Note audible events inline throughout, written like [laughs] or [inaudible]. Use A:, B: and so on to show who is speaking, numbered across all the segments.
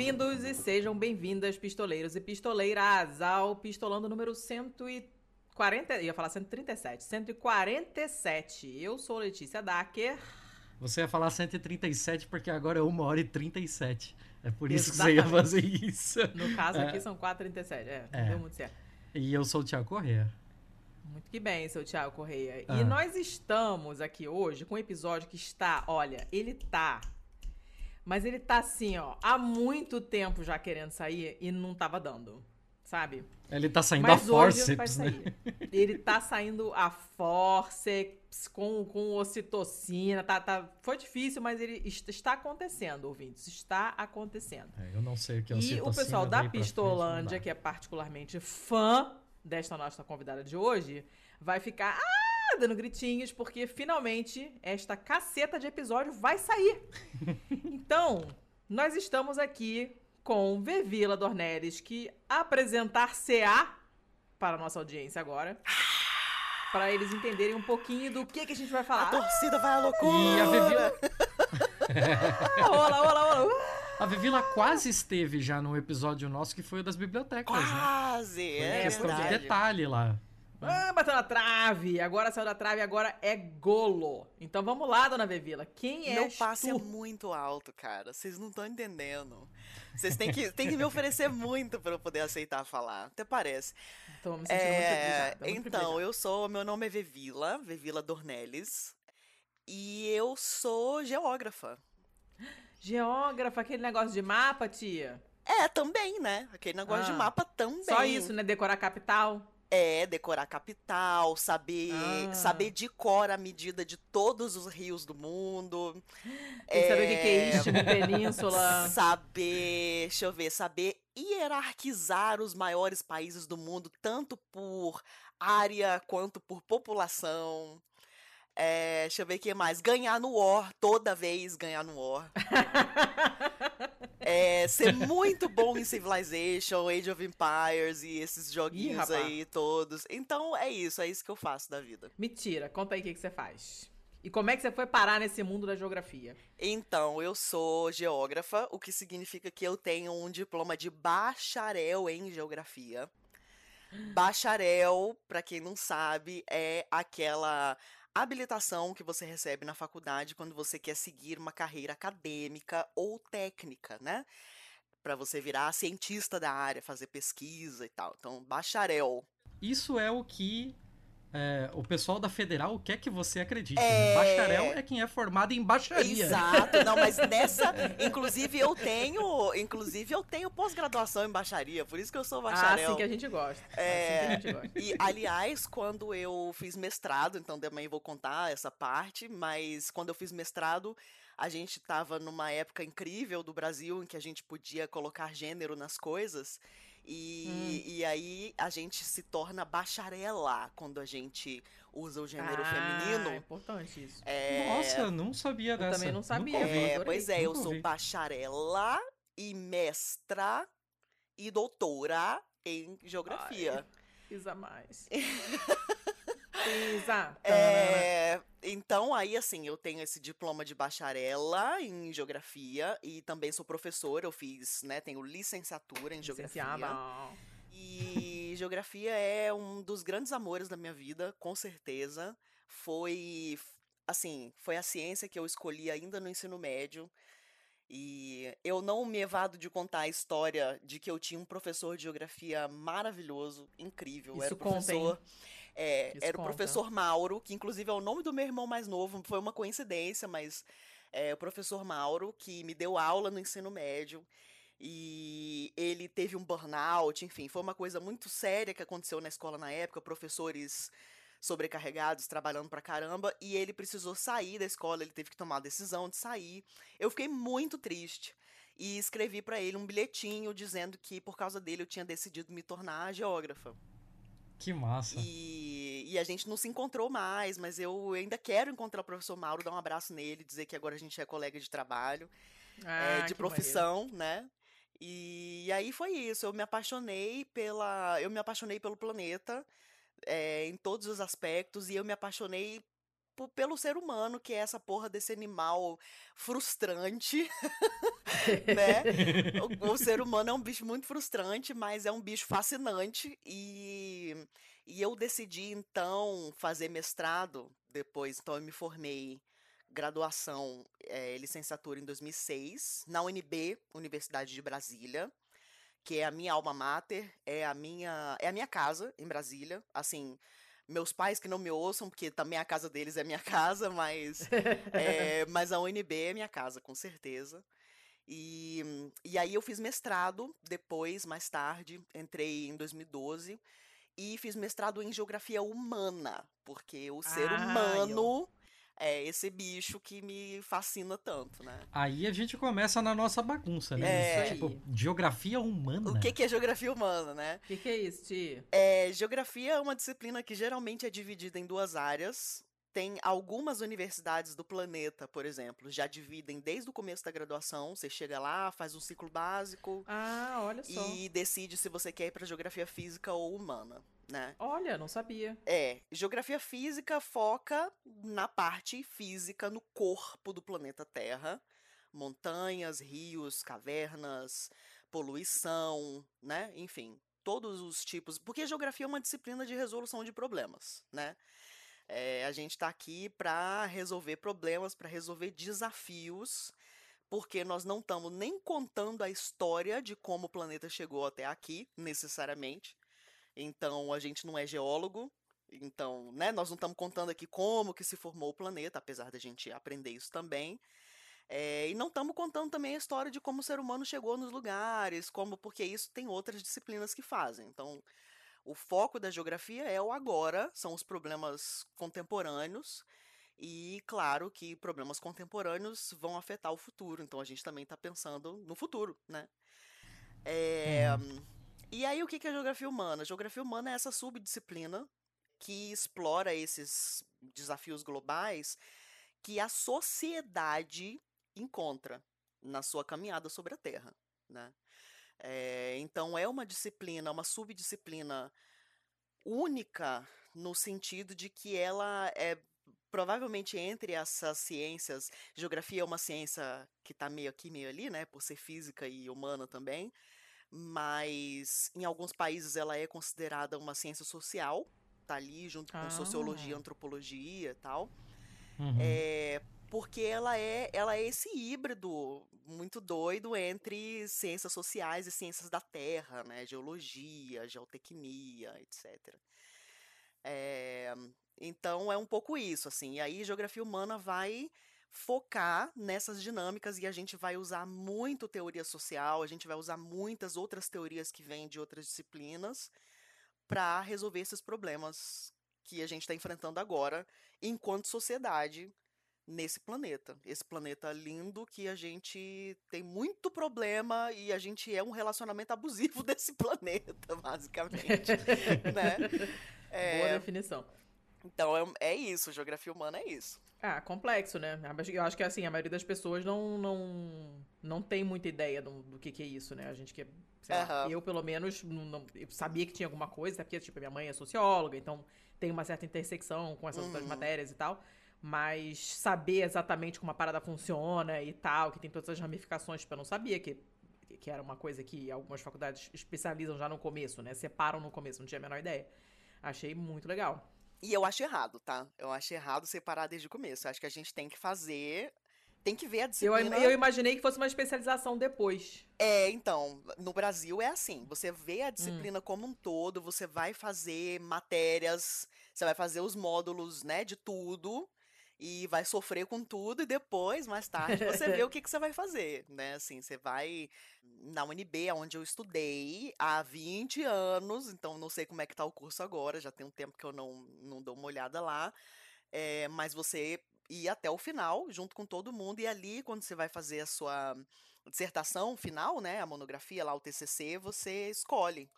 A: bem-vindos e sejam bem-vindas, pistoleiros e pistoleiras, ao Pistolando número 140. ia falar 137. 147. Eu sou Letícia Dacker.
B: Você ia falar 137 porque agora é 1 hora e 37. É por isso Exatamente. que você ia fazer isso.
A: No caso aqui é. são 4h37. É, é, deu muito certo.
B: E eu sou o Thiago Corrêa.
A: Muito que bem, seu Thiago Correia. Ah. E nós estamos aqui hoje com um episódio que está, olha, ele tá. Mas ele tá assim, ó, há muito tempo já querendo sair e não tava dando. Sabe?
B: Ele tá saindo mas a forceps, né?
A: Ele tá saindo a forceps com, com ocitocina. Tá, tá, foi difícil, mas ele está acontecendo, ouvintes. Está acontecendo.
B: É, eu não sei o que é ocitocina.
A: E o pessoal da Pistolândia, que é particularmente fã desta nossa convidada de hoje vai ficar ah, dando gritinhos, porque finalmente esta caceta de episódio vai sair. [laughs] então, nós estamos aqui com Vevila Dornelles, que apresentar-se-á para a nossa audiência agora. Para eles entenderem um pouquinho do que, que a gente vai falar.
C: A torcida vai à loucura! E a Vevila... [laughs]
B: ah, olá, olá, olá! A Vivila quase esteve já no episódio nosso que foi o das bibliotecas,
C: quase, né? Quase,
B: é questão verdade. de detalhe lá.
A: Ah, bateu na trave. Agora saiu da trave, agora é golo. Então vamos lá, dona Vevila. Quem é
C: Meu passe tu? é muito alto, cara. Vocês não estão entendendo. Vocês têm que, têm que me oferecer muito para eu poder aceitar falar. Até parece.
A: Tô me sentindo é,
C: muito Então, eu sou. Meu nome é Vevila, Vevila Dornelles. E eu sou geógrafa.
A: Geógrafa, aquele negócio de mapa, tia?
C: É, também, né? Aquele negócio ah, de mapa também.
A: Só isso, né? Decorar capital.
C: É, decorar capital, saber, ah. saber de cor a medida de todos os rios do mundo.
A: É, saber o que é istmo, península.
C: Saber, deixa eu ver, saber hierarquizar os maiores países do mundo, tanto por área quanto por população. É, deixa eu ver o que mais. Ganhar no War, toda vez ganhar no War. [laughs] é, ser muito bom em Civilization, Age of Empires e esses joguinhos Ih, aí todos. Então é isso, é isso que eu faço da vida.
A: Mentira, conta aí o que, que você faz. E como é que você foi parar nesse mundo da geografia?
C: Então, eu sou geógrafa, o que significa que eu tenho um diploma de bacharel em geografia. Bacharel, para quem não sabe, é aquela habilitação que você recebe na faculdade quando você quer seguir uma carreira acadêmica ou técnica, né? Para você virar cientista da área, fazer pesquisa e tal. Então, bacharel.
B: Isso é o que é, o pessoal da federal quer que você acredite. Né? É... Bacharel é quem é formado em bacharia.
C: Exato, não, mas [laughs] nessa, inclusive eu tenho, inclusive eu tenho pós-graduação em bacharia, por isso que eu sou bacharel.
A: Ah, assim que a gente gosta.
C: É, assim gente gosta. E aliás, quando eu fiz mestrado, então também vou contar essa parte, mas quando eu fiz mestrado, a gente estava numa época incrível do Brasil em que a gente podia colocar gênero nas coisas. E, hum. e aí a gente se torna bacharela quando a gente usa o gênero ah, feminino.
A: É importante isso.
B: É... Nossa, não sabia dessa.
A: Eu também não sabia.
C: É, pois é, eu sou bacharela e mestra e doutora em geografia. Ai,
A: pisa mais. [laughs] Pisa.
C: É, então, aí, assim, eu tenho esse diploma de bacharela em geografia e também sou professora. Eu fiz, né, tenho licenciatura em geografia. E geografia é um dos grandes amores da minha vida, com certeza. Foi, assim, foi a ciência que eu escolhi ainda no ensino médio. E eu não me evado de contar a história de que eu tinha um professor de geografia maravilhoso, incrível.
A: Isso
C: era
A: professor. Conta,
C: é, era o professor Mauro, que inclusive é o nome do meu irmão mais novo, foi uma coincidência, mas é o professor Mauro, que me deu aula no ensino médio. E ele teve um burnout, enfim, foi uma coisa muito séria que aconteceu na escola na época, professores sobrecarregados, trabalhando pra caramba, e ele precisou sair da escola, ele teve que tomar a decisão de sair. Eu fiquei muito triste e escrevi para ele um bilhetinho dizendo que por causa dele eu tinha decidido me tornar geógrafa.
B: Que massa.
C: E, e, a gente não se encontrou mais, mas eu ainda quero encontrar o professor Mauro, dar um abraço nele, dizer que agora a gente é colega de trabalho, ah, é, de profissão, maneiro. né? E, e, aí foi isso. Eu me apaixonei pela, eu me apaixonei pelo planeta é, em todos os aspectos e eu me apaixonei pelo ser humano, que é essa porra desse animal frustrante, [laughs] né? O, o, [laughs] ser humano é um bicho muito frustrante, mas é um bicho fascinante e, e eu decidi então fazer mestrado depois, então eu me formei graduação, é, licenciatura em 2006 na UNB, Universidade de Brasília que é a minha alma mater, é a minha, é a minha casa em Brasília. Assim, meus pais que não me ouçam, porque também a casa deles é minha [laughs] casa, mas, é, mas a UNB é minha casa, com certeza. E, e aí eu fiz mestrado depois, mais tarde, entrei em 2012 e fiz mestrado em geografia humana, porque o ser ah, humano eu é esse bicho que me fascina tanto, né?
B: Aí a gente começa na nossa bagunça, né? É, tipo, geografia humana.
C: O que, que é geografia humana, né?
A: O que, que é isso, Ti?
C: É, geografia é uma disciplina que geralmente é dividida em duas áreas. Tem algumas universidades do planeta, por exemplo, já dividem desde o começo da graduação. Você chega lá, faz um ciclo básico.
A: Ah, olha só.
C: E decide se você quer ir para geografia física ou humana né?
A: Olha, não sabia.
C: É, geografia física foca na parte física, no corpo do planeta Terra. Montanhas, rios, cavernas, poluição, né? Enfim, todos os tipos. Porque geografia é uma disciplina de resolução de problemas, né? É, a gente está aqui para resolver problemas, para resolver desafios, porque nós não estamos nem contando a história de como o planeta chegou até aqui, necessariamente. Então, a gente não é geólogo, então, né, nós não estamos contando aqui como que se formou o planeta, apesar da gente aprender isso também. É, e não estamos contando também a história de como o ser humano chegou nos lugares, como porque isso tem outras disciplinas que fazem. Então, o foco da geografia é o agora, são os problemas contemporâneos. E claro que problemas contemporâneos vão afetar o futuro. Então a gente também está pensando no futuro, né? É, hum. E aí, o que é geografia humana? Geografia humana é essa subdisciplina que explora esses desafios globais que a sociedade encontra na sua caminhada sobre a Terra, né? É, então é uma disciplina, uma subdisciplina única no sentido de que ela é provavelmente entre essas ciências, geografia é uma ciência que está meio aqui, meio ali, né, por ser física e humana também, mas em alguns países ela é considerada uma ciência social, tá ali junto ah. com sociologia, antropologia e tal. Uhum. É, porque ela é, ela é esse híbrido muito doido entre ciências sociais e ciências da terra, né? Geologia, geotecnia, etc. É, então é um pouco isso, assim. E aí geografia humana vai focar nessas dinâmicas e a gente vai usar muito teoria social, a gente vai usar muitas outras teorias que vêm de outras disciplinas para resolver esses problemas que a gente está enfrentando agora enquanto sociedade nesse planeta. Esse planeta lindo que a gente tem muito problema e a gente é um relacionamento abusivo [laughs] desse planeta, basicamente. né? [laughs]
A: É... Boa definição.
C: Então é, é isso, geografia humana é isso.
A: Ah, complexo, né? Eu acho que assim, a maioria das pessoas não não, não tem muita ideia do, do que, que é isso, né? A gente que sei uhum. lá, eu pelo menos não, não sabia que tinha alguma coisa, até porque tipo, minha mãe é socióloga, então tem uma certa intersecção com essas uhum. outras matérias e tal. Mas saber exatamente como a parada funciona e tal, que tem todas as ramificações, tipo, eu não sabia que, que era uma coisa que algumas faculdades especializam já no começo, né? Separam no começo, não tinha a menor ideia. Achei muito legal.
C: E eu acho errado, tá? Eu acho errado separar desde o começo. Eu acho que a gente tem que fazer. Tem que ver a disciplina.
A: Eu, eu imaginei que fosse uma especialização depois.
C: É, então, no Brasil é assim. Você vê a hum. disciplina hum. como um todo, você vai fazer matérias, você vai fazer os módulos, né, de tudo e vai sofrer com tudo e depois, mais tarde, você vê o [laughs] que, que você vai fazer, né? Assim, você vai na UNB, onde eu estudei há 20 anos, então não sei como é que tá o curso agora, já tem um tempo que eu não, não dou uma olhada lá, é, mas você ir até o final, junto com todo mundo, e ali, quando você vai fazer a sua dissertação final, né, a monografia lá, o TCC, você escolhe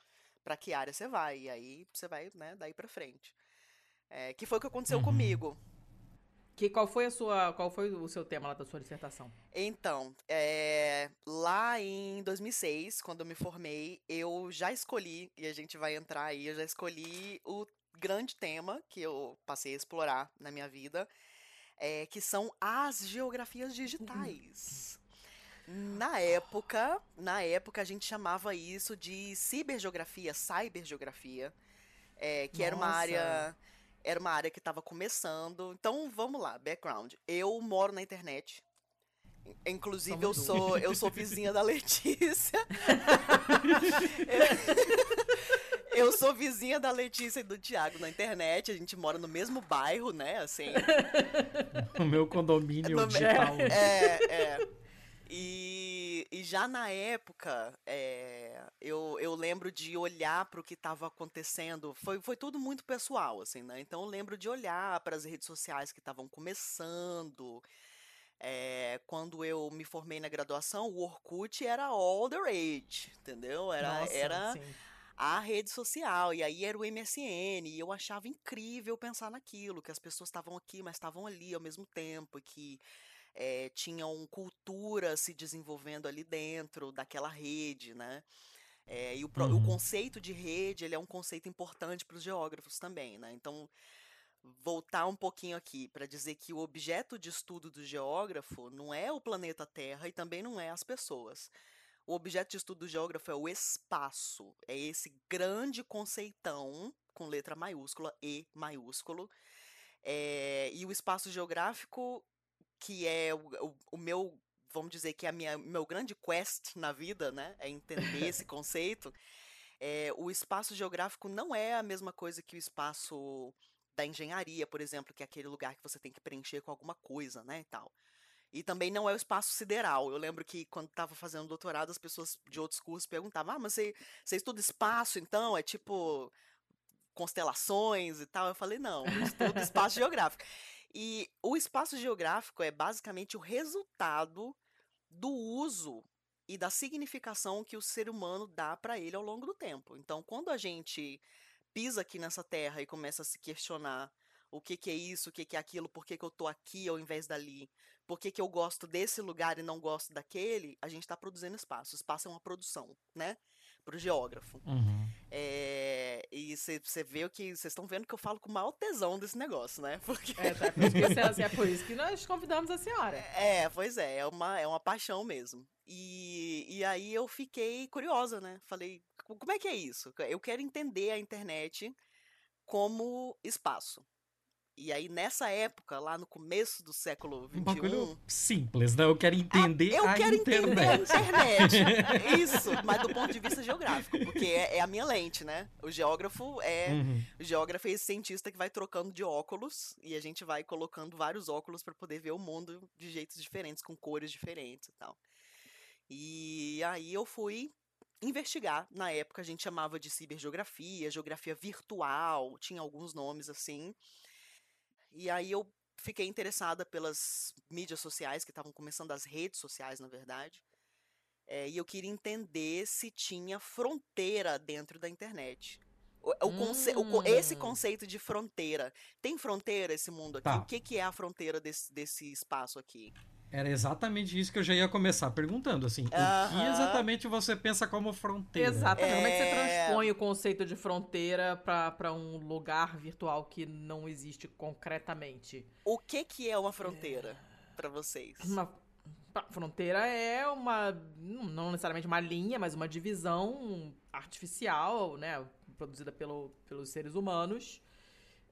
C: para que área você vai, e aí você vai, né, daí para frente. É, que foi o que aconteceu uhum. comigo.
A: Que, qual foi a sua, qual foi o seu tema lá da sua dissertação?
C: Então, é, lá em 2006, quando eu me formei, eu já escolhi, e a gente vai entrar aí, eu já escolhi o grande tema que eu passei a explorar na minha vida, é, que são as geografias digitais. Na época, na época a gente chamava isso de cibergeografia, cybergeografia, é, que Nossa. era uma área era uma área que estava começando. Então, vamos lá, background. Eu moro na internet. Inclusive, eu sou, eu sou vizinha da Letícia. [laughs] eu sou vizinha da Letícia e do Tiago na internet. A gente mora no mesmo bairro, né? Assim.
B: O meu condomínio no digital.
C: É, é. E, e já na época, é, eu, eu lembro de olhar para o que estava acontecendo. Foi, foi tudo muito pessoal, assim, né? Então eu lembro de olhar para as redes sociais que estavam começando. É, quando eu me formei na graduação, o Orkut era all the rage, entendeu? Era, Nossa, era a rede social, e aí era o MSN, e eu achava incrível pensar naquilo, que as pessoas estavam aqui, mas estavam ali ao mesmo tempo, que é, tinham cultura se desenvolvendo ali dentro daquela rede, né? É, e o, uhum. o, conceito de rede ele é um conceito importante para os geógrafos também, né? Então, voltar um pouquinho aqui para dizer que o objeto de estudo do geógrafo não é o planeta Terra e também não é as pessoas. O objeto de estudo do geógrafo é o espaço, é esse grande conceitão com letra maiúscula E maiúsculo. É, e o espaço geográfico que é o, o, o meu vamos dizer que é a minha meu grande quest na vida, né, é entender esse [laughs] conceito. É, o espaço geográfico não é a mesma coisa que o espaço da engenharia, por exemplo, que é aquele lugar que você tem que preencher com alguma coisa, né, e tal. E também não é o espaço sideral. Eu lembro que quando estava fazendo doutorado, as pessoas de outros cursos perguntavam: "Ah, mas você, você estuda espaço, então? É tipo constelações e tal?" Eu falei: "Não, eu estudo espaço geográfico." E o espaço geográfico é basicamente o resultado do uso e da significação que o ser humano dá para ele ao longo do tempo. Então, quando a gente pisa aqui nessa terra e começa a se questionar o que, que é isso, o que, que é aquilo, por que, que eu tô aqui ao invés dali, por que, que eu gosto desse lugar e não gosto daquele, a gente está produzindo espaço. Espaço é uma produção, né? Para o geógrafo.
B: Uhum.
C: É, e você vê o que. Vocês estão vendo que eu falo com o maior tesão desse negócio, né? [laughs]
A: Porque... É, tá, por isso, é por isso que nós convidamos a senhora.
C: É, pois é, é uma, é uma paixão mesmo. E, e aí eu fiquei curiosa, né? Falei, como é que é isso? Eu quero entender a internet como espaço. E aí, nessa época, lá no começo do século XXI... Um bagulho
B: simples, né? Eu quero entender
C: ah, eu
B: a
C: quero
B: internet.
C: entender a internet. [laughs] Isso, mas do ponto de vista geográfico, porque é, é a minha lente, né? O geógrafo é... Uhum. O geógrafo é esse cientista que vai trocando de óculos e a gente vai colocando vários óculos para poder ver o mundo de jeitos diferentes, com cores diferentes e tal. E aí eu fui investigar. Na época a gente chamava de cibergeografia, geografia virtual, tinha alguns nomes assim. E aí eu fiquei interessada pelas mídias sociais, que estavam começando as redes sociais, na verdade. É, e eu queria entender se tinha fronteira dentro da internet. O, o conce hum. esse conceito de fronteira. Tem fronteira esse mundo aqui? Tá. O que, que é a fronteira desse, desse espaço aqui?
B: Era exatamente isso que eu já ia começar perguntando, assim. Uh -huh. O que exatamente você pensa como fronteira?
A: Exatamente. É... Como é que você é. transpõe o conceito de fronteira para um lugar virtual que não existe concretamente?
C: O que, que é uma fronteira é... para vocês?
A: Uma fronteira é uma, não necessariamente uma linha, mas uma divisão artificial, né, produzida pelo, pelos seres humanos,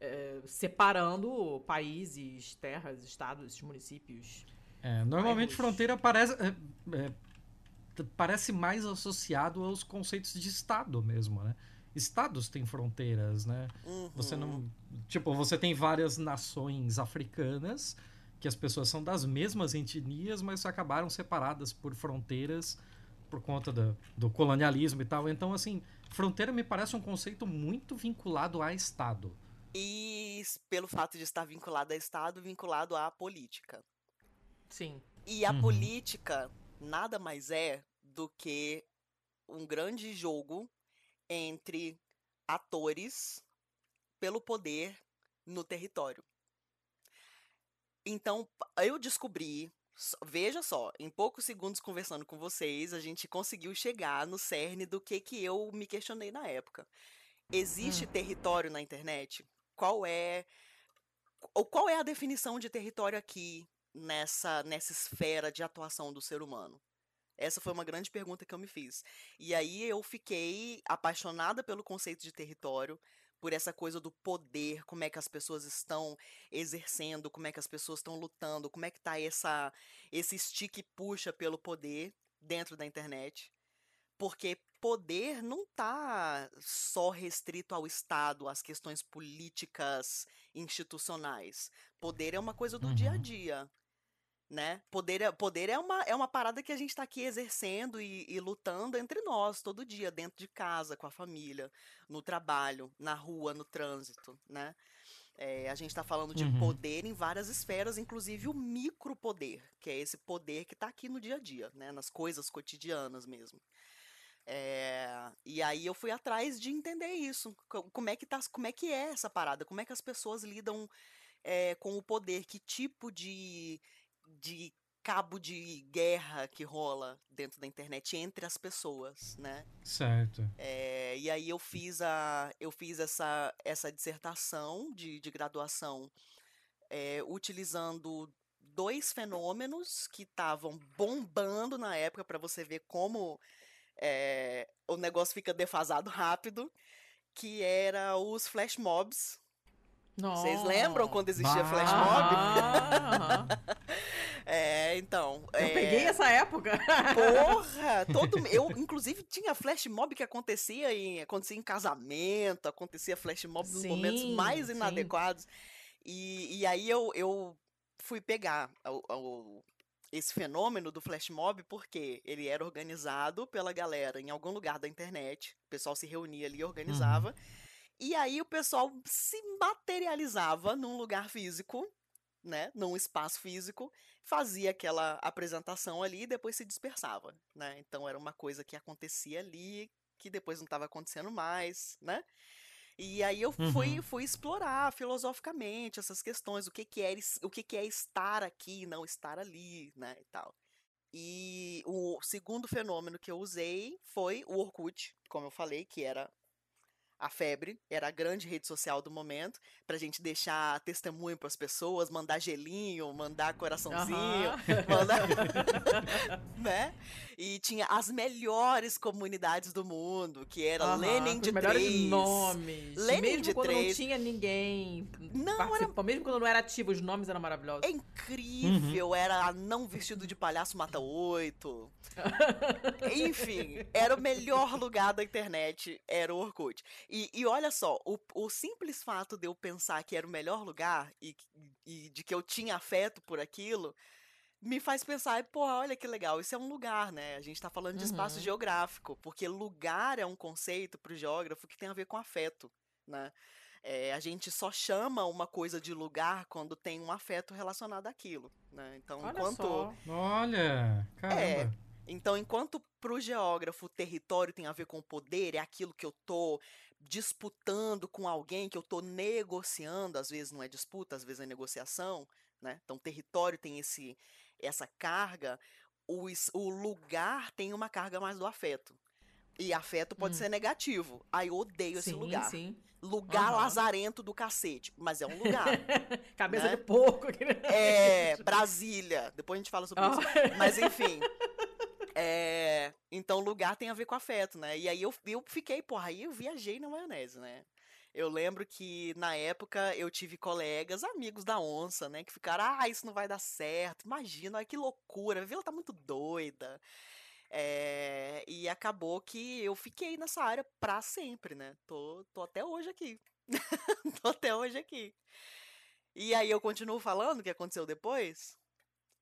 A: é, separando países, terras, estados, municípios.
B: É, normalmente fronteira parece, é, é, parece mais associado aos conceitos de Estado mesmo, né? Estados têm fronteiras, né? Uhum. Você não. Tipo, você tem várias nações africanas que as pessoas são das mesmas etnias, mas acabaram separadas por fronteiras por conta do, do colonialismo e tal. Então, assim, fronteira me parece um conceito muito vinculado a Estado.
C: E pelo fato de estar vinculado a Estado, vinculado à política.
A: Sim.
C: E a uhum. política nada mais é do que um grande jogo entre atores pelo poder no território. Então, eu descobri, veja só, em poucos segundos conversando com vocês, a gente conseguiu chegar no cerne do que que eu me questionei na época. existe hum. território na internet? Qual é ou qual é a definição de território aqui nessa nessa esfera de atuação do ser humano? Essa foi uma grande pergunta que eu me fiz. E aí eu fiquei apaixonada pelo conceito de território, por essa coisa do poder, como é que as pessoas estão exercendo, como é que as pessoas estão lutando, como é que tá essa esse stick puxa pelo poder dentro da internet. Porque poder não tá só restrito ao Estado, às questões políticas, institucionais. Poder é uma coisa do uhum. dia a dia né? Poder, é, poder é, uma, é uma parada que a gente está aqui exercendo e, e, lutando entre nós todo dia, dentro de casa, com a família, no trabalho, na rua, no trânsito, né? É, a gente está falando de uhum. poder em várias esferas, inclusive o micropoder, que é esse poder que está aqui no dia a dia, né? Nas coisas cotidianas mesmo. É, e aí eu fui atrás de entender isso. Como é que tá, como é que é essa parada? Como é que as pessoas lidam é, com o poder? Que tipo de de cabo de guerra que rola dentro da internet entre as pessoas, né?
B: Certo.
C: É, e aí eu fiz a eu fiz essa essa dissertação de, de graduação é, utilizando dois fenômenos que estavam bombando na época para você ver como é, o negócio fica defasado rápido, que era os flash mobs. Vocês lembram quando existia bah. flash mob? [laughs] É, então.
A: Eu
C: é...
A: peguei essa época. [laughs]
C: Porra! Todo, eu, inclusive, tinha flash mob que acontecia em, acontecia em casamento, acontecia flash mob nos sim, momentos mais inadequados. E, e aí eu, eu fui pegar o, o, esse fenômeno do flash mob porque ele era organizado pela galera em algum lugar da internet. O pessoal se reunia ali e organizava. Uhum. E aí o pessoal se materializava num lugar físico né, num espaço físico, fazia aquela apresentação ali e depois se dispersava, né? Então era uma coisa que acontecia ali, que depois não estava acontecendo mais, né? E aí eu fui, uhum. fui explorar filosoficamente essas questões, o que que é, o que que é estar aqui, não estar ali, né, e tal. E o segundo fenômeno que eu usei foi o Orkut, como eu falei, que era a febre, era a grande rede social do momento, pra gente deixar testemunho pras pessoas, mandar gelinho, mandar coraçãozinho, uhum. [laughs] mandar. né? E tinha as melhores comunidades do mundo, que era uhum, Lenin de melhores 3.
A: nomes. Lenin mesmo de quando 3. não tinha ninguém não, era... mesmo quando não era ativo, os nomes eram maravilhosos.
C: É incrível, uhum. era não vestido de palhaço mata oito. [laughs] Enfim, era o melhor lugar da internet, era o Orkut. E, e olha só, o, o, simples fato de eu pensar que era o melhor lugar e, e de que eu tinha afeto por aquilo me faz pensar, pô, olha que legal, isso é um lugar, né? A gente está falando de espaço uhum. geográfico, porque lugar é um conceito para o geógrafo que tem a ver com afeto, né? É, a gente só chama uma coisa de lugar quando tem um afeto relacionado àquilo, né? Então,
A: olha
C: enquanto...
A: Só.
B: Olha, caramba! É,
C: então, enquanto para o geógrafo o território tem a ver com o poder, é aquilo que eu tô disputando com alguém, que eu tô negociando, às vezes não é disputa, às vezes é negociação, né? Então, território tem esse essa carga, o, o lugar tem uma carga mais do afeto. E afeto pode hum. ser negativo. Aí eu odeio sim, esse lugar. Sim. Lugar uhum. lazarento do cacete. Mas é um lugar. [laughs]
A: Cabeça né? de porco.
C: É, [laughs] Brasília. Depois a gente fala sobre oh. isso. Mas enfim. É, então, lugar tem a ver com afeto, né? E aí eu, eu fiquei, porra, aí eu viajei na maionese, né? Eu lembro que na época eu tive colegas, amigos da onça, né? Que ficaram, ah, isso não vai dar certo. Imagina, olha que loucura. A vila tá muito doida. É, e acabou que eu fiquei nessa área pra sempre, né? Tô, tô até hoje aqui. [laughs] tô até hoje aqui. E aí eu continuo falando o que aconteceu depois?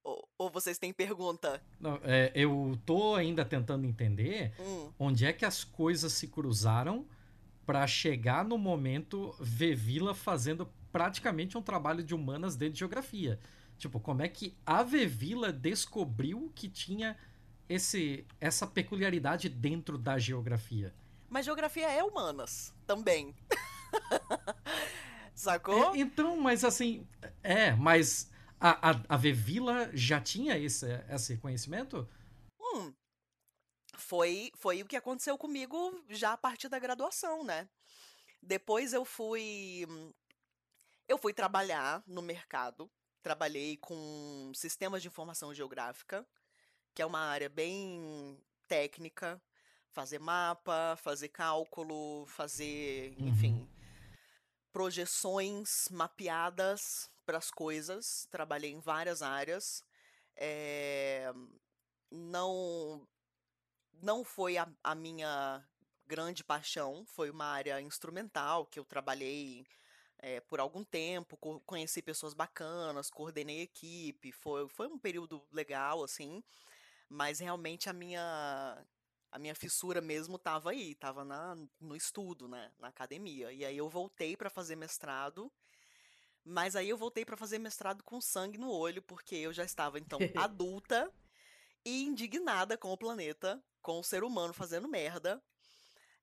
C: Ou, ou vocês têm pergunta?
B: Não, é, eu tô ainda tentando entender hum. onde é que as coisas se cruzaram para chegar no momento ver Vila fazendo praticamente um trabalho de humanas dentro de geografia. Tipo, como é que a Vevila descobriu que tinha esse, essa peculiaridade dentro da geografia?
C: Mas geografia é humanas também. [laughs] Sacou?
B: É, então, mas assim, é, mas a, a, a Vevila já tinha esse, esse conhecimento?
C: Hum, foi, foi o que aconteceu comigo já a partir da graduação, né? Depois eu fui eu fui trabalhar no mercado. Trabalhei com sistemas de informação geográfica, que é uma área bem técnica, fazer mapa, fazer cálculo, fazer,
B: Uhum.
C: enfim, projeções mapeadas para as coisas. Trabalhei em várias áreas. É, não não foi a, a minha grande paixão, foi uma área instrumental que eu trabalhei é, por algum tempo, co- conheci pessoas bacanas, coordenei equipe, foi, foi um período legal, assim, mas realmente a minha a minha fissura mesmo estava aí, estava no estudo, né, na academia. E aí eu voltei para fazer mestrado, mas aí eu voltei para fazer mestrado com sangue no olho, porque eu já estava então [laughs] adulta e indignada com o planeta, com o ser humano fazendo merda.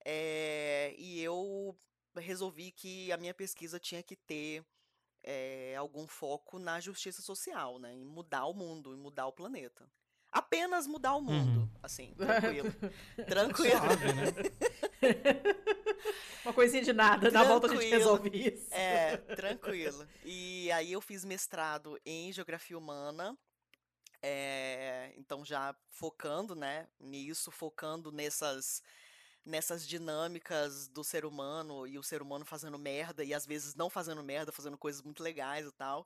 C: É, e eu resolvi que a minha pesquisa tinha que ter é, algum foco na justiça social, né? Em mudar o mundo, em mudar o planeta. Apenas mudar o mundo,
B: Uhum.
C: assim, tranquilo. [laughs] tranquilo.
B: Suave, né? [laughs] [laughs]
A: Uma coisinha de nada, na volta a gente resolve isso.
C: É, tranquilo. E aí eu fiz mestrado em geografia humana. é, então já focando, né, nisso, focando nessas nessas dinâmicas do ser humano e o ser humano fazendo merda e às vezes não fazendo merda, fazendo coisas muito legais e tal.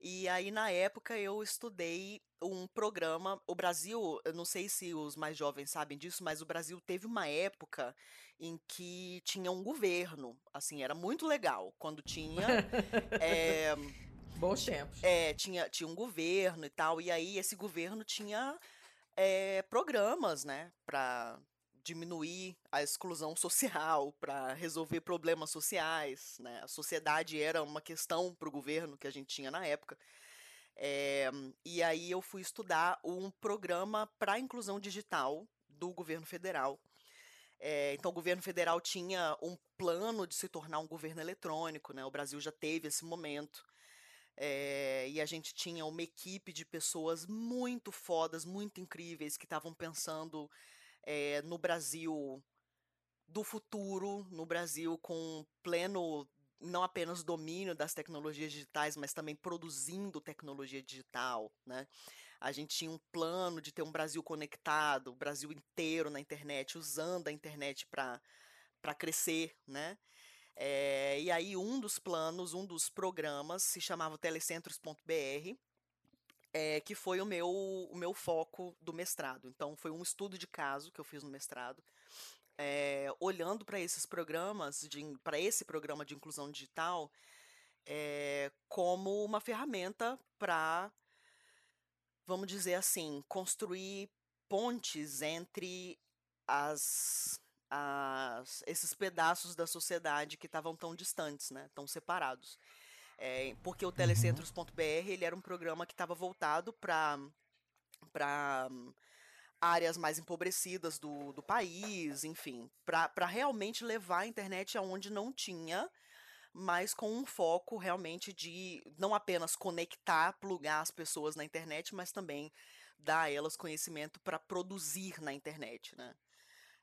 C: E aí na época eu estudei um programa, o Brasil, eu não sei se os mais jovens sabem disso, mas o Brasil teve uma época em que tinha um governo, assim, era muito legal quando tinha é, [laughs]
A: Bons tempos.
C: é, tinha, tinha um governo e tal, e aí esse governo tinha é, programas, né, para diminuir a exclusão social, para resolver problemas sociais, né? A sociedade era uma questão para o governo que a gente tinha na época. É, e aí eu fui estudar um programa para inclusão digital do governo federal. É, então, o governo federal tinha um plano de se tornar um governo eletrônico, né? O Brasil já teve esse momento. É, e a gente tinha uma equipe de pessoas muito fodas, muito incríveis, que estavam pensando é, no Brasil do futuro, no Brasil com pleno, não apenas domínio das tecnologias digitais, mas também produzindo tecnologia digital, né? A gente tinha um plano de ter um Brasil conectado, o Brasil inteiro na internet, usando a internet para crescer, né? É, e aí um dos planos, um dos programas se chamava telecentros.br, é, que foi o meu, o meu foco do mestrado. Então, foi um estudo de caso que eu fiz no mestrado, é, olhando para esses programas, para esse programa de inclusão digital, é, como uma ferramenta para, vamos dizer assim, construir pontes entre as, as, esses pedaços da sociedade que estavam tão distantes, né, tão separados. É, porque o telecentros.br ele era um programa que estava voltado para para áreas mais empobrecidas do, do país, enfim, para realmente levar a internet aonde não tinha, mas com um foco realmente de não apenas conectar, plugar as pessoas na internet, mas também dar a elas conhecimento para produzir na internet, né?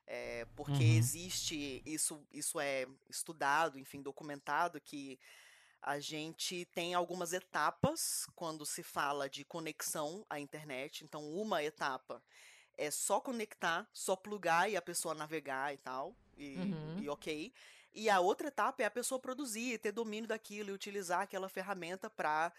C: É, porque
B: Uhum.
C: existe, isso, isso é estudado, enfim, documentado, que a gente tem algumas etapas quando se fala de conexão à internet. Então, uma etapa é só conectar, só plugar e a pessoa navegar e tal, e,
A: Uhum.
C: e ok. E a outra etapa é a pessoa produzir, ter domínio daquilo e utilizar aquela ferramenta para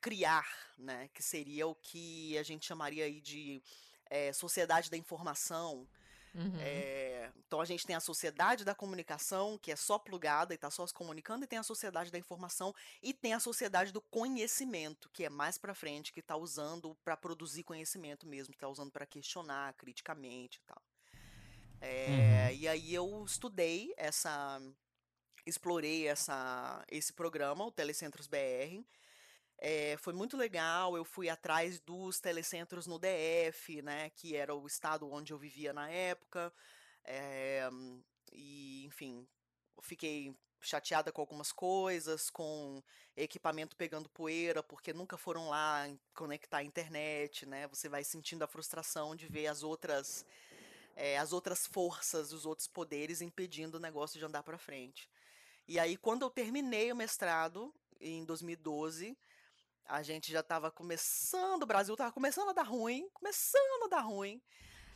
C: criar, né? Que seria o que a gente chamaria aí de eh, sociedade da informação.
A: Uhum.
C: É, então a gente tem a sociedade da comunicação, que é só plugada e está só se comunicando, e tem a sociedade da informação e tem a sociedade do conhecimento, que é mais para frente, que está usando para produzir conhecimento mesmo, está usando para questionar criticamente e tal. É,
B: Uhum.
C: E aí eu estudei essa, explorei essa, esse programa, o Telecentros BR. É, foi muito legal, eu fui atrás dos telecentros no DF, né, que era o estado onde eu vivia na época, é, e enfim, fiquei chateada com algumas coisas, com equipamento pegando poeira, porque nunca foram lá conectar a internet, né, você vai sentindo a frustração de ver as outras é, as outras forças, os outros poderes impedindo o negócio de andar para frente. E aí, quando eu terminei o mestrado, em 2012, a gente já estava começando, o Brasil estava começando a dar ruim, começando a dar ruim.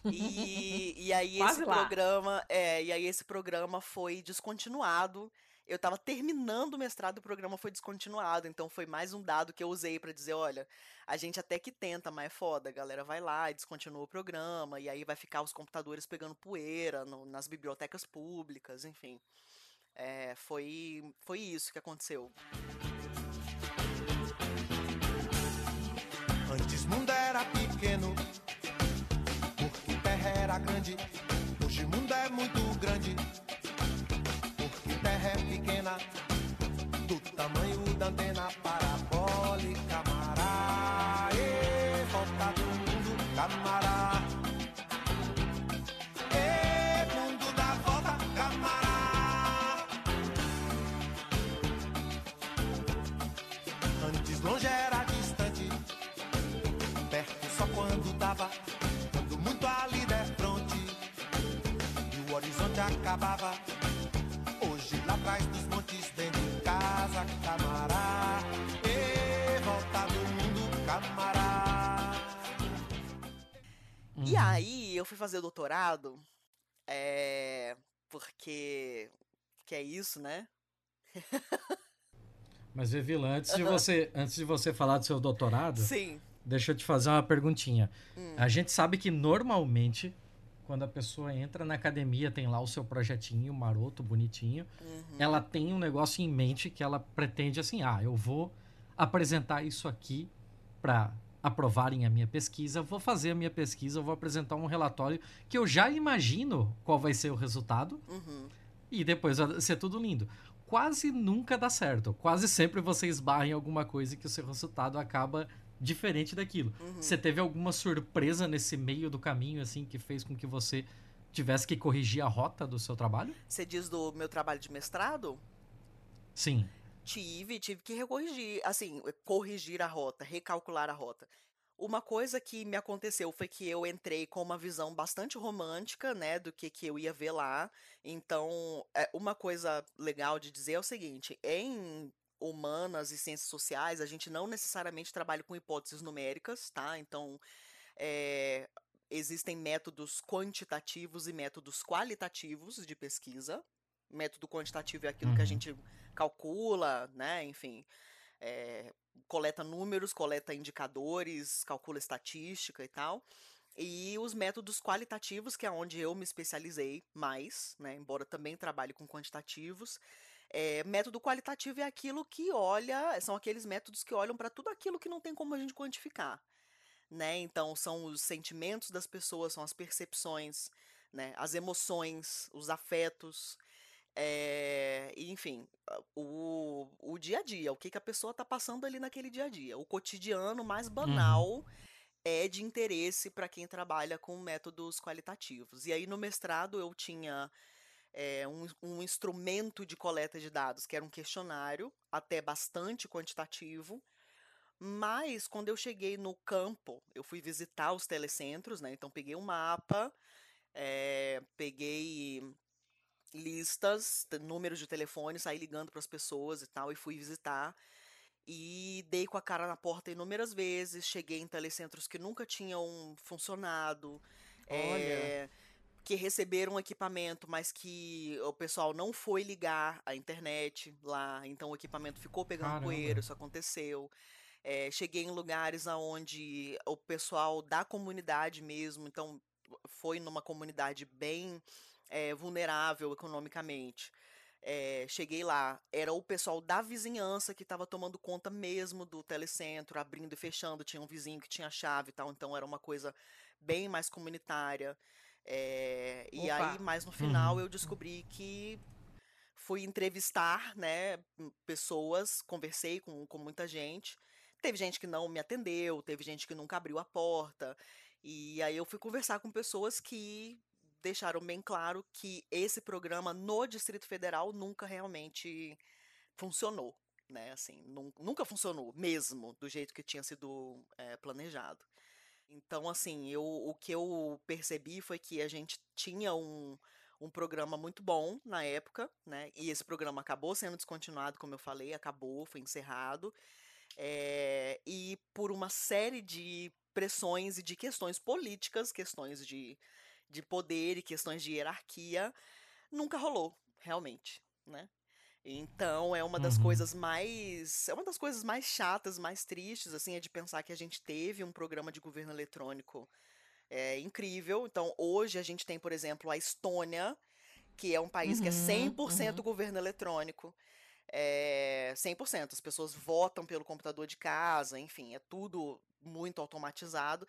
C: E, e [laughs] aí esse lá. programa, é, e aí esse programa foi descontinuado. Eu estava terminando o mestrado e o programa foi descontinuado, então foi mais um dado que eu usei para dizer, olha, a gente até que tenta, mas é foda, a galera vai lá e descontinua o programa, e aí vai ficar os computadores pegando poeira no, nas bibliotecas públicas, enfim. É, foi, foi isso que aconteceu.
D: Grande, hoje o mundo é muito grande. Porque terra é pequena, do tamanho da antena parabólica, camará. E volta do mundo, camará.
C: Uhum. E aí, eu fui fazer doutorado, é. Porque. Que é isso, né?
B: Mas, Vivila, antes, de você, antes de você falar do seu doutorado,
C: Sim.
B: deixa eu te fazer uma perguntinha. Hum. A gente sabe que normalmente quando a pessoa entra na academia, tem lá o seu projetinho maroto, bonitinho. Uhum. Ela tem um negócio em mente que ela pretende assim: ah, eu vou apresentar isso aqui para aprovarem a minha pesquisa, vou fazer a minha pesquisa, vou apresentar um relatório que eu já imagino qual vai ser o resultado uhum. e depois vai ser tudo lindo. Quase nunca dá certo. Quase sempre você esbarra em alguma coisa que o seu resultado acaba diferente daquilo. Uhum. Você teve alguma surpresa nesse meio do caminho, assim, que fez com que você tivesse que corrigir a rota do seu trabalho?
C: Você diz do meu trabalho de mestrado?
B: Sim.
C: Tive, tive que recorrigir, assim, corrigir a rota, recalcular a rota. Uma coisa que me aconteceu foi que eu entrei com uma visão bastante romântica, né, do que, que eu ia ver lá. Então, é, uma coisa legal de dizer é o seguinte: em humanas e ciências sociais, a gente não necessariamente trabalha com hipóteses numéricas, tá? Então, é, existem métodos quantitativos e métodos qualitativos de pesquisa. Método quantitativo é aquilo uhum. que a uhum. gente calcula, né? Enfim, é, coleta números, coleta indicadores, calcula estatística e tal. E os métodos qualitativos, que é onde eu me especializei mais, né? Embora também trabalhe com quantitativos, é, método qualitativo é aquilo que olha, são aqueles métodos que olham para tudo aquilo que não tem como a gente quantificar. Né? Então, são os sentimentos das pessoas, são as percepções, né? as emoções, os afetos, é, enfim, o, o dia a dia, o que, que a pessoa está passando ali naquele dia a dia. O cotidiano mais uhum. banal uhum. é de interesse para quem trabalha com métodos qualitativos. E aí, no mestrado, eu tinha é, um, um instrumento de coleta de dados, que era um questionário, até bastante quantitativo. Mas quando eu cheguei no campo, eu fui visitar os telecentros, né? Então peguei um mapa, é, peguei listas, números de telefone, saí ligando para as pessoas e tal, e fui visitar. E dei com a cara na porta inúmeras vezes, cheguei em telecentros que nunca tinham funcionado. É, que receberam equipamento, mas que o pessoal não foi ligar a internet lá, então o equipamento ficou pegando Caramba. poeira, isso aconteceu. É, cheguei em lugares onde o pessoal da comunidade mesmo, então foi numa comunidade bem é, vulnerável economicamente. É, cheguei lá, era o pessoal da vizinhança que estava tomando conta mesmo do telecentro, abrindo e fechando, tinha um vizinho que tinha chave e tal, então era uma coisa bem mais comunitária. É, e aí, mais no final, uhum. eu descobri que fui entrevistar, né, pessoas, conversei com, com muita gente. Teve gente que não me atendeu, teve gente que nunca abriu a porta. E aí eu fui conversar com pessoas que deixaram bem claro que esse programa no Distrito Federal nunca realmente funcionou, né? Assim, nunca funcionou mesmo do jeito que tinha sido é, planejado. Então, assim, eu, o que eu percebi foi que a gente tinha um, um programa muito bom na época, né? E esse programa acabou sendo descontinuado, como eu falei, acabou, foi encerrado. É, e por uma série de pressões e de questões políticas, questões de, de poder e questões de hierarquia, nunca rolou, realmente, né? Então é uma das uhum. coisas mais. É uma das coisas mais chatas, mais tristes, assim, é de pensar que a gente teve um programa de governo eletrônico é, incrível. Então, hoje a gente tem, por exemplo, a Estônia, que é um país uhum, que é 100% uhum. governo eletrônico. É 100%. As pessoas votam pelo computador de casa, enfim, é tudo muito automatizado.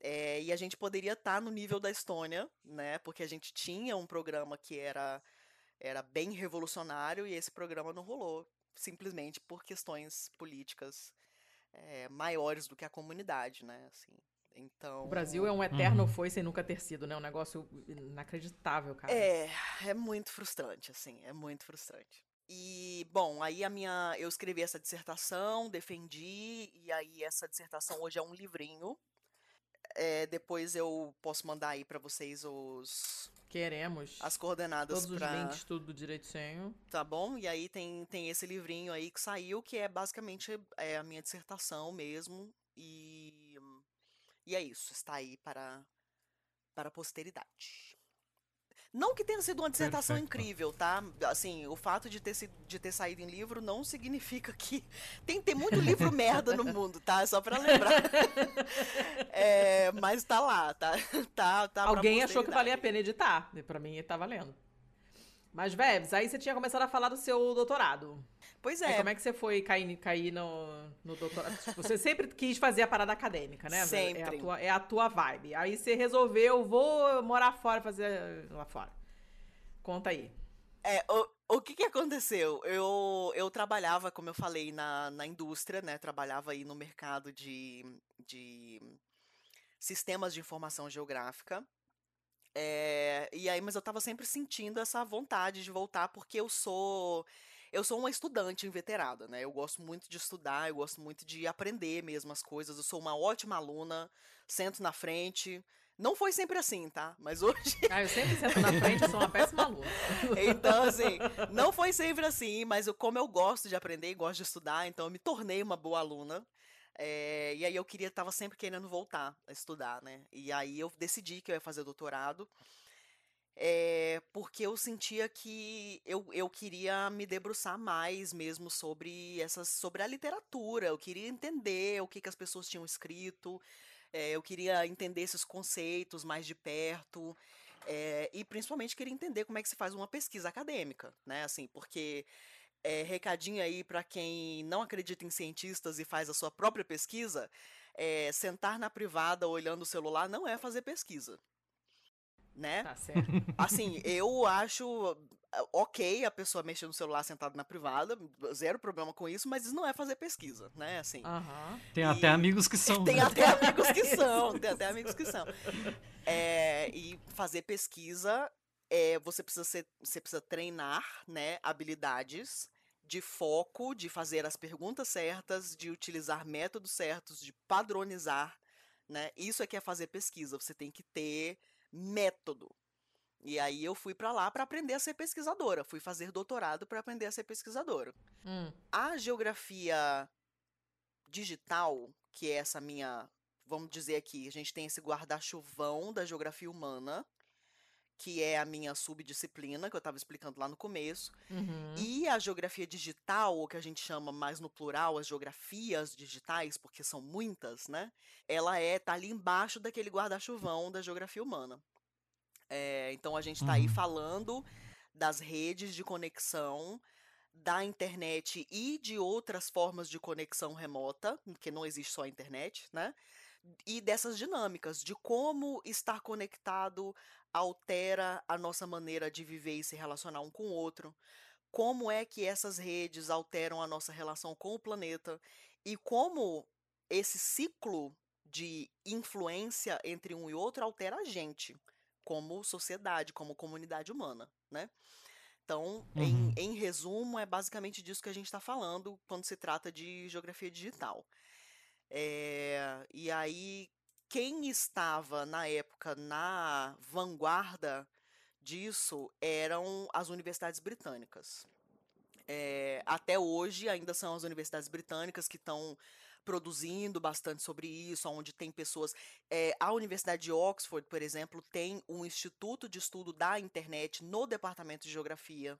C: É, e a gente poderia estar tá no nível da Estônia, né? Porque a gente tinha um programa que era era bem revolucionário e esse programa não rolou, simplesmente por questões políticas é, maiores do que a comunidade, né? Assim, então.
A: O Brasil é um eterno uhum. foi sem nunca ter sido, né? Um negócio inacreditável, cara.
C: É, é muito frustrante, assim, é muito frustrante. E, bom, aí a minha. Eu escrevi essa dissertação, defendi, e aí essa dissertação hoje é um livrinho. É, depois eu posso mandar aí para vocês os
A: Queremos.
C: As coordenadas
A: Todos
C: pra...
A: os links, tudo direitinho.
C: Tá bom? E aí tem, tem esse livrinho aí que saiu, que é basicamente é a minha dissertação mesmo. E, e é isso. Está aí para, para a posteridade. Não que tenha sido uma dissertação Perfeito. incrível, tá? Assim, o fato de ter, de ter saído em livro não significa que. [laughs] Tem, tem muito livro merda no mundo, tá? Só pra lembrar. [laughs] é, mas tá lá, tá? tá, tá
A: Alguém achou que valia a pena editar. E pra mim tá valendo. Mas, Vebs, aí você tinha começado a falar do seu doutorado.
C: Pois é.
A: Aí como é que você foi cair, cair no, no doutorado? [laughs] Tipo, você sempre quis fazer a parada acadêmica, né?
C: Sempre.
A: É a, tua, é a tua vibe. Aí você resolveu, vou morar fora, fazer lá fora. Conta aí.
C: É, o, o que que aconteceu? Eu, eu trabalhava, como eu falei, na, na indústria, né? Trabalhava aí no mercado de, de sistemas de informação geográfica. É, e aí, mas eu tava sempre sentindo essa vontade de voltar, porque eu sou. Eu sou uma estudante inveterada, né? Eu gosto muito de estudar, eu gosto muito de aprender mesmo as coisas. Eu sou uma ótima aluna, sento na frente. Não foi sempre assim, tá? Mas [laughs] hoje.
A: Ah, eu sempre sento na frente, eu sou uma péssima aluna.
C: então, assim, não foi sempre assim, mas eu, como eu gosto de aprender e gosto de estudar, então eu me tornei uma boa aluna. É, e aí eu queria, tava sempre querendo voltar a estudar, né? E aí eu decidi que eu ia fazer doutorado. É, porque eu sentia que eu, eu queria me debruçar mais mesmo sobre essas sobre a literatura eu queria entender o que, que as pessoas tinham escrito é, eu queria entender esses conceitos mais de perto é, e principalmente queria entender como é que se faz uma pesquisa acadêmica né assim porque é, recadinho aí para quem não acredita em cientistas e faz a sua própria pesquisa, é, sentar na privada olhando o celular não é fazer pesquisa. Né?
A: Tá certo.
C: Assim, eu acho ok a pessoa mexer no celular sentada na privada, zero problema com isso, mas isso não é fazer pesquisa, né? Assim.
A: Uhum.
B: Tem e... até amigos que são.
C: Tem né? até amigos que [laughs] são, tem até amigos que são. É, e fazer pesquisa, é, você precisa ser, você precisa treinar, né, habilidades de foco, de fazer as perguntas certas, de utilizar métodos certos, de padronizar, né? Isso é que é fazer pesquisa. Você tem que ter método. E aí eu fui para lá para aprender a ser pesquisadora. Fui fazer doutorado para aprender a ser pesquisadora.
A: Hum.
C: A geografia digital, que é essa minha, vamos dizer aqui, a gente tem esse guarda-chuvão da geografia humana, que é a minha subdisciplina, que eu estava explicando lá no começo.
A: Uhum.
C: E a geografia digital, ou que a gente chama mais no plural, as geografias digitais, porque são muitas, né? Ela é tá ali embaixo daquele guarda-chuvão da geografia humana. É, então a gente está uhum. aí falando das redes de conexão da internet e de outras formas de conexão remota, porque não existe só a internet, né? E dessas dinâmicas, de como estar conectado altera a nossa maneira de viver e se relacionar um com o outro, como é que essas redes alteram a nossa relação com o planeta e como esse ciclo de influência entre um e outro altera a gente como sociedade, como comunidade humana, né? Então, uhum. em, em resumo, é basicamente disso que a gente está falando quando se trata de geografia digital. É, e aí, quem estava na época na vanguarda disso eram as universidades britânicas. É, até hoje ainda são as universidades britânicas que estão produzindo bastante sobre isso, onde tem pessoas. É, a Universidade de Oxford, por exemplo, tem um instituto de estudo da internet no departamento de geografia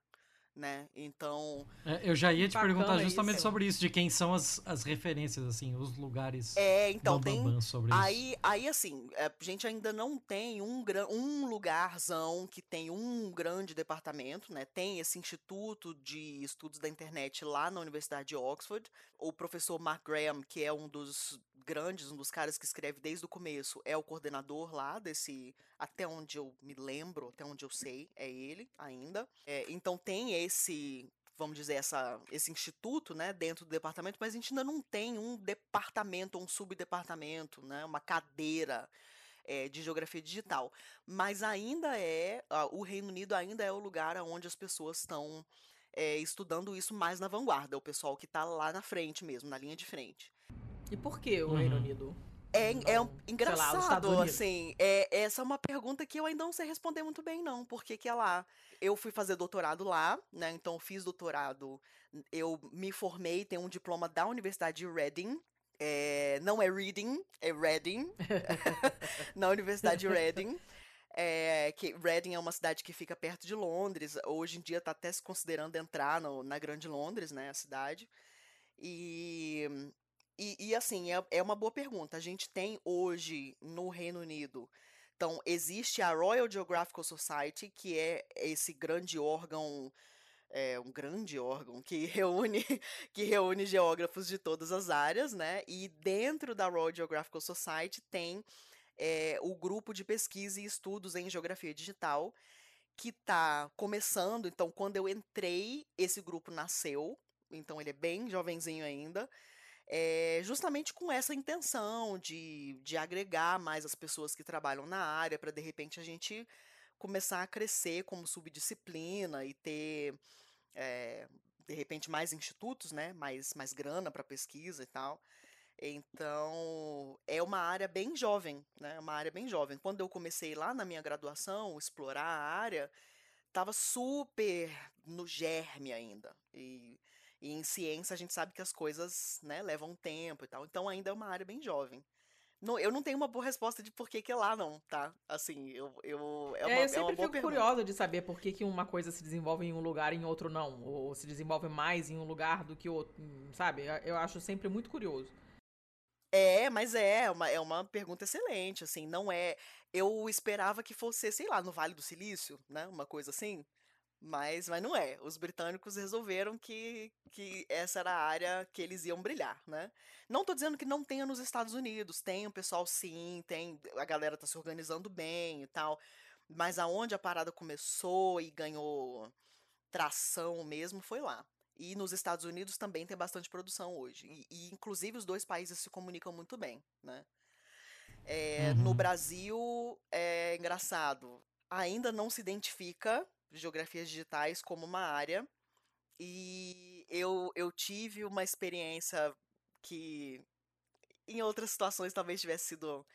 C: né? Então.
B: É, eu já ia te perguntar justamente isso. sobre isso, de quem são as, as referências, assim, os lugares.
C: É, então tem. Sobre aí, isso. aí, assim, é, a gente ainda não tem um, um lugarzão que tem um grande departamento, né? Tem esse Instituto de Estudos da Internet lá na Universidade de Oxford. O professor Mark Graham, que é um dos grandes, um dos caras que escreve desde o começo, é o coordenador lá desse. Até onde eu me lembro, até onde eu sei, é ele ainda. É, então tem esse vamos dizer, essa, esse instituto né, dentro do departamento, mas a gente ainda não tem um departamento, um subdepartamento, né, uma cadeira é, de geografia digital. Mas ainda é, o Reino Unido ainda é o lugar onde as pessoas estão é, estudando isso mais na vanguarda, o pessoal que está lá na frente mesmo, na linha de frente.
A: E por que o uhum. Reino Unido?
C: É, é um, engraçado, lá, assim. É, essa é uma pergunta que eu ainda não sei responder muito bem, não. Por que, que é lá? Eu fui fazer doutorado lá, né? Então, fiz doutorado. Eu me formei, tenho um diploma da Universidade de Reading. É, não é Reading, é Reading. [laughs] na Universidade de Reading. É, que Reading é uma cidade que fica perto de Londres. Hoje em dia está até se considerando entrar no, na Grande Londres, né? A cidade. E e, e assim, é, é uma boa pergunta. A gente tem hoje no Reino Unido. Então, existe a Royal Geographical Society, que é esse grande órgão é um grande órgão que [laughs] reúne que reúne geógrafos de todas as áreas, né? E dentro da Royal Geographical Society tem é, o grupo de pesquisa e estudos em geografia digital que está começando. Então, quando eu entrei, esse grupo nasceu. Então, ele é bem jovenzinho ainda é, justamente com essa intenção de, de agregar mais as pessoas que trabalham na área, para de repente a gente começar a crescer como subdisciplina e ter, é, de repente, mais institutos, né? mais, mais grana para pesquisa e tal. Então, é uma área bem jovem, né? Uma área bem jovem. Quando eu comecei lá na minha graduação, explorar a área, estava super no germe ainda. E e em ciência a gente sabe que as coisas né, levam tempo e tal. Então ainda é uma área bem jovem. Não, eu não tenho uma boa resposta de por que, que é lá, não, tá? Assim, eu. eu
A: é, uma, é eu sempre é fico curiosa de saber por que, que uma coisa se desenvolve em um lugar e em outro não. Ou se desenvolve mais em um lugar do que outro. Sabe? Eu acho sempre muito curioso.
C: É, mas é, uma, é uma pergunta excelente, assim, não é. Eu esperava que fosse, sei lá, no Vale do Silício, né? Uma coisa assim. Mas, mas não é. Os britânicos resolveram que, que essa era a área que eles iam brilhar, né? Não tô dizendo que não tenha nos Estados Unidos. Tem o pessoal sim, tem. A galera tá se organizando bem e tal. Mas aonde a parada começou e ganhou tração mesmo foi lá. E nos Estados Unidos também tem bastante produção hoje. E, e inclusive os dois países se comunicam muito bem, né? É, uhum. No Brasil, é engraçado. Ainda não se identifica geografias digitais como uma área. E eu, eu tive uma experiência que em outras situações talvez tivesse sido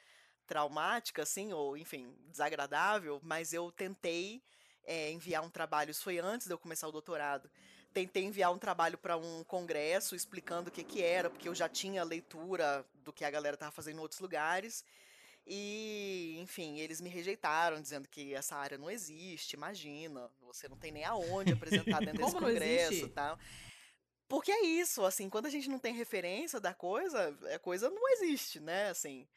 C: traumática, assim, ou enfim, desagradável, mas eu tentei é, enviar um trabalho, isso foi antes de eu começar o doutorado. Tentei enviar um trabalho para um congresso explicando o que, que era, porque eu já tinha leitura do que a galera estava fazendo em outros lugares. E, enfim, eles me rejeitaram, dizendo que essa área não existe, imagina, você não tem nem aonde apresentar [laughs] dentro desse congresso e tal. Porque é isso, assim, quando a gente não tem referência da coisa, a coisa não existe, né, assim.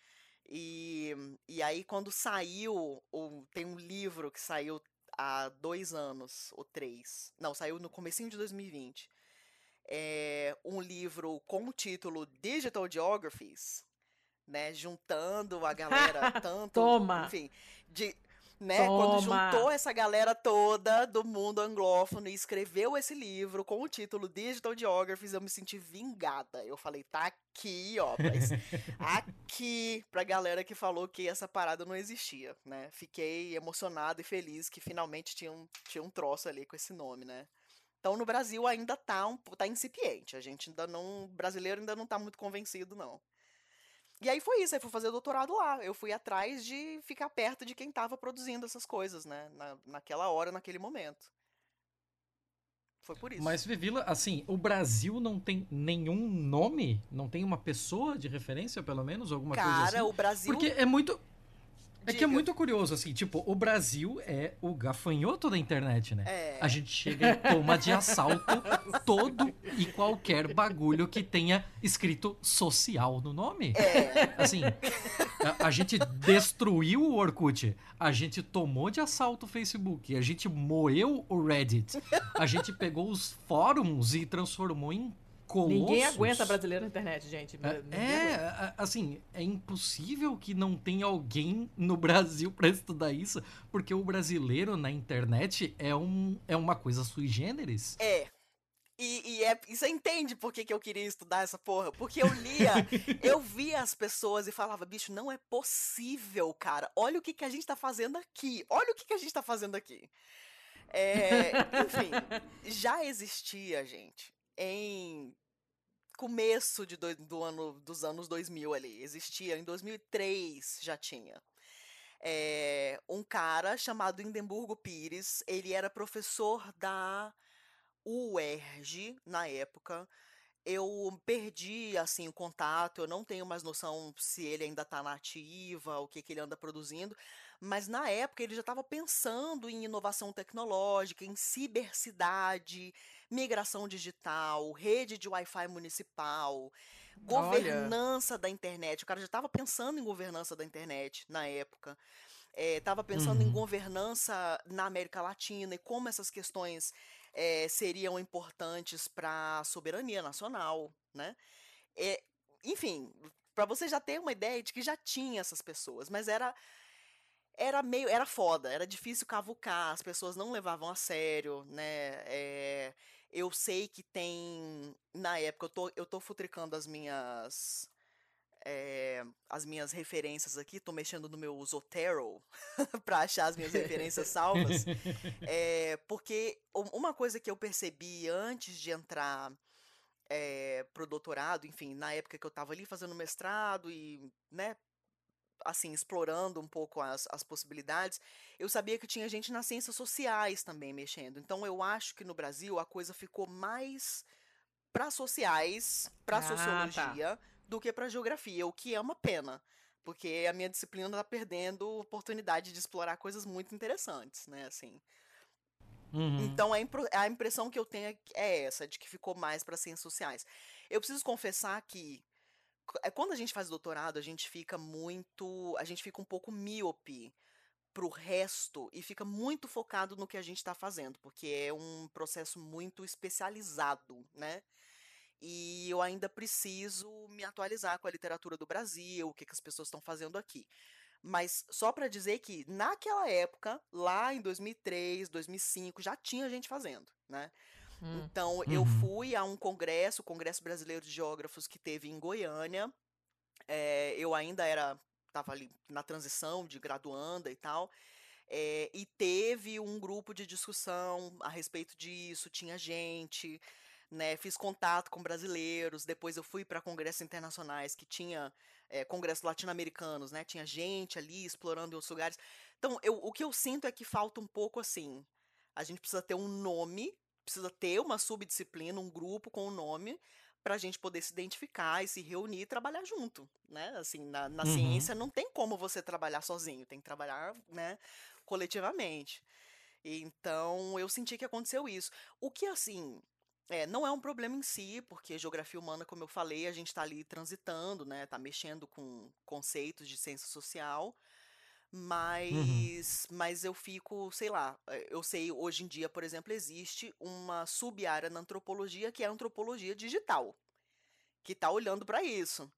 C: E, e aí, quando saiu, ou, tem um livro que saiu há dois anos, ou três, não, saiu no comecinho de 2020, é um livro com o título Digital Geographies, né, juntando a galera [laughs] tanto,
A: Toma.
C: enfim, de né, Toma. quando juntou essa galera toda do mundo anglófono e escreveu esse livro com o título Digital Geographies, eu me senti vingada. Eu falei, tá aqui, ó, mas [laughs] aqui pra galera que falou que essa parada não existia, né? Fiquei emocionado e feliz que finalmente tinha um, tinha um troço ali com esse nome, né? Então no Brasil ainda tá um tá incipiente. A gente ainda não, brasileiro ainda não tá muito convencido não. E aí foi isso, aí fui fazer doutorado lá. Eu fui atrás de ficar perto de quem estava produzindo essas coisas, né? Na, naquela hora, naquele momento. Foi por isso.
B: Mas, Vivila, assim, o Brasil não tem nenhum nome? Não tem uma pessoa de referência, pelo menos? Alguma
C: Cara,
B: coisa assim?
C: o Brasil.
B: Porque é muito. É que é muito curioso, assim, tipo, o Brasil é o gafanhoto da internet, né?
C: É.
B: A gente chega e toma de assalto [laughs] todo e qualquer bagulho que tenha escrito social no nome.
C: É.
B: Assim, a, a gente destruiu o Orkut, a gente tomou de assalto o Facebook, a gente moeu o Reddit, a gente pegou os fóruns e transformou em colossos.
A: Ninguém aguenta brasileiro na internet, gente.
B: É, é, assim, é impossível que não tenha alguém no Brasil pra estudar isso, porque o brasileiro na internet é, um, é uma coisa sui generis.
C: É. E, e, é, e você entende por que, que eu queria estudar essa porra? Porque eu lia, [laughs] eu via as pessoas e falava, bicho, não é possível, cara. Olha o que, que a gente tá fazendo aqui. Olha o que, que a gente tá fazendo aqui. É, enfim, [laughs] já existia, gente, em começo de dois- do ano, dos anos 2000 ali. Existia, em 2003 já tinha. É, um cara chamado Indemburgo Pires, ele era professor da UERJ na época. Eu perdi assim o contato, eu não tenho mais noção se ele ainda está na ativa, o que, que ele anda produzindo, mas na época ele já estava pensando em inovação tecnológica, em cibercidade, migração digital, rede de Wi-Fi municipal, governança da internet. O cara já estava pensando em governança da internet na época. Estava pensando em
B: Uhum.
C: governança na América Latina e como essas questões eh, seriam importantes para a soberania nacional, né? É, enfim, para você já ter uma ideia de que já tinha essas pessoas, mas era era meio era foda, era difícil cavucar, as pessoas não levavam a sério, né? É, eu sei que tem na época eu tô eu tô futricando as minhas é, as minhas referências aqui, tô mexendo no meu Zotero [laughs] para achar as minhas referências salvas. É, [laughs] porque uma coisa que eu percebi antes de entrar é, pro doutorado, enfim, na época que eu tava ali fazendo mestrado e, né, assim, explorando um pouco as, as possibilidades, eu sabia que tinha gente nas ciências sociais também mexendo. Então eu acho que no Brasil a coisa ficou mais para sociais, para
A: Ah, tá.
C: sociologia, do que para geografia, o que é uma pena. Porque a minha disciplina tá perdendo oportunidade de explorar coisas muito interessantes, né? Assim.
B: Uhum.
C: Então a, impro- a impressão que eu tenho é é essa, de que ficou mais para ciências sociais. Eu preciso confessar que quando a gente faz doutorado, a gente fica muito. A gente fica um pouco míope pro resto e fica muito focado no que a gente está fazendo, porque é um processo muito especializado, né? E eu ainda preciso me atualizar com a literatura do Brasil, o que, que as pessoas estão fazendo aqui. Mas só para dizer que naquela época, lá em 2003, 2005, já tinha gente fazendo, né?
A: Hum.
C: Então eu
B: Uhum.
C: fui a um congresso, o Congresso Brasileiro de Geógrafos que teve em Goiânia. É, eu ainda era, estava ali na transição de graduanda e tal. É, e teve um grupo de discussão a respeito disso, tinha gente, né? Fiz contato com brasileiros. Depois eu fui para congressos internacionais que tinha é, congressos latino-americanos, né? Tinha gente ali explorando outros lugares. Então, eu, o que eu sinto é que falta um pouco assim. A gente precisa ter um nome, precisa ter uma subdisciplina, um grupo com um nome, para a gente poder se identificar e se reunir e trabalhar junto, né? Assim, na, na
B: Uhum.
C: ciência não tem como você trabalhar sozinho, tem que trabalhar, né, coletivamente. Então, eu senti que aconteceu isso. O que, assim, é, não é um problema em si, porque geografia humana, como eu falei, a gente está ali transitando, né? Tá mexendo com conceitos de ciência social. Mas, mas eu fico, sei lá, eh, eu sei, hoje em dia, por exemplo, existe uma sub-área na antropologia que é a antropologia digital, que tá olhando para isso.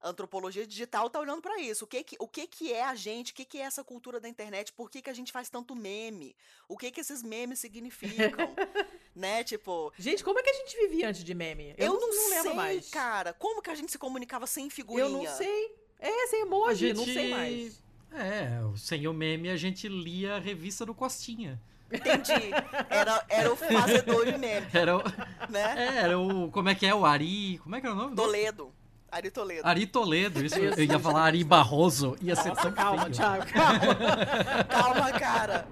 C: A antropologia digital tá olhando para isso. O que que, o que que é a gente? O que que é essa cultura da internet? Por que que a gente faz tanto meme? O que que esses memes significam? [laughs] né? Tipo,
A: Gente, como é que a gente vivia antes de meme?
C: eu, não,
A: lembro
C: sei,
A: mais.
C: cara. Como que a gente se comunicava sem figurinha?
A: Eu não sei. É, sem emoji,
B: A
A: não sei
B: gente-
A: mais.
B: É, sem o meme a gente lia a revista do Costinha.
C: Entendi. Era, era o fazedor de meme,
B: Era o,
C: né?
B: é, era o. Como é que é? O Ari. Como é que era o nome?
C: Toledo. Ari Toledo.
B: Ari Toledo, isso, eu ia falar Ari Barroso, ia ser tão
A: Calma. Thiago, calma. [laughs]
C: Calma, cara.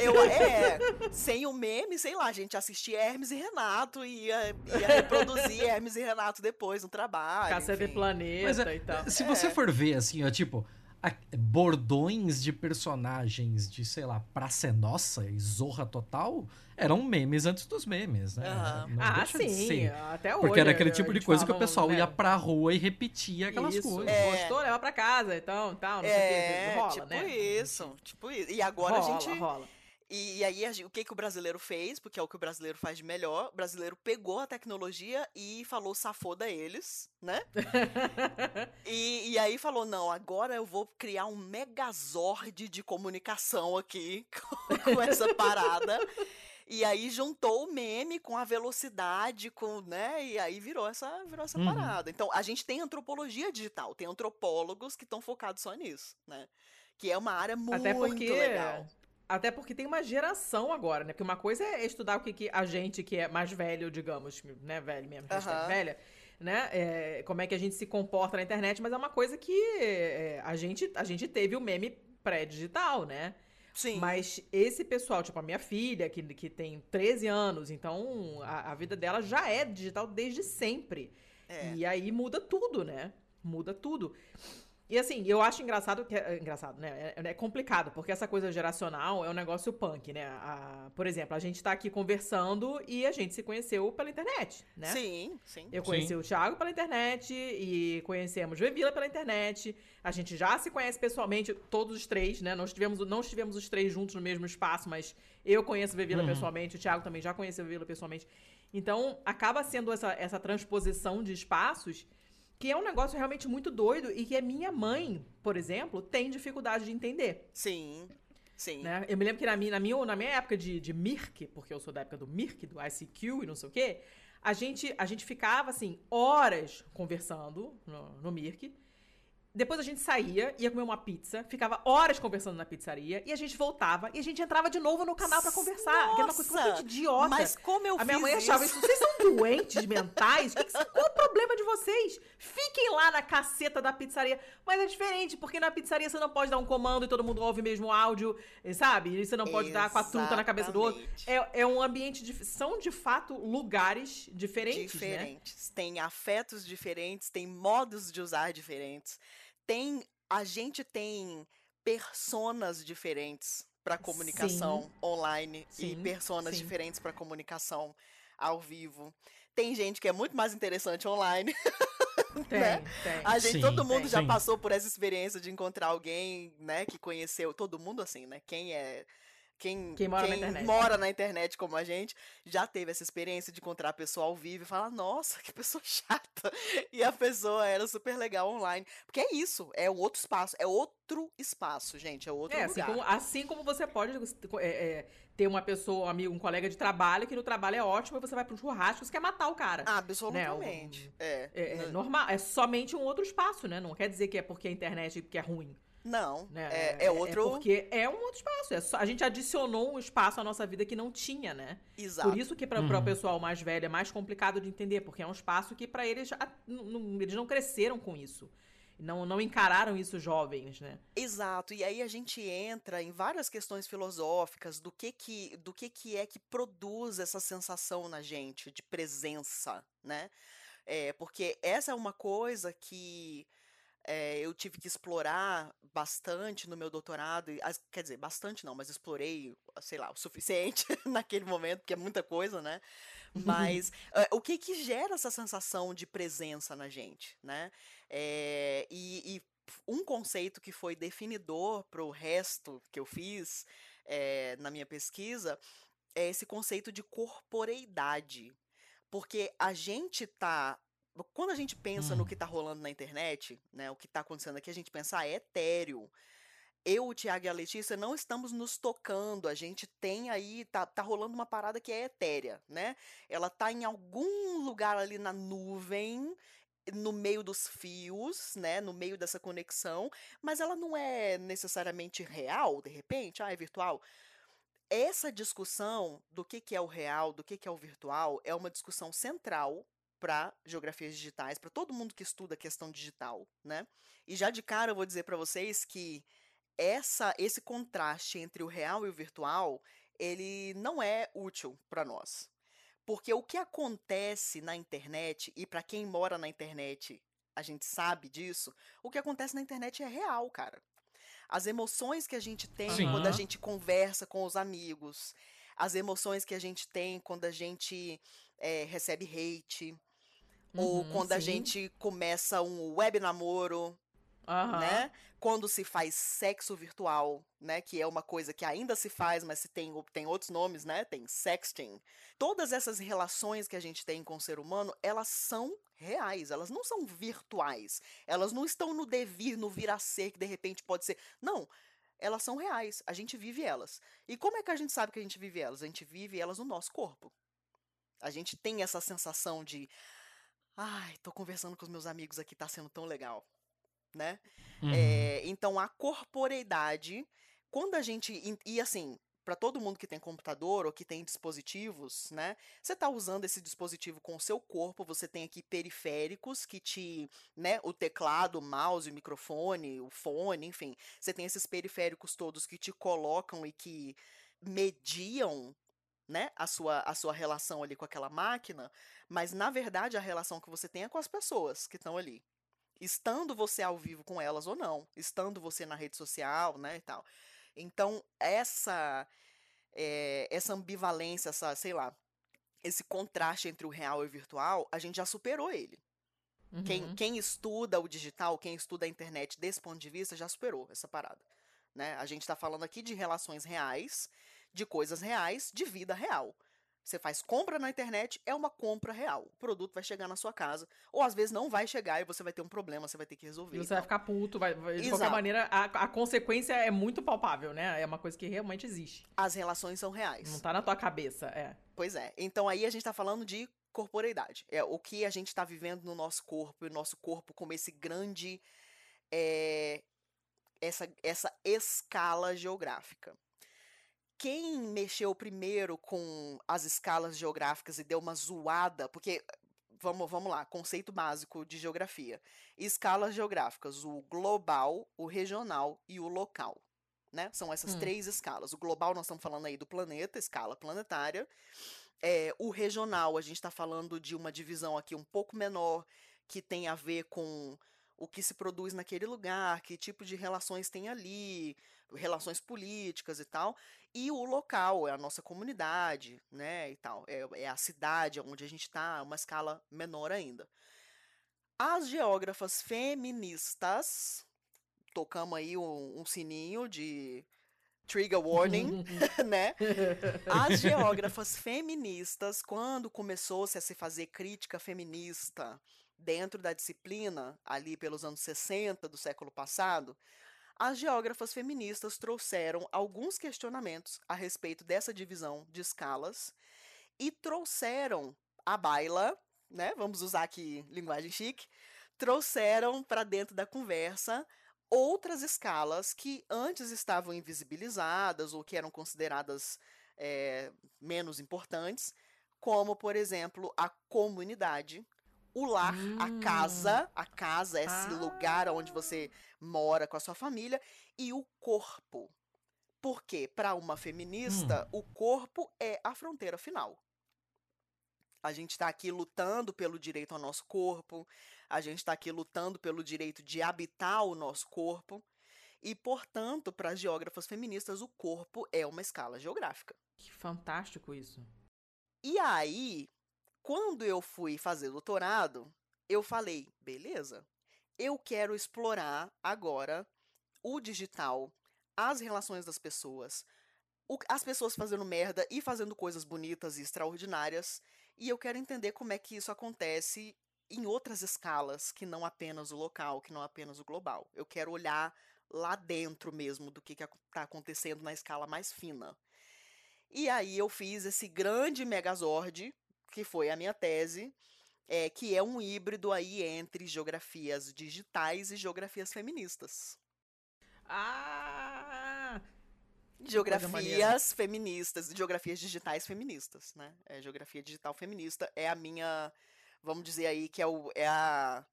C: Eu, é, sem o meme, sei lá, a gente assistia Hermes e Renato e ia, ia reproduzir Hermes e Renato depois no trabalho.
A: Cacete
C: enfim.
A: Planeta
B: Mas é,
A: e tal.
B: se você
C: É.
B: for ver, assim, ó, tipo, bordões de personagens de, sei lá, Praça é Nossa e Zorra Total eram memes antes dos memes, né?
C: Aham.
B: Não
A: Ah,
B: deixa de
A: sim,
B: ser.
A: até hoje.
B: Porque era aquele tipo de coisa que o pessoal
A: né,
B: ia pra rua e repetia aquelas
A: isso,
B: coisas.
C: É.
A: Gostou, leva pra casa, então, tal, não sei o
C: É,
A: que. Rola,
C: tipo
A: né?
C: isso, tipo isso. E agora
A: rola,
C: a gente.
A: rola.
C: E, e aí, o que, que o brasileiro fez? Porque é o que o brasileiro faz de melhor. O brasileiro pegou a tecnologia e falou safoda eles, né? [laughs] E, e aí falou: não, agora eu vou criar um megazord de comunicação aqui [laughs] com, com essa parada. E aí juntou o meme com a velocidade, com, né? E aí virou essa, virou essa
B: Uhum.
C: parada. Então, a gente tem antropologia digital, tem antropólogos que estão focados só nisso, né? Que é uma área muito
A: Até porque.
C: legal.
A: Até porque tem uma geração agora, né? Porque uma coisa é estudar o que, que a gente que é mais velho, digamos, né? Velho mesmo,
C: Aham.
A: velha, né? É, como é que a gente se comporta na internet, mas é uma coisa que é, a, gente, a gente teve o meme pré-digital, né?
C: Sim.
A: Mas esse pessoal, tipo a minha filha, que, que tem 13 anos, então a, a vida dela já é digital desde sempre.
C: É.
A: E aí muda tudo, né? Muda tudo. E assim, eu acho engraçado que. É, engraçado, né? É, é complicado, porque essa coisa geracional é um negócio punk, né? A- por exemplo, a gente tá aqui conversando e a gente se conheceu pela internet, né?
C: Sim, sim.
A: Eu conheci
B: Sim.
A: o Thiago pela internet e conhecemos Vevila pela internet. A gente já se conhece pessoalmente, todos os três, né? Não estivemos, não estivemos os três juntos no mesmo espaço, mas eu conheço o Vevila
B: Uhum.
A: pessoalmente, o Thiago também já conheceu o Vevila pessoalmente. Então, acaba sendo essa, essa transposição de espaços que é um negócio realmente muito doido e que a minha mãe, por exemplo, tem dificuldade de entender.
C: Sim. Sim.
A: Né? Eu me lembro que na minha, na minha, na minha época de, de Mirk, porque eu sou da época do Mirk, do ICQ e não sei o quê, a gente, a gente ficava, assim, horas conversando no, no Mirk. Depois a gente saía, ia comer uma pizza, ficava horas conversando na pizzaria, e a gente voltava, e a gente entrava de novo no canal pra conversar. Aquela coisa
C: Nossa!
A: completamente idiota.
C: Mas como eu
A: a minha mãe achava
C: isso?
A: Vocês são doentes mentais? Que que- qual o problema de vocês? Fiquem lá na caceta da pizzaria. Mas é diferente, porque na pizzaria você não pode dar um comando e todo mundo ouve o mesmo áudio, sabe? E você não pode dar com a truta na cabeça do outro.
C: Exatamente.
A: É, é um ambiente. dif- São de fato lugares diferentes, né?
C: diferentes. Tem afetos diferentes, tem modos de usar diferentes. Tem a gente tem personas diferentes para comunicação online e
A: Sim,
C: personas
A: sim.
C: diferentes para comunicação ao vivo. Tem gente que é muito mais interessante online. [laughs]
A: Tem,
C: né?
A: tem.
C: A gente,
B: Sim,
C: todo mundo
A: tem.
C: já
B: Sim.
C: passou por essa experiência de encontrar alguém, né, que conheceu todo mundo assim, né? Quem é quem,
A: Quem mora na internet.
C: mora na internet como a gente já teve essa experiência de encontrar a pessoa ao vivo e falar, nossa, que pessoa [laughs] chata. E a pessoa era super legal online. Porque é isso, é outro espaço, é outro espaço, gente, é outro
A: É, assim
C: lugar.
A: como, assim como você pode é, é, ter uma pessoa, um amigo, um colega de trabalho, que no trabalho é ótimo, e você vai pra um churrasco, você quer matar o cara.
C: Absolutamente. É.
A: É, é
C: N-
A: normal, é somente um outro espaço, né? Não quer dizer que é porque a internet que é ruim,
C: Não,
A: né?
C: é, é outro.
A: porque é um outro espaço. É só- a gente adicionou um espaço à nossa vida que não tinha, né?
C: Exato.
A: Por isso que para
B: Uhum.
A: o pessoal mais velho é mais complicado de entender, porque é um espaço que para eles não- eles não cresceram com isso. Não, não encararam isso jovens, né?
C: Exato, e aí a gente entra em várias questões filosóficas do que que, do que que é que produz essa sensação na gente de presença, né? É, porque essa é uma coisa que é, eu tive que explorar bastante no meu doutorado, e as- quer dizer, bastante não, mas explorei, sei lá, o suficiente [laughs] naquele momento, porque é muita coisa, né? [laughs] Mas é, o que que gera essa sensação de presença na gente, né? É, e, e um conceito que foi definidor para o resto que eu fiz é, na minha pesquisa é esse conceito de corporeidade. Porque a gente tá. Quando a gente pensa no
B: Hum.
C: que tá rolando na internet, né? O que tá acontecendo aqui, a gente pensa, ah, é etéreo. Eu, o Tiago e a Letícia não estamos nos tocando. A gente tem aí, tá, tá rolando uma parada que é etérea, né? Ela tá em algum lugar ali na nuvem, no meio dos fios, né? No meio dessa conexão, mas ela não é necessariamente real, de repente, ah, é virtual. Essa discussão do que, que é o real, do que, que é o virtual, é uma discussão central para geografias digitais, para todo mundo que estuda questão digital, né? E já de cara eu vou dizer para vocês que essa esse contraste entre o real e o virtual, ele não é útil para nós. Porque o que acontece na internet e para quem mora na internet, a gente sabe disso, o que acontece na internet é real, cara. As emoções que a gente tem
B: Sim.
C: quando a gente conversa com os amigos, as emoções que a gente tem quando a gente é, recebe hate, ou
A: Uhum,
C: quando a
A: sim.
C: gente começa um web namoro,
A: Aham.
C: né? Quando se faz sexo virtual, né? Que é uma coisa que ainda se faz, mas se tem, tem outros nomes, né? Tem sexting. Todas essas relações que a gente tem com o ser humano, elas são reais, elas não são virtuais. Elas não estão no devir, no vir a ser, que de repente pode ser. Não. Elas são reais, a gente vive elas. E como é que a gente sabe que a gente vive elas? A gente vive elas no nosso corpo. A gente tem essa sensação de. Ai, tô conversando com os meus amigos aqui, tá sendo tão legal. Né?
B: Uhum.
C: É, então, a corporeidade, quando a gente. E, assim, para todo mundo que tem computador ou que tem dispositivos, né? Você está usando esse dispositivo com o seu corpo, você tem aqui periféricos que te. né? O teclado, o mouse, o microfone, o fone, enfim. Você tem esses periféricos todos que te colocam e que mediam. Né, a, sua, a sua relação ali com aquela máquina, mas na verdade a relação que você tem é com as pessoas que estão ali estando você ao vivo com elas ou não, estando você na rede social, né, e tal. Então, essa é, essa ambivalência, essa, sei lá, esse contraste entre o real e o virtual, a gente já superou ele. Quem,
A: Uhum.
C: quem estuda o digital, quem estuda a internet desse ponto de vista, já superou essa parada. Né? A gente está falando aqui de relações reais, de coisas reais, de vida real. Você faz compra na internet, é uma compra real. O produto vai chegar na sua casa, ou às vezes não vai chegar e você vai ter um problema, você vai ter que resolver.
A: E
C: e
A: você vai ficar puto, vai, vai- de
C: Exato.
A: qualquer maneira, a, a consequência é muito palpável, né? É uma coisa que realmente existe.
C: As relações são reais.
A: Não tá na tua cabeça, é.
C: Pois é. Então aí a gente tá falando de corporeidade. É o que a gente tá vivendo no nosso corpo, e o nosso corpo como esse grande. é, essa, essa escala geográfica. Quem mexeu primeiro com as escalas geográficas e deu uma zoada, porque vamos, vamos lá, conceito básico de geografia. Escalas geográficas, o global, o regional e o local. Né? São essas
A: Hum.
C: três escalas. O global, nós estamos falando aí do planeta, escala planetária. É, o regional, a gente está falando de uma divisão aqui um pouco menor, que tem a ver com o que se produz naquele lugar, que tipo de relações tem ali, relações políticas e tal. E o local, é a nossa comunidade, né, e tal. É, é a cidade onde a gente está, uma escala menor ainda. As geógrafas feministas, tocamos aí um, um sininho de trigger warning, [laughs] né? As geógrafas feministas, quando começou-se a se fazer crítica feminista dentro da disciplina, ali pelos anos 60 do século passado, as geógrafas feministas trouxeram alguns questionamentos a respeito dessa divisão de escalas e trouxeram à baila, né? Vamos usar aqui linguagem chique, trouxeram para dentro da conversa outras escalas que antes estavam invisibilizadas ou que eram consideradas eh, menos importantes, como, por exemplo, a comunidade, o lar, a
A: Hum.
C: casa, a casa, esse lugar onde
A: Ah.
C: você mora com a sua família, e o corpo. Porque, para uma feminista, o corpo é a fronteira final. A gente está aqui lutando pelo direito ao nosso corpo, a gente está aqui lutando pelo direito de habitar o nosso corpo, e, portanto, para as geógrafas feministas, o corpo é uma escala geográfica.
A: Que fantástico isso.
C: E aí, quando eu fui fazer doutorado, eu falei, beleza, eu quero explorar agora o digital, as relações das pessoas, o- as pessoas fazendo merda e fazendo coisas bonitas e extraordinárias, e eu quero entender como é que isso acontece em outras escalas, que não apenas o local, que não apenas o global. Eu quero olhar lá dentro mesmo do que está acontecendo na escala mais fina. E aí eu fiz esse grande megazord, que foi a minha tese, é, que é um híbrido aí entre geografias digitais e geografias feministas.
A: Ah!
C: Geografias feministas, geografias digitais feministas, né? É, geografia digital feminista é a minha vamos dizer aí que é o é a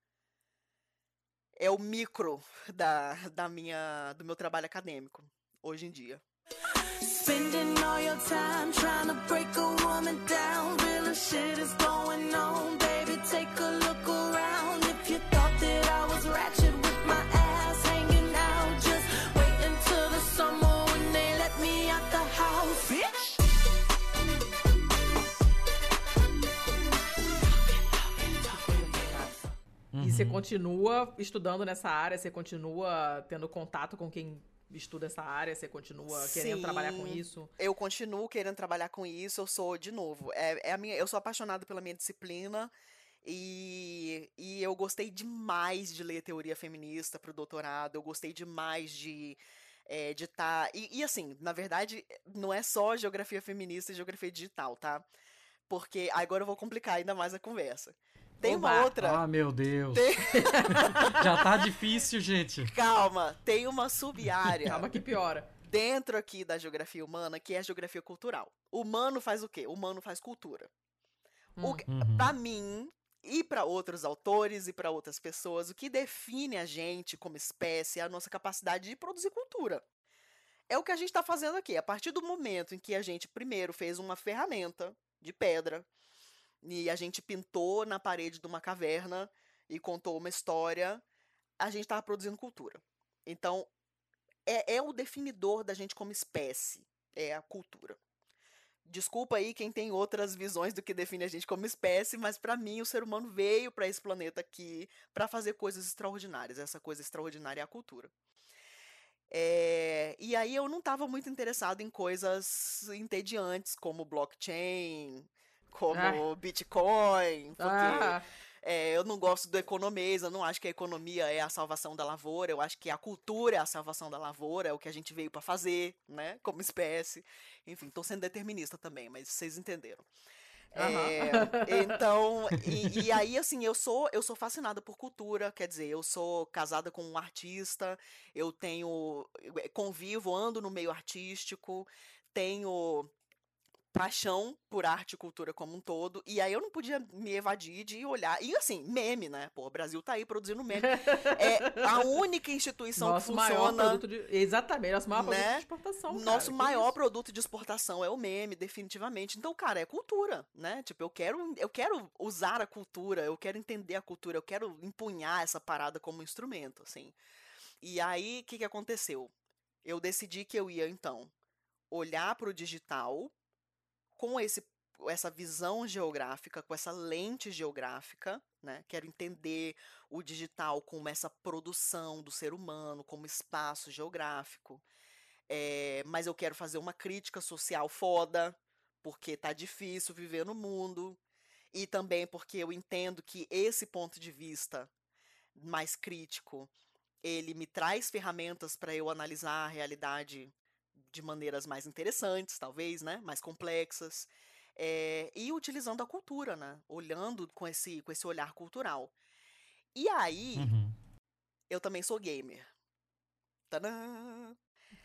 C: é o micro da, da minha do meu trabalho acadêmico hoje em dia. Spending all your time trying to break a woman down. Real shit is going on, baby. Take a look around. If you thought that I was ratchet with my ass hanging out, just the summer when they let me out the house, bitch.
A: E você continua estudando nessa área, você continua tendo contato com quem estuda essa área, você continua
C: Sim,
A: querendo trabalhar com isso?
C: Eu continuo querendo trabalhar com isso. Eu sou, de novo, é, é a minha, eu sou apaixonada pela minha disciplina. E, e eu gostei demais de ler teoria feminista para o doutorado. Eu gostei demais de é, de estar. Tá, e, e, assim, na verdade, não é só geografia feminista e geografia digital, tá? Porque agora eu vou complicar ainda mais a conversa. Tem
A: Oba.
C: uma outra.
B: Ah, meu Deus.
C: Tem- [laughs]
B: Já tá difícil, gente.
C: Calma, tem uma sub-área
A: Calma que piora.
C: dentro aqui da geografia humana que é a geografia cultural. Humano faz o quê? Humano faz cultura. O
A: Hum.
C: que-
B: Uhum.
C: Pra mim e para outros autores e para outras pessoas, o que define a gente como espécie é a nossa capacidade de produzir cultura. É o que a gente está fazendo aqui. A partir do momento em que a gente primeiro fez uma ferramenta de pedra e a gente pintou na parede de uma caverna e contou uma história, a gente estava produzindo cultura. Então, é, é o definidor da gente como espécie, é a cultura. Desculpa aí quem tem outras visões do que define a gente como espécie, mas para mim o ser humano veio para esse planeta aqui para fazer coisas extraordinárias. Essa coisa extraordinária é a cultura. É, e aí eu não estava muito interessado em coisas entediantes como blockchain, como
A: Ah.
C: Bitcoin, porque
A: Ah,
C: é, eu não gosto do economês, eu não acho que a economia é a salvação da lavoura, eu acho que a cultura é a salvação da lavoura, é o que a gente veio para fazer, né, como espécie. Enfim, tô sendo determinista também, mas vocês entenderam. É, [laughs] então, e, e aí, assim, eu sou, eu sou fascinada por cultura, quer dizer, eu sou casada com um artista, eu tenho, convivo, ando no meio artístico, tenho paixão por arte e cultura como um todo, e aí eu não podia me evadir de olhar, e assim, meme, né, pô, o Brasil tá aí produzindo meme, é a única instituição
A: nosso
C: que
A: maior
C: funciona...
A: produto de. Exatamente, nosso maior produto
C: né?
A: de exportação.
C: Nosso
A: cara,
C: maior
A: isso?
C: produto de exportação é o meme, definitivamente. Então, cara, é cultura, né? Tipo, eu quero, eu quero usar a cultura, eu quero entender a cultura, eu quero empunhar essa parada como instrumento, assim. E aí, o que, que aconteceu? Eu decidi que eu ia, então, olhar para o digital com esse, essa visão geográfica, com essa lente geográfica, né? Quero entender o digital como essa produção do ser humano, como espaço geográfico. É, mas eu quero fazer uma crítica social foda, porque tá difícil viver no mundo. E também porque eu entendo que esse ponto de vista mais crítico, ele me traz ferramentas para eu analisar a realidade de maneiras mais interessantes, talvez, né? Mais complexas. É, e utilizando a cultura, né? Olhando com esse, com esse olhar cultural. E aí,
B: Uhum.
C: eu também sou gamer. Tadã!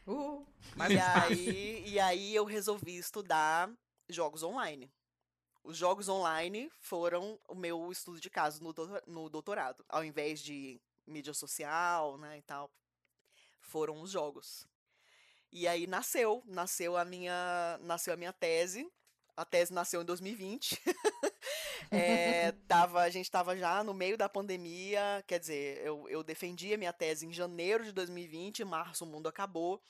A: Uh, mas
C: E [laughs] aí, e aí eu resolvi estudar jogos online. Os jogos online foram o meu estudo de caso no, doutor- no doutorado. Ao invés de mídia social, né, e tal, foram os jogos. E aí nasceu, nasceu a minha, nasceu a minha tese. A tese nasceu em 2020. [laughs] É, tava, a gente estava já no meio da pandemia, quer dizer, eu, eu defendi a minha tese em janeiro de 2020, em março o mundo acabou,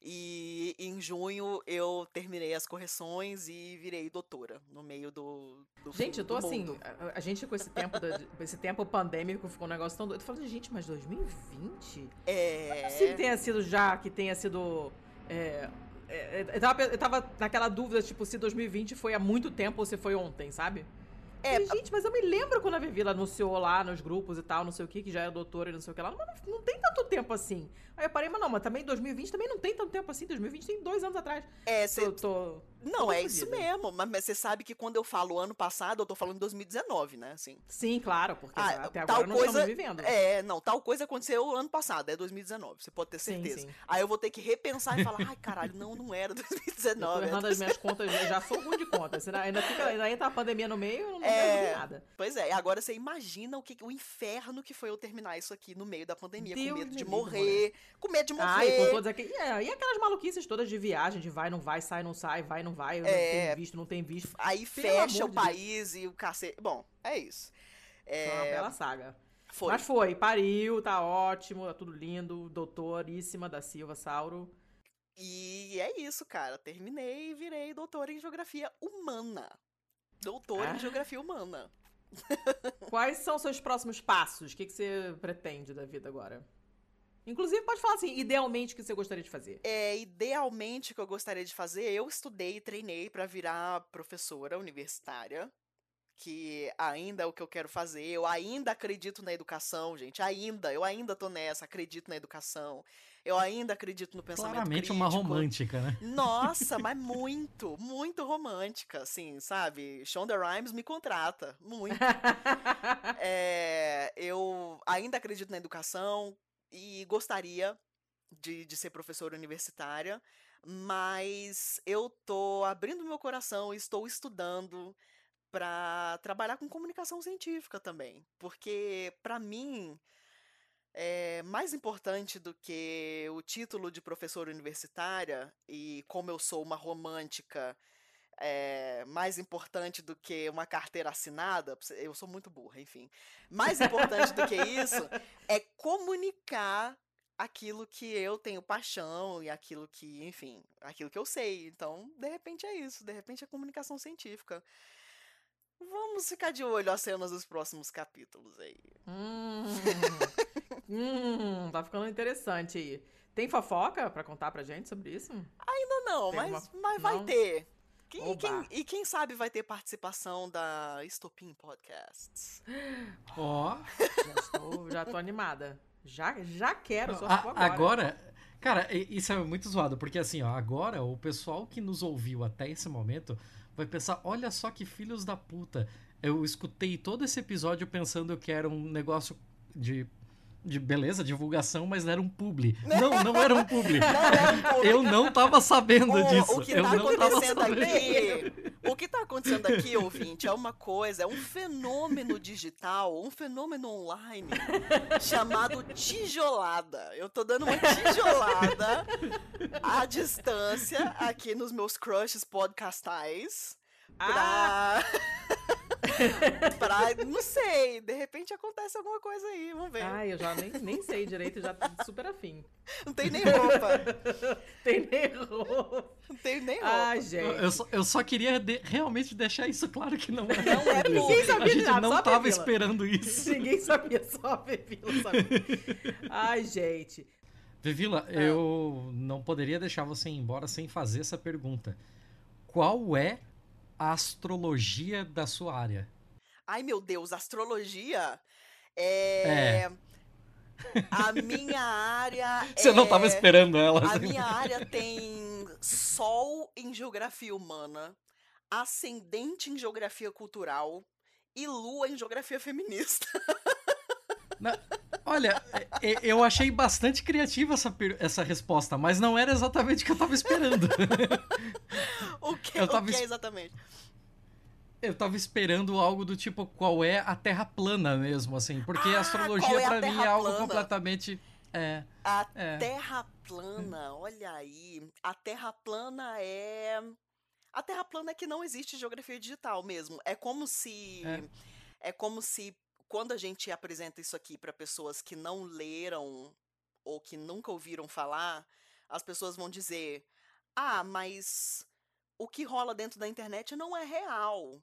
C: e em junho eu terminei as correções e virei doutora no meio do, do
A: Gente, eu tô
C: do
A: assim, a, a gente com esse tempo, da- esse tempo pandêmico ficou um negócio tão doido. Eu falei, gente, mas 2020?
C: É,
A: Se tenha sido já, que tenha sido. é, é, eu, tava, eu tava naquela dúvida, tipo, se 2020 foi há muito tempo ou se foi ontem, sabe?
C: É,
A: E, gente, mas eu me lembro quando a Vivi anunciou lá nos grupos e tal, não sei o que, que já é doutora e não sei o que lá. Mas não, não tem tanto tempo assim. Aí eu parei, mas não, mas também 2020 também não tem tanto tempo assim. 2020 tem dois anos atrás.
C: é, cê-
A: Tô, tô-
C: Não, é isso mesmo. Mas, mas, você sabe que quando eu falo ano passado, eu tô falando 2019, né? Assim.
A: Sim, claro, porque ah, até agora não coisa, estamos vivendo.
C: É, não, tal coisa aconteceu ano passado, é 2019, você pode ter certeza. Sim, sim. Aí eu vou ter que repensar e falar, ai, caralho, não, não era 2019. Eu tô
A: errando as minhas contas, já sou ruim de contas. Ainda, fica, ainda entra a pandemia no meio, não é, nada.
C: Pois é, agora você imagina o, que, o inferno que foi eu terminar isso aqui no meio da pandemia, Deus com medo de morrer, com medo de morrer. Ai,
A: com todas aqui, é, e aquelas maluquices todas de viagem, de vai, não vai, sai, não sai, vai, não vai, é, tem visto, não tem visto.
C: Aí Pelo fecha o de país Deus. e o cacete. Bom, é isso.
A: É... Foi uma bela saga. Foi. Mas foi, pariu, tá ótimo, tá tudo lindo, doutoríssima da Silva Sauro.
C: E é isso, cara. Terminei e virei doutora em geografia humana. Doutora ah. em geografia humana.
A: Quais são seus próximos passos? O que, que você pretende da vida agora? Inclusive, pode falar assim, idealmente o que você gostaria de fazer.
C: É, idealmente o que eu gostaria de fazer, eu estudei e treinei para virar professora universitária, que ainda é o que eu quero fazer. Eu ainda acredito na educação, gente. Ainda, eu ainda tô nessa, acredito na educação. Eu ainda acredito no pensamento
B: Claramente
C: crítico.
B: uma romântica, né?
C: Nossa, mas [laughs] muito, muito romântica, assim, sabe? Shonda Rhimes me contrata, muito. [laughs] é, eu ainda acredito na educação, e gostaria de, de ser professora universitária, mas eu tô abrindo meu coração estou estudando para trabalhar com comunicação científica também, porque para mim é mais importante do que o título de professora universitária e como eu sou uma romântica é, mais importante do que uma carteira assinada, eu sou muito burra, enfim. Mais importante do que isso é comunicar aquilo que eu tenho paixão e aquilo que, enfim, aquilo que eu sei. Então, de repente é isso, de repente é comunicação científica. Vamos ficar de olho às cenas dos próximos capítulos aí.
A: Hum, hum, tá ficando interessante aí. Tem fofoca para contar pra gente sobre isso?
C: Ainda não, Tem mas, uma... mas vai não? ter. E quem, e quem, sabe vai ter participação da Estopim Podcasts.
B: Ó. Oh.
A: já, estou, já tô animada. Já, já quero, só
B: a, agora. Agora, cara, isso é muito zoado, porque assim, ó, agora o pessoal que nos ouviu até esse momento vai pensar: olha só que filhos da puta. Eu escutei todo esse episódio pensando que era um negócio de de beleza, divulgação, mas era um publi. [laughs] Não, não era um publi. Não era um publi. Eu não tava sabendo o, disso.
C: O que tá acontecendo aqui, o que tá acontecendo aqui, ouvinte, é uma coisa, é um fenômeno digital, um fenômeno online chamado tijolada. Eu tô dando uma tijolada à distância aqui nos meus crushes podcastais. Pra... Ah. pra, [laughs] [laughs] não sei, de repente acontece alguma coisa aí, vamos ver.
A: Ah, eu já nem, nem sei direito, já tô super afim.
C: Não tem nem roupa. [laughs]
A: tem nem roupa.
C: Não tem nem roupa.
A: Ai, gente.
B: Eu só, eu só queria de, realmente deixar isso claro que não é.
C: Não é [laughs]
A: Ninguém sabia A
B: gente
A: nada,
B: não tava esperando isso.
A: Ninguém sabia, só a Vevila sabia. Ai, gente.
B: Vevila, ah. eu não poderia deixar você ir embora sem fazer essa pergunta. Qual é a astrologia da sua área?
C: Ai, meu Deus, astrologia? É. é. A minha área. [laughs]
B: Você é... não estava esperando ela.
C: A minha área tem Sol em Geografia Humana, Ascendente em Geografia Cultural e Lua em Geografia Feminista.
B: Na... Olha, é, é, eu achei bastante criativa essa, essa resposta, mas não era exatamente o que eu estava esperando. [laughs]
C: o que, eu tava o que é exatamente?
B: Eu tava esperando algo do tipo qual é a Terra plana mesmo, assim, porque ah, a astrologia é para mim é algo completamente é,
C: a é. Terra plana, olha aí, a Terra plana é a Terra plana é que não existe geografia digital mesmo. É como se é, é como se quando a gente apresenta isso aqui para pessoas que não leram ou que nunca ouviram falar, as pessoas vão dizer: "Ah, mas o que rola dentro da internet não é real".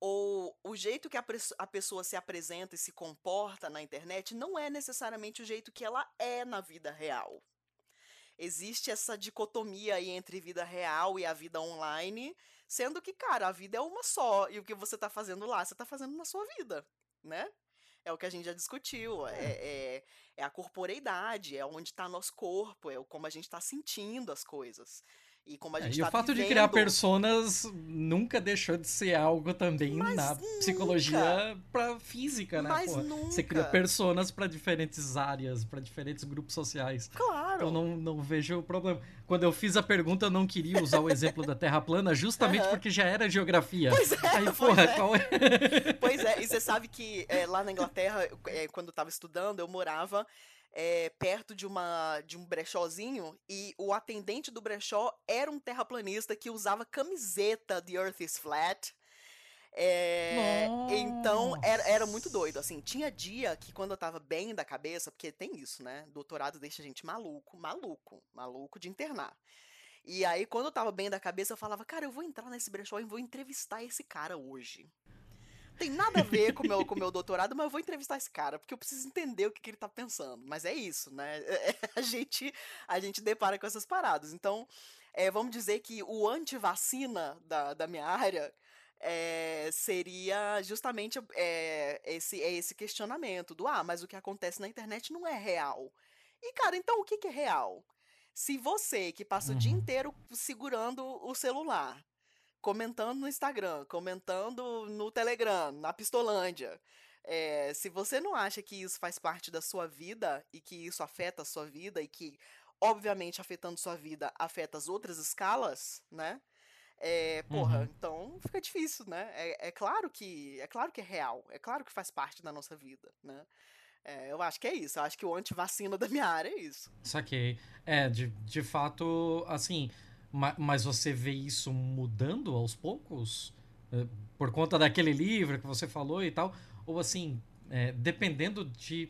C: Ou o jeito que a, a pessoa se apresenta e se comporta na internet não é necessariamente o jeito que ela é na vida real. Existe essa dicotomia aí entre vida real e a vida online, sendo que, cara, a vida é uma só, e o que você está fazendo lá, você está fazendo na sua vida né? É o que a gente já discutiu. É, é, é, é a corporeidade, é onde está nosso corpo, é como a gente está sentindo as coisas. E como a
B: É,
C: gente
B: e
C: tá
B: o fato de
C: vivendo-
B: criar personas nunca deixou de ser algo também
C: Mas
B: na
C: nunca.
B: psicologia pra física, né?
C: Mas
B: porra? Você
C: nunca.
B: cria personas pra diferentes áreas, pra diferentes grupos sociais.
C: Claro.
B: Eu não, não vejo o problema. Quando eu fiz a pergunta, eu não queria usar o exemplo da Terra plana, justamente
C: Aham.
B: porque já era geografia.
C: Pois é,
B: Aí,
C: pois
B: porra,
C: é.
B: qual é?
C: Pois é, e você sabe que é, lá na Inglaterra, é, quando eu tava estudando, eu morava é, perto de, uma, de um brechózinho e o atendente do brechó era um terraplanista que usava camiseta The Earth is Flat. É, então era, era muito doido, assim, tinha dia que quando eu tava bem da cabeça, porque tem isso, né, doutorado deixa a gente maluco, maluco, maluco de internar. E aí quando eu tava bem da cabeça eu falava, cara, eu vou entrar nesse brechó e vou entrevistar esse cara hoje. Tem nada a ver com o meu, com o meu doutorado, mas eu vou entrevistar esse cara, porque eu preciso entender o que, que ele tá pensando. Mas é isso, né? [laughs] A gente, a gente depara com essas paradas. Então, é, vamos dizer que o antivacina da, da minha área é, seria justamente é, esse, é esse questionamento do ah, mas o que acontece na internet não é real. E, cara, então o que, que é real? Se você que passa o dia
B: Uhum.
C: inteiro segurando o celular, comentando no Instagram, comentando no Telegram, na Pistolândia. É, se você não acha que isso faz parte da sua vida e que isso afeta a sua vida e que, obviamente, afetando sua vida, afeta as outras escalas, né? É, porra,
B: Uhum.
C: então fica difícil, né? É, é claro que é claro que é real, é claro que faz parte da nossa vida, né? É, eu acho que é isso, eu acho que o antivacina [laughs] da minha área é isso.
B: Saquei. É, de, de fato, assim. Ma- Mas você vê isso mudando aos poucos? É, Por conta daquele livro que você falou e tal? Ou assim, é, dependendo de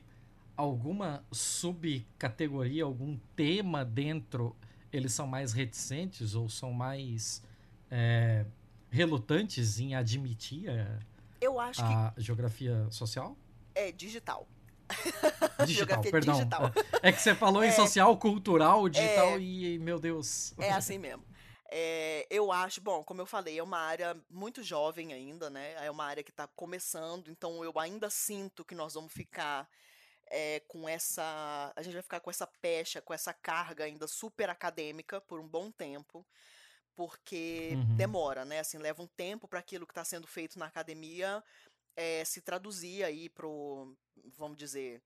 B: alguma subcategoria, algum tema dentro, eles são mais reticentes ou são mais é, relutantes em admitir a,
C: Eu acho que
B: a geografia social?
C: é digital. [laughs]
B: Digital,
C: Geografia
B: perdão.
C: digital.
B: É que você falou em social, cultural, digital
C: É.
B: e, meu Deus.
C: É assim mesmo. É, eu acho, bom, como eu falei, é uma área muito jovem ainda, né? É uma área que está começando, então eu ainda sinto que nós vamos ficar é, com essa. A gente vai ficar com essa pecha, com essa carga ainda super acadêmica por um bom tempo, porque
B: Uhum.
C: demora, né? Assim, leva um tempo para aquilo que está sendo feito na academia é, se traduzir aí pro, vamos dizer,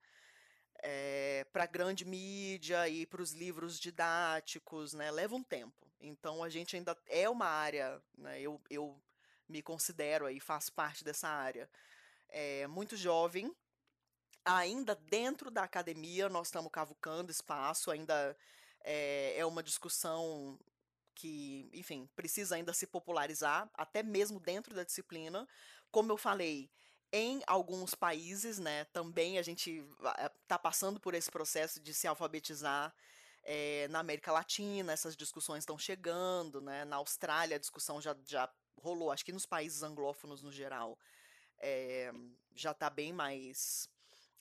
C: para a grande mídia e para os livros didáticos, né? Leva um tempo. Então a gente ainda é uma área, né? Eu, eu me considero aí, faço parte dessa área. É, muito jovem, ainda dentro da academia nós estamos cavucando espaço, ainda é, é uma discussão que, enfim, precisa ainda se popularizar, até mesmo dentro da disciplina. Como eu falei, em alguns países, né, também a gente está passando por esse processo de se alfabetizar. É, na América Latina, essas discussões estão chegando, né? Na Austrália, a discussão já, já rolou, acho que nos países anglófonos no geral, é, já está bem mais,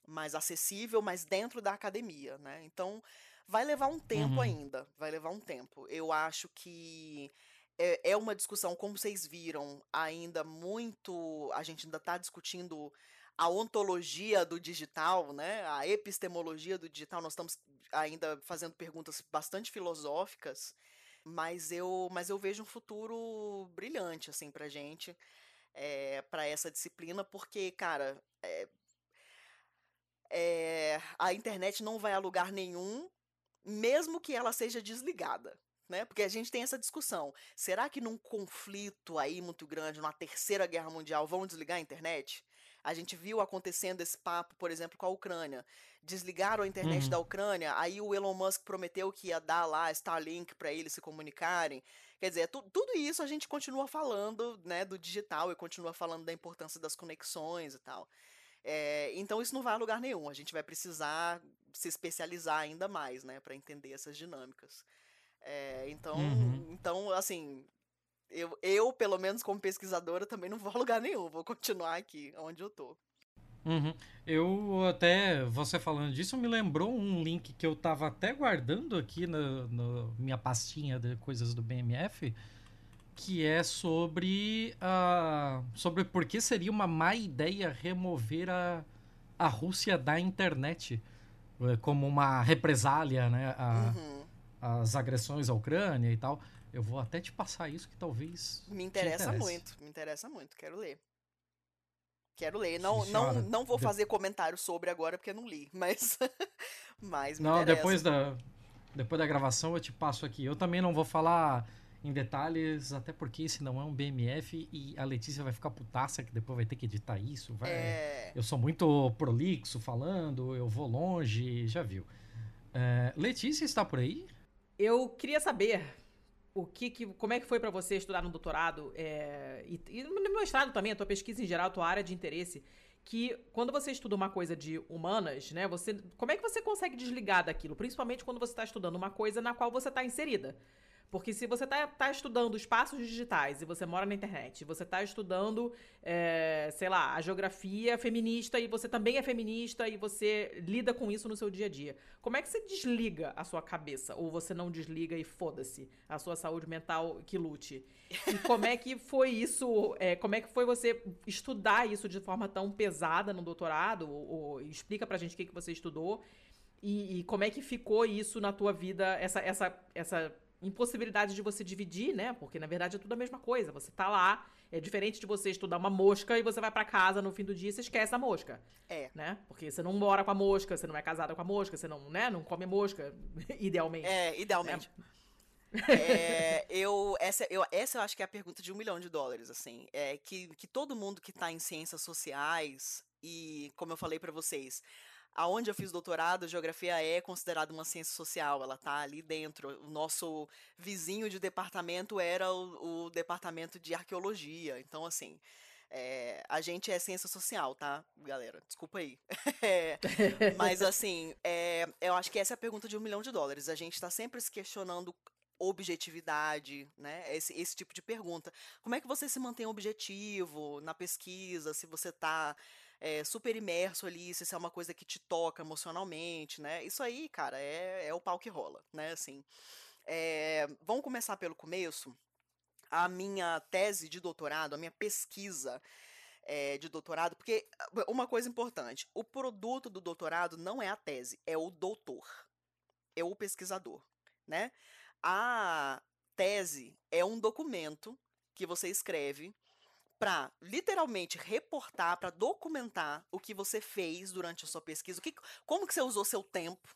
C: mais acessível, mas dentro da academia, né? Então, vai levar um tempo
B: Uhum.
C: ainda, vai levar um tempo. Eu acho que é, é uma discussão, como vocês viram, ainda muito. A gente ainda está discutindo a ontologia do digital, né? A epistemologia do digital. Nós estamos ainda fazendo perguntas bastante filosóficas, mas eu, mas eu vejo um futuro brilhante assim para gente, é, para essa disciplina, porque, cara, é, é, a internet não vai a lugar nenhum, mesmo que ela seja desligada. Né? Porque a gente tem essa discussão. Será que num conflito aí muito grande, numa terceira guerra mundial, vão desligar a internet? A gente viu acontecendo esse papo, por exemplo, com a Ucrânia. Desligaram a internet
B: Uhum.
C: da Ucrânia, aí o Elon Musk prometeu que ia dar lá Starlink para eles se comunicarem. Quer dizer, tu, tudo isso a gente continua falando né, do digital e continua falando da importância das conexões e tal. É, então isso não vai a lugar nenhum. A gente vai precisar se especializar ainda mais, né, para entender essas dinâmicas. É, então,
B: Uhum.
C: então, assim, eu, eu, pelo menos como pesquisadora, também não vou a lugar nenhum. Vou continuar aqui, onde eu tô.
B: Uhum. Eu até, você falando disso, me lembrou um link que eu tava até guardando aqui na, minha pastinha de coisas do BMF, que é sobre, a, sobre por que seria uma má ideia remover a, a Rússia da internet eh, como uma represália, né? A,
C: Uhum.
B: As agressões à Ucrânia e tal. Eu vou até te passar isso que talvez.
C: Me interessa muito, me interessa muito, quero ler. Quero ler. Não, não, não vou fazer comentário sobre agora porque eu não li, [laughs] mas. mas
B: não, interessa. depois da, depois da gravação eu te passo aqui. Eu também não vou falar em detalhes, até porque esse não é um BMF e a Letícia vai ficar putaça que depois vai ter que editar isso. Vai... É... Eu sou muito prolixo falando, eu vou longe, já viu. É... Letícia está por aí?
A: Eu queria saber o que, que como é que foi para você estudar no doutorado é, e, e, no mestrado também, a tua pesquisa em geral, a tua área de interesse, que quando você estuda uma coisa de humanas, né, você, como é que você consegue desligar daquilo, principalmente quando você está estudando uma coisa na qual você está inserida? Porque se você está tá estudando espaços digitais e você mora na internet, você está estudando, é, sei lá, a geografia feminista e você também é feminista e você lida com isso no seu dia a dia, como é que você desliga a sua cabeça? Ou você não desliga e foda-se a sua saúde mental que lute? E como é que foi isso? É, como é que foi você estudar isso de forma tão pesada no doutorado? Ou, ou explica pra gente o que, que você estudou. E, e, como é que ficou isso na tua vida, essa, essa, essa impossibilidade de você dividir, né? Porque na verdade é tudo a mesma coisa. Você tá lá, é diferente de você estudar uma mosca e você vai para casa no fim do dia e você esquece a mosca.
C: É.
A: Né? Porque você não mora com a mosca, você não é casada com a mosca, você não, né, não come mosca, [laughs] idealmente.
C: É, idealmente. É. é, eu, essa, eu, essa eu acho que é a pergunta de um milhão de dólares, assim. É que, que todo mundo que tá em ciências sociais, e como eu falei para vocês, aonde eu fiz doutorado, geografia é considerada uma ciência social, ela está ali dentro. O nosso vizinho de departamento era o, o departamento de arqueologia. Então, assim, é, a gente é ciência social, tá, galera? Desculpa aí. [laughs] é, mas, [laughs] assim, é, eu acho que essa é a pergunta de um milhão de dólares. A gente está sempre se questionando objetividade, né? Esse, esse tipo de pergunta. Como é que você se mantém objetivo na pesquisa? Se você está é, super imerso ali, se isso é uma coisa que te toca emocionalmente, né? Isso aí, cara, é, é o pau que rola, né? Assim, é, vamos começar pelo começo. A minha tese de doutorado, a minha pesquisa é, de doutorado, porque uma coisa importante, o produto do doutorado não é a tese, é o doutor, é o pesquisador, né? A tese é um documento que você escreve para literalmente reportar, para documentar o que você fez durante a sua pesquisa, o que, como que você usou seu tempo,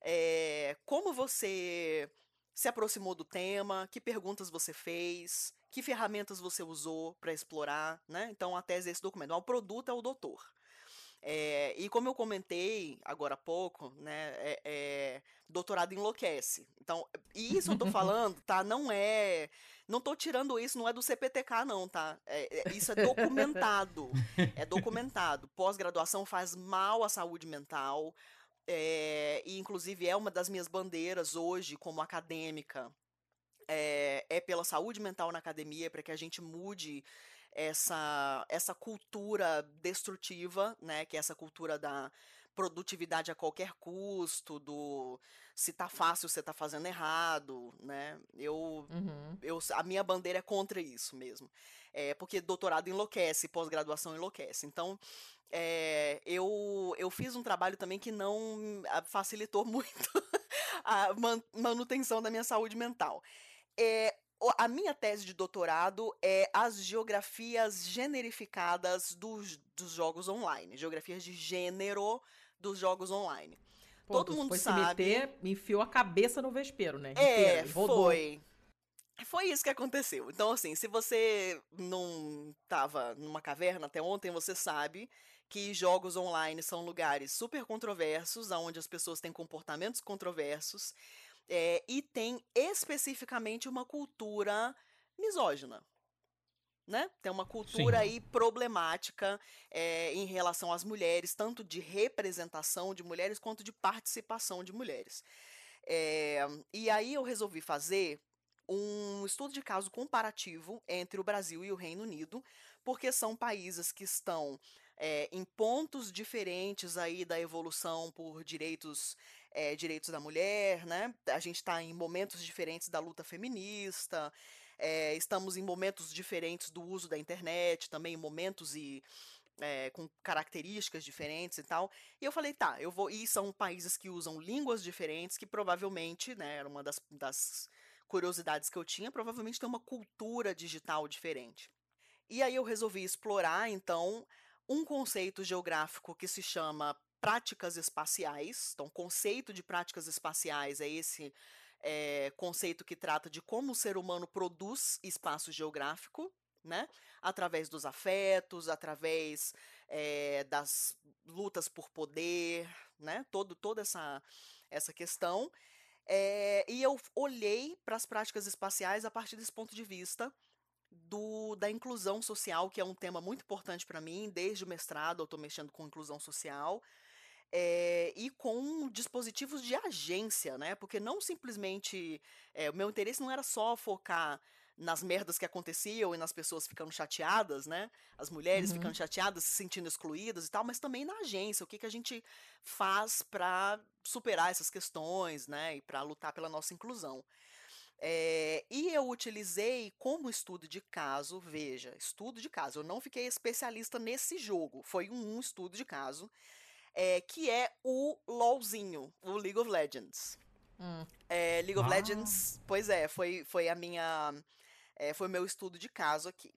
C: é, como você se aproximou do tema, que perguntas você fez, que ferramentas você usou para explorar, né? Então a tese é esse documento. O produto é o doutor. É, e como eu comentei agora há pouco, né, é, é, doutorado enlouquece. Então, e isso eu tô [laughs] falando, tá? Não é. Não tô tirando isso, não é do CPTK, não, tá? É, é, isso é documentado. é [laughs] documentado. Pós-graduação faz mal à saúde mental. E, inclusive, é uma das minhas bandeiras hoje, como acadêmica. É, é pela saúde mental na academia, para que a gente mude essa, essa cultura destrutiva, né, que é essa cultura da produtividade a qualquer custo, do se tá fácil, você tá fazendo errado, né? Eu, uhum. eu a minha bandeira é contra isso mesmo. É porque doutorado enlouquece, pós-graduação enlouquece. Então, é, eu, eu fiz um trabalho também que não ah, facilitou [laughs] muito a manutenção da minha saúde mental. É, a minha tese de doutorado é as geografias generificadas dos, dos jogos online, geografias de gênero dos jogos online.
A: Pô, Todo mundo foi sabe. Se meter, enfiou a cabeça no vespeiro, né?
C: É, foi. Foi isso que aconteceu. Então, assim, se você não estava numa caverna até ontem, você sabe que jogos online são lugares super controversos, onde as pessoas têm comportamentos controversos é, e tem especificamente uma cultura misógina. Né? Tem uma cultura Sim. aí problemática é, em relação às mulheres, tanto de representação de mulheres quanto de participação de mulheres. É, e aí eu resolvi fazer um estudo de caso comparativo entre o Brasil e o Reino Unido, porque são países que estão é, em pontos diferentes aí da evolução por direitos é, direitos da mulher, né? A gente está em momentos diferentes da luta feminista, é, estamos em momentos diferentes do uso da internet, também momentos e é, com características diferentes e tal. E eu falei, tá, eu vou. E são países que usam línguas diferentes, que provavelmente, né, era uma das, das curiosidades que eu tinha, provavelmente tem uma cultura digital diferente. E aí eu resolvi explorar, então, um conceito geográfico que se chama práticas espaciais. Então, conceito de práticas espaciais é esse é, conceito que trata de como o ser humano produz espaço geográfico, né? Através dos afetos, através é, das lutas por poder, né? Todo, toda essa, essa questão. É, e eu olhei para as práticas espaciais a partir desse ponto de vista do, da inclusão social, que é um tema muito importante para mim. Desde o mestrado eu estou mexendo com inclusão social. É, e com dispositivos de agência, né? Porque não simplesmente. É, o meu interesse não era só focar nas merdas que aconteciam e nas pessoas ficando chateadas, né? As mulheres uhum. ficando chateadas, se sentindo excluídas e tal, mas também na agência, o que, que a gente faz para superar essas questões, né? E para lutar pela nossa inclusão. É, e eu utilizei como estudo de caso, veja, estudo de caso. Eu não fiquei especialista nesse jogo, foi um, um estudo de caso, é, que é o LOLzinho, o League of Legends. Hum. É, League of ah. Legends, pois é, foi, foi a minha. É, foi o meu estudo de caso aqui.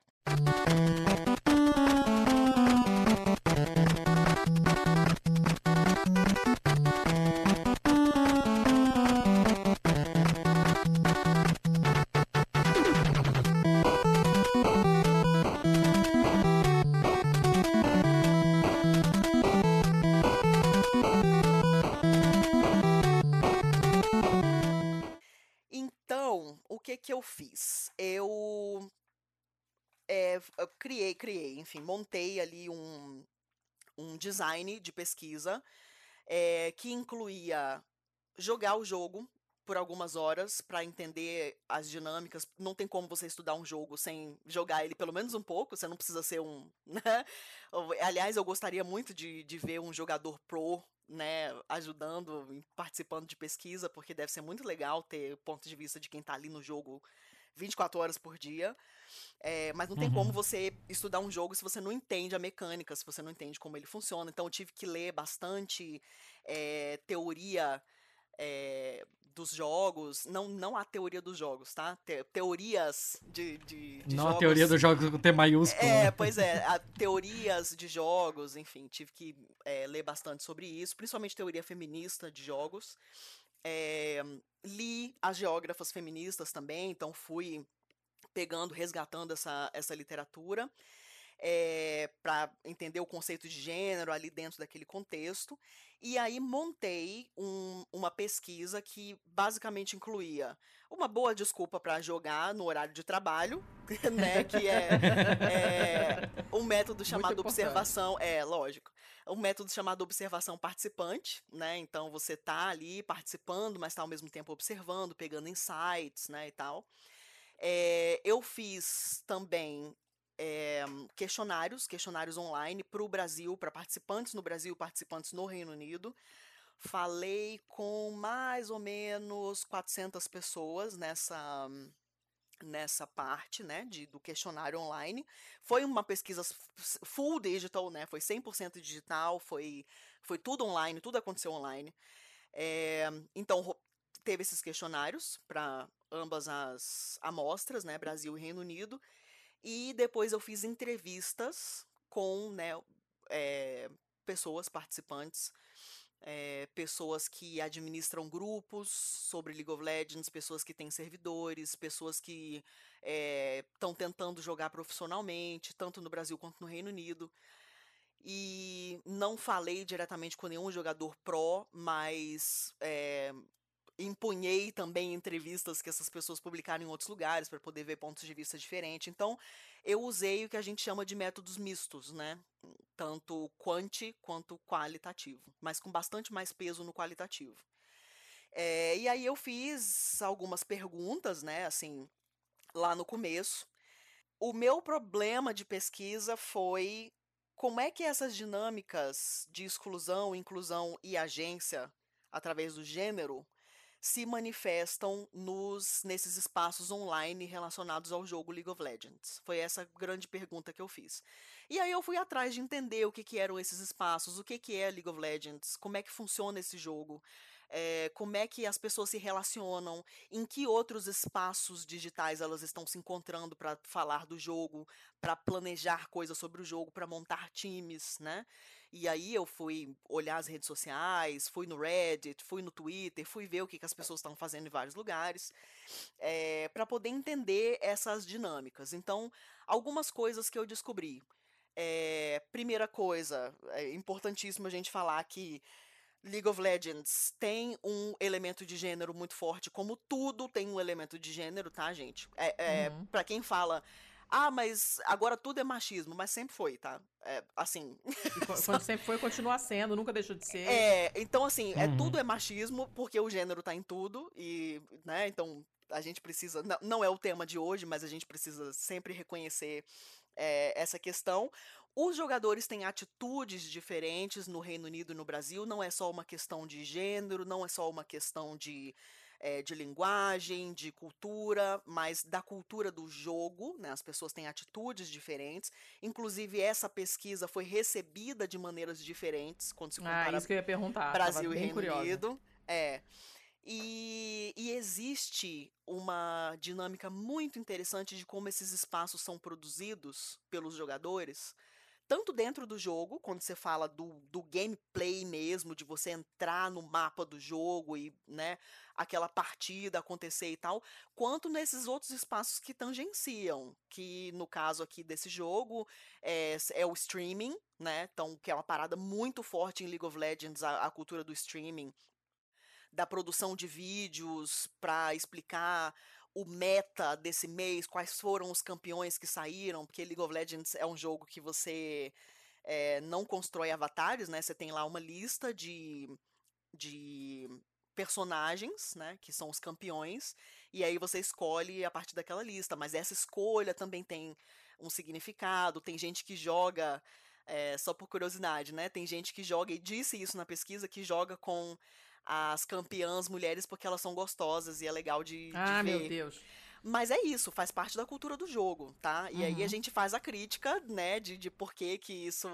C: Enfim, montei ali um, um design de pesquisa é, que incluía jogar o jogo por algumas horas para entender as dinâmicas. Não tem como você estudar um jogo sem jogar ele pelo menos um pouco, você não precisa ser um. [laughs] Né? Aliás, eu gostaria muito de, de ver um jogador pro né, ajudando, participando de pesquisa, porque deve ser muito legal ter ponto de vista de quem está ali no jogo 24 horas por dia. É, mas não tem uhum. como você estudar um jogo se você não entende a mecânica, se você não entende como ele funciona. Então eu tive que ler bastante é, teoria é, dos jogos, não, não a teoria dos jogos, tá? Te, teorias de, de, de
B: não
C: jogos.
B: a teoria dos jogos com T maiúsculo.
C: É, né? pois é, a, [laughs] teorias de jogos, enfim, tive que ler bastante sobre isso, principalmente teoria feminista de jogos. É, li as geógrafas feministas também, então fui pegando, resgatando essa, essa literatura é, eh, para entender o conceito de gênero ali dentro daquele contexto. E aí montei um, uma pesquisa que basicamente incluía uma boa desculpa para jogar no horário de trabalho, [laughs] né? Que é, é [laughs] um método chamado observação. É, lógico. Um método chamado observação participante, né? Então você tá ali participando, mas está ao mesmo tempo observando, pegando insights, né? E tal. É, eu fiz também é, questionários, questionários online para o Brasil, para participantes no Brasil, participantes no Reino Unido. Falei com mais ou menos 400 pessoas nessa nessa parte, né, de, do questionário online. Foi uma pesquisa full digital, né, foi 100% digital, foi, foi tudo online, tudo aconteceu online. É, então, teve esses questionários para ambas as amostras, né, Brasil e Reino Unido, e depois eu fiz entrevistas com né, é, pessoas participantes, é, pessoas que administram grupos sobre League of Legends, pessoas que têm servidores, pessoas que estão é, tentando jogar profissionalmente, tanto no Brasil quanto no Reino Unido. E não falei diretamente com nenhum jogador pró, mas é, empunhei também entrevistas que essas pessoas publicaram em outros lugares para poder ver pontos de vista diferentes. Então, eu usei o que a gente chama de métodos mistos, né? Tanto quanti quanto qualitativo, mas com bastante mais peso no qualitativo. É, e aí eu fiz algumas perguntas, né? Assim, lá no começo. O meu problema de pesquisa foi como é que essas dinâmicas de exclusão, inclusão e agência através do gênero se manifestam nos nesses espaços online relacionados ao jogo League of Legends? Foi essa grande pergunta que eu fiz. E aí eu fui atrás de entender o que, que eram esses espaços, o que, que é League of Legends, como é que funciona esse jogo, é, como é que as pessoas se relacionam, em que outros espaços digitais elas estão se encontrando para falar do jogo, para planejar coisas sobre o jogo, para montar times, né? E aí eu fui olhar as redes sociais, fui no Reddit, fui no Twitter, fui ver o que, que as pessoas estão fazendo em vários lugares, é, para poder entender essas dinâmicas. Então, algumas coisas que eu descobri. É, primeira coisa, é importantíssimo a gente falar que League of Legends tem um elemento de gênero muito forte, como tudo tem um elemento de gênero, tá, gente? É, é uhum. para quem fala, ah, mas agora tudo é machismo, mas sempre foi, tá? É, assim. [laughs]
A: Quando sempre foi, continua sendo, nunca deixou de ser.
C: É, então assim, é, uhum. é, tudo é machismo, porque o gênero tá em tudo, e, né, então a gente precisa. Não, não é o tema de hoje, mas a gente precisa sempre reconhecer é, essa questão. Os jogadores têm atitudes diferentes no Reino Unido e no Brasil, não é só uma questão de gênero, não é só uma questão de, é, de linguagem, de cultura, mas da cultura do jogo, né? As pessoas têm atitudes diferentes. Inclusive, essa pesquisa foi recebida de maneiras diferentes quando se ah, compara
A: ah, isso que eu ia perguntar.
C: Brasil e Reino curiosa. Unido. É. E, e, existe uma dinâmica muito interessante de como esses espaços são produzidos pelos jogadores tanto dentro do jogo, quando você fala do, do gameplay mesmo, de você entrar no mapa do jogo e, né, aquela partida acontecer e tal, quanto nesses outros espaços que tangenciam, que no caso aqui desse jogo é, é o streaming, né, então, que é uma parada muito forte em League of Legends, a, a cultura do streaming, da produção de vídeos para explicar o meta desse mês, quais foram os campeões que saíram, porque League of Legends é um jogo que você é, não constrói avatares, né? Você tem lá uma lista de, de personagens, né? Que são os campeões, e aí você escolhe a partir daquela lista. Mas essa escolha também tem um significado. Tem gente que joga. É, só por curiosidade, né? Tem gente que joga, e disse isso na pesquisa, que joga com as campeãs mulheres porque elas são gostosas e é legal de,
A: ah,
C: de
A: ver. meu Deus.
C: Mas é isso, faz parte da cultura do jogo, tá? E uhum. aí a uhum. gente faz a crítica, né, de, de por que que isso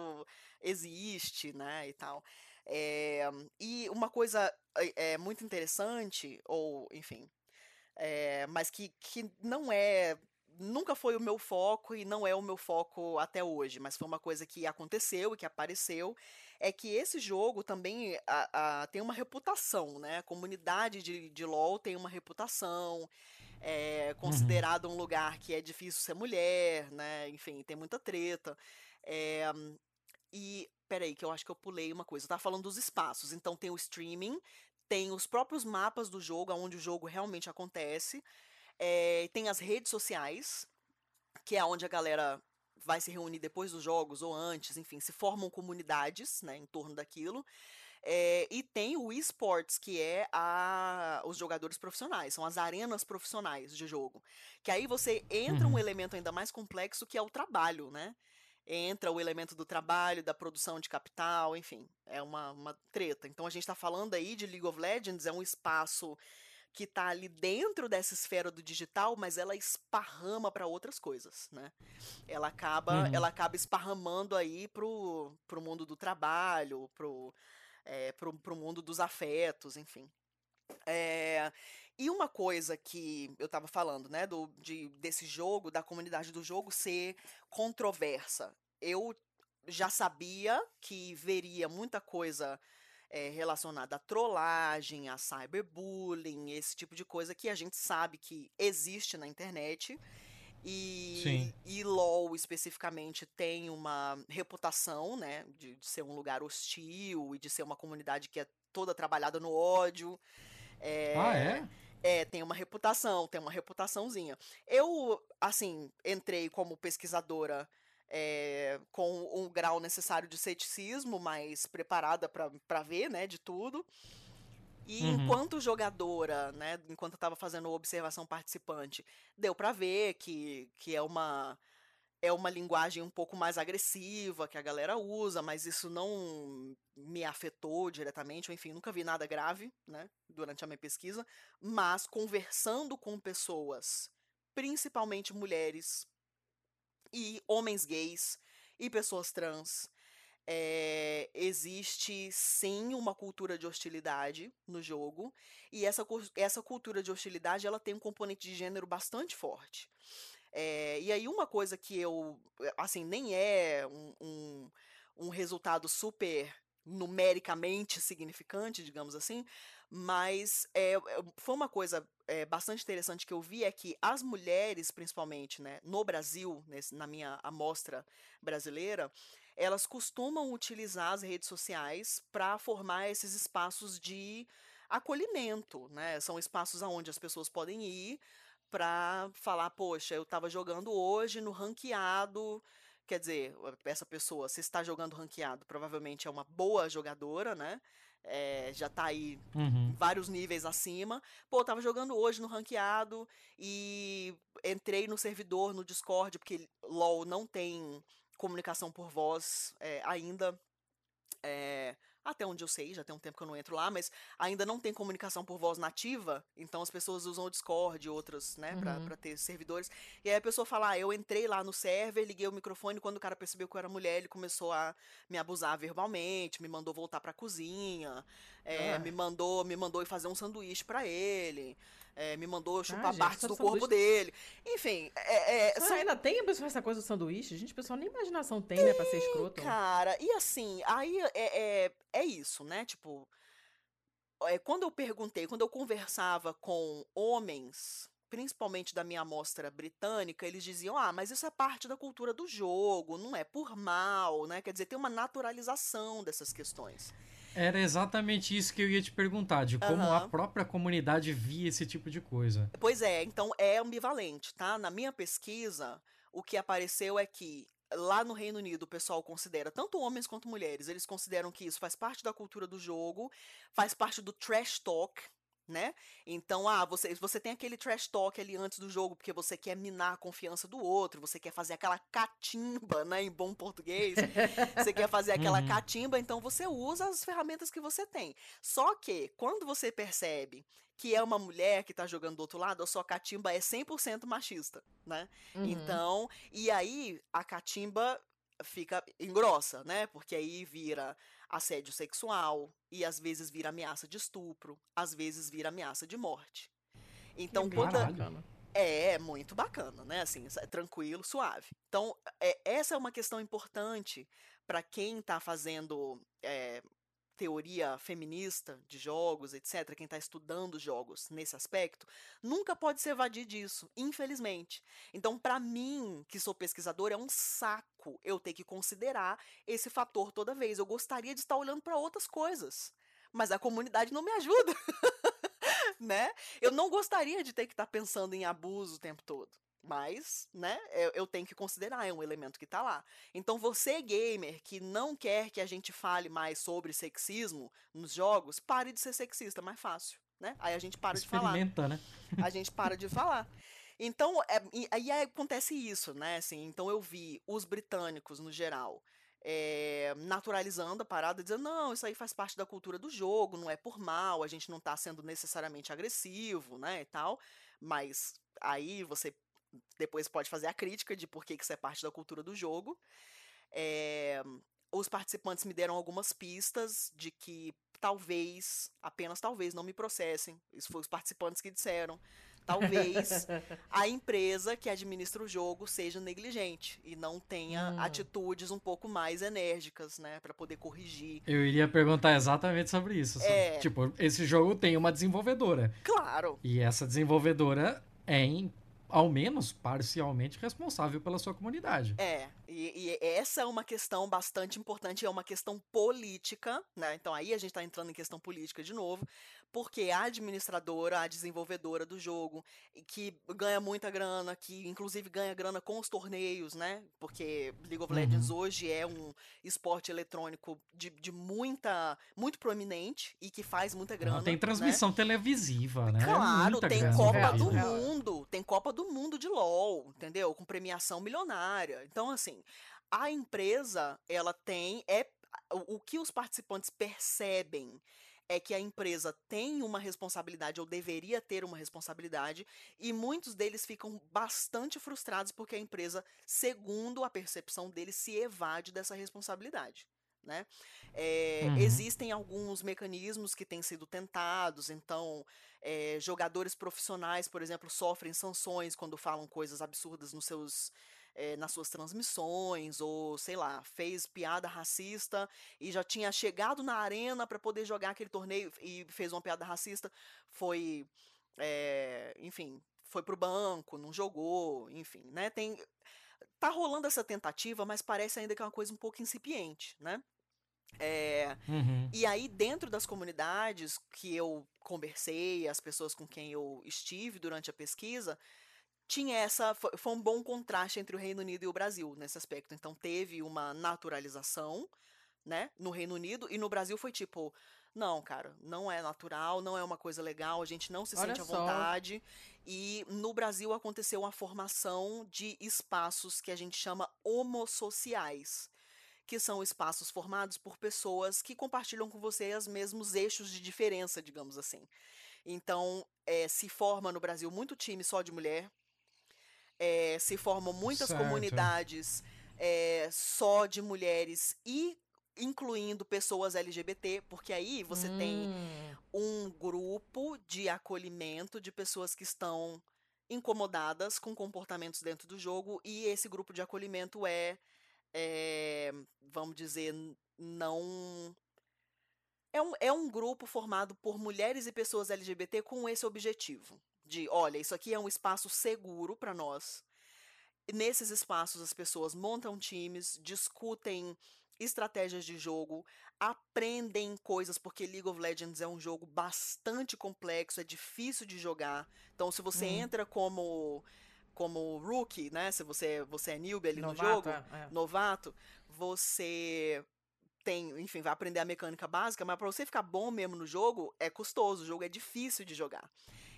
C: existe, né, e tal. É, e uma coisa é, é, muito interessante, ou enfim, é, mas que, que não é nunca foi o meu foco e não é o meu foco até hoje, mas foi uma coisa que aconteceu e que apareceu, é que esse jogo também a, a, tem uma reputação, né? A comunidade de, de LoL tem uma reputação, é considerado uhum. um lugar que é difícil ser mulher, né? Enfim, tem muita treta. É, e, peraí, que eu acho que eu pulei uma coisa. Eu tava falando dos espaços, então tem o streaming, tem os próprios mapas do jogo, onde o jogo realmente acontece, é, tem as redes sociais, que é onde a galera vai se reunir depois dos jogos ou antes, enfim, se formam comunidades né, em torno daquilo. É, e tem o esports, que é a, os jogadores profissionais, são as arenas profissionais de jogo. Que aí você entra uhum. um elemento ainda mais complexo que é o trabalho, né? Entra o elemento do trabalho, da produção de capital, enfim, é uma, uma treta. Então a gente está falando aí de League of Legends, é um espaço que está ali dentro dessa esfera do digital, mas ela esparrama para outras coisas, né? Ela acaba, uhum. ela acaba esparramando aí pro, pro mundo do trabalho, pro, é, pro, pro mundo dos afetos, enfim. É, e uma coisa que eu estava falando, né, do, de, desse jogo, da comunidade do jogo ser controversa. Eu já sabia que veria muita coisa é, relacionada à trollagem, a cyberbullying, esse tipo de coisa que a gente sabe que existe na internet. E, e LOL especificamente tem uma reputação, né, de, de, ser um lugar hostil e de ser uma comunidade que é toda trabalhada no ódio.
B: É, ah, é?
C: É, tem uma reputação, tem uma reputaçãozinha. Eu, assim, entrei como pesquisadora é, com um grau necessário de ceticismo, mas preparada para ver, né, de tudo. E uhum. enquanto jogadora, né, enquanto eu estava fazendo observação participante, deu para ver que, que é uma é uma linguagem um pouco mais agressiva que a galera usa, mas isso não me afetou diretamente, enfim, nunca vi nada grave, né, durante a minha pesquisa, mas conversando com pessoas, principalmente mulheres, e homens gays e pessoas trans. é, existe sim uma cultura de hostilidade no jogo e essa, essa cultura de hostilidade ela tem um componente de gênero bastante forte. É, e aí uma coisa que eu, assim, nem é um, um, um resultado super numericamente significante, digamos assim, mas é, foi uma coisa é, bastante interessante que eu vi é que as mulheres, principalmente, né, no Brasil, nesse, na minha amostra brasileira, elas costumam utilizar as redes sociais para formar esses espaços de acolhimento, né? São espaços aonde as pessoas podem ir para falar, poxa, eu estava jogando hoje no ranqueado, quer dizer, essa pessoa, se está jogando ranqueado, provavelmente é uma boa jogadora, né? É, já tá aí uhum. vários níveis acima. Pô, eu tava jogando hoje no ranqueado e entrei no servidor, no Discord, porque LoL não tem comunicação por voz é, ainda. É, até onde eu sei, já tem um tempo que eu não entro lá, mas ainda não tem comunicação por voz nativa, então as pessoas usam o Discord e outras, né, uhum. pra, pra, ter servidores. E aí a pessoa fala, ah, eu entrei lá no server, liguei o microfone, quando o cara percebeu que eu era mulher, ele começou a me abusar verbalmente, me mandou voltar pra cozinha, é, me mandou me mandou ir fazer um sanduíche para ele é, me mandou chupar ah, partes do corpo dele. Enfim, é,
A: é, são... ainda tem a pessoa essa coisa do sanduíche? Gente, o pessoal nem imaginação tem, tem, né, pra ser escroto.
C: Cara, e assim, aí é, é, é isso, né? Tipo, é, quando eu perguntei, quando eu conversava com homens principalmente da minha amostra britânica, eles diziam: ah, mas isso é parte da cultura do jogo, não é por mal, né? Quer dizer, tem uma naturalização dessas questões.
B: Era exatamente isso que eu ia te perguntar, de como uhum. a própria comunidade via esse tipo de coisa.
C: Pois é, então é ambivalente, tá? Na minha pesquisa, o que apareceu é que lá no Reino Unido o pessoal considera, tanto homens quanto mulheres, eles consideram que isso faz parte da cultura do jogo, faz parte do trash talk, né? Então, ah, você, você tem aquele trash talk ali antes do jogo, porque você quer minar a confiança do outro, você quer fazer aquela catimba, né, em bom português. você quer fazer [laughs] aquela uhum. catimba, então você usa as ferramentas que você tem. Só que, quando você percebe que é uma mulher que tá jogando do outro lado, a sua catimba é 100% machista, né? Uhum. Então, e aí a catimba fica engrossa, né? Porque aí vira assédio sexual e às vezes vira ameaça de estupro, às vezes vira ameaça de morte. Então, quando é, é muito bacana, né? Assim, é tranquilo, suave. Então, é, essa é uma questão importante para quem está fazendo é, teoria feminista de jogos, etc., quem está estudando jogos nesse aspecto, nunca pode se evadir disso, infelizmente. Então, para mim, que sou pesquisador, é um saco eu ter que considerar esse fator toda vez. Eu gostaria de estar olhando para outras coisas, mas a comunidade não me ajuda. [laughs] né? Eu não gostaria de ter que estar pensando em abuso o tempo todo. Mas, né, eu, eu, tenho que considerar, é um elemento que tá lá. Então, você, gamer, que não quer que a gente fale mais sobre sexismo nos jogos, pare de ser sexista, mais fácil, né? Aí a gente para de falar.
B: né?
C: A gente para de falar. Então, é, aí acontece isso, né? Assim, então eu vi os britânicos, no geral, é, naturalizando a parada, dizendo, não, isso aí faz parte da cultura do jogo, não é por mal, a gente não tá sendo necessariamente agressivo, né, e tal. Mas aí você depois pode fazer a crítica de por que isso é parte da cultura do jogo. É, os participantes me deram algumas pistas de que talvez, apenas talvez, não me processem. Isso foi os participantes que disseram. Talvez a [laughs] empresa que administra o jogo seja negligente e não tenha hum. atitudes um pouco mais enérgicas, né, para poder corrigir.
B: Eu iria perguntar exatamente sobre isso. É... Tipo, esse jogo tem uma desenvolvedora.
C: Claro.
B: E essa desenvolvedora é em ao menos parcialmente responsável pela sua comunidade.
C: É, e, e, essa é uma questão bastante importante, é uma questão política, né? Então aí a gente está entrando em questão política de novo, porque a administradora, a desenvolvedora do jogo, que ganha muita grana, que inclusive ganha grana com os torneios, né? Porque League of Legends uhum. hoje é um esporte eletrônico de, de muita, muito proeminente e que faz muita grana.
B: tem né? transmissão
C: né?
B: televisiva, né?
C: Claro, muita tem Copa do Mundo, tem Copa do Mundo de LoL, entendeu? Com premiação milionária. Então, assim, a empresa, ela tem, é o que os participantes percebem é que a empresa tem uma responsabilidade ou deveria ter uma responsabilidade e muitos deles ficam bastante frustrados porque a empresa, segundo a percepção deles, se evade dessa responsabilidade. né? É, uhum. Existem alguns mecanismos que têm sido tentados, então é, jogadores profissionais, por exemplo, sofrem sanções quando falam coisas absurdas nos seus é, nas suas transmissões, ou sei lá, fez piada racista e já tinha chegado na arena para poder jogar aquele torneio e fez uma piada racista, foi, é, enfim, foi pro banco, não jogou, enfim, né? Tem, tá rolando essa tentativa, mas parece ainda que é uma coisa um pouco incipiente, né? É, uhum. E aí, dentro das comunidades que eu conversei, as pessoas com quem eu estive durante a pesquisa, tinha essa. Foi um bom contraste entre o Reino Unido e o Brasil nesse aspecto. Então, teve uma naturalização, né, no Reino Unido, e no Brasil foi tipo. Não, cara, não é natural, não é uma coisa legal, a gente não se Olha sente à vontade. E no Brasil aconteceu a formação de espaços que a gente chama homossociais, que são espaços formados por pessoas que compartilham com você os mesmos eixos de diferença, digamos assim. Então, é, se forma no Brasil muito time só de mulher, é, se formam muitas certo. comunidades é, só de mulheres e incluindo pessoas LGBT, porque aí você hum. tem um grupo de acolhimento de pessoas que estão incomodadas com comportamentos dentro do jogo e esse grupo de acolhimento é, é vamos dizer, não é um, é um grupo formado por mulheres e pessoas LGBT com esse objetivo de, olha, isso aqui é um espaço seguro para nós. Nesses espaços as pessoas montam times, discutem estratégias de jogo, aprendem coisas, porque League of Legends é um jogo bastante complexo, é difícil de jogar. Então, se você hum. entra como como rookie, né? Se você, você é newbie ali novato, no jogo, é, é. novato, você tem, enfim, vai aprender a mecânica básica, mas para você ficar bom mesmo no jogo, é custoso, o jogo é difícil de jogar.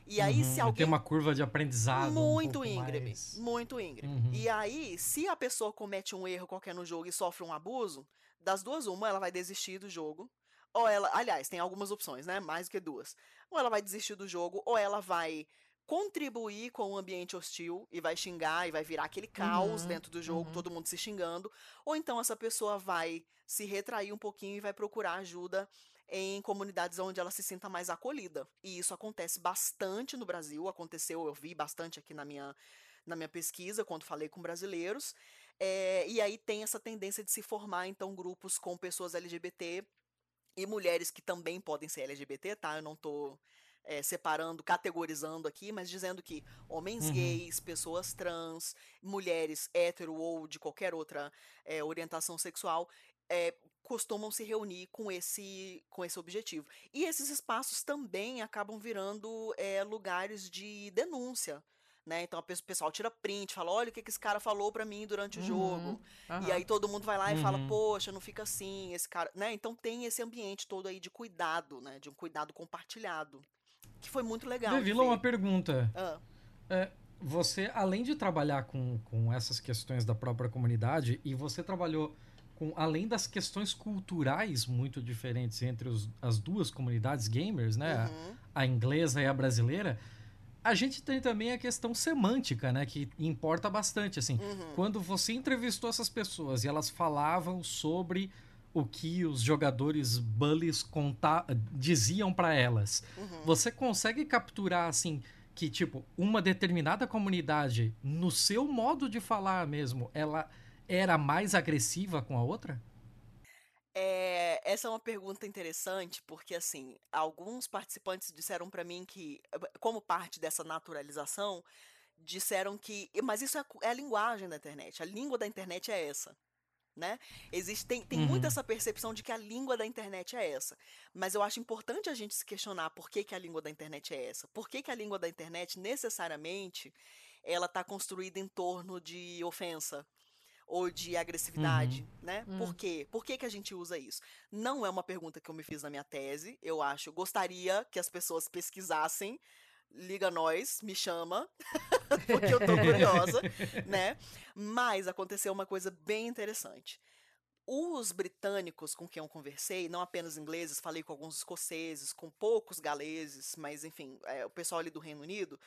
C: E aí, uhum, se alguém.
B: Tem uma curva de aprendizado.
C: Muito
B: um
C: íngreme.
B: Mais...
C: Muito íngreme. Uhum. E aí, se a pessoa comete um erro qualquer no jogo e sofre um abuso, das duas, uma, ela vai desistir do jogo. Ou ela. Aliás, tem algumas opções, né? Mais do que duas. Ou ela vai desistir do jogo, ou ela vai contribuir com o ambiente hostil e vai xingar e vai virar aquele caos uhum, dentro do jogo, uhum. todo mundo se xingando, ou então essa pessoa vai se retrair um pouquinho e vai procurar ajuda em comunidades onde ela se sinta mais acolhida. E isso acontece bastante no Brasil, aconteceu, eu vi bastante aqui na minha, na minha pesquisa, quando falei com brasileiros. É, e aí tem essa tendência de se formar, então, grupos com pessoas LGBT e mulheres que também podem ser LGBT, tá? Eu não tô é, separando, categorizando aqui, mas dizendo que homens uhum. gays, pessoas trans, mulheres hétero ou de qualquer outra é, orientação sexual é, costumam se reunir com esse, com esse objetivo. E esses espaços também acabam virando é, lugares de denúncia. Né? Então o pessoal tira print, fala: olha o que, que esse cara falou para mim durante o uhum, jogo. Uhum. E aí todo mundo vai lá e fala: uhum. poxa, não fica assim, esse cara. Né? Então tem esse ambiente todo aí de cuidado, né? De um cuidado compartilhado. Que foi muito legal.
B: Devila, uma pergunta. Ah. É, você, além de trabalhar com, com essas questões da própria comunidade, e você trabalhou com além das questões culturais muito diferentes entre os, as duas comunidades gamers, né? Uhum. A, a, inglesa e a brasileira. A gente tem também a questão semântica, né? Que importa bastante, assim. Uhum. Quando você entrevistou essas pessoas e elas falavam sobre o que os jogadores bullies conta diziam para elas, uhum. você consegue capturar, assim, que, tipo, uma determinada comunidade, no seu modo de falar mesmo, ela era mais agressiva com a outra?
C: É, essa é uma pergunta interessante, porque assim, alguns participantes disseram para mim que, como parte dessa naturalização, disseram que. Mas isso é, é, a linguagem da internet. A língua da internet é essa. Né? Existe, tem, tem uhum. muito essa percepção de que a língua da internet é essa. Mas eu acho importante a gente se questionar por que, que a língua da internet é essa. Por que, que a língua da internet, necessariamente, ela está construída em torno de ofensa, ou de agressividade, uhum. né? Uhum. Por quê? Por que, que a gente usa isso? Não é uma pergunta que eu me fiz na minha tese, eu acho. Gostaria que as pessoas pesquisassem. Liga nós, me chama, [laughs] porque eu tô curiosa, [laughs] né? Mas aconteceu uma coisa bem interessante. Os britânicos com quem eu conversei, não apenas ingleses, falei com alguns escoceses, com poucos galeses, mas enfim, é, o pessoal ali do Reino Unido,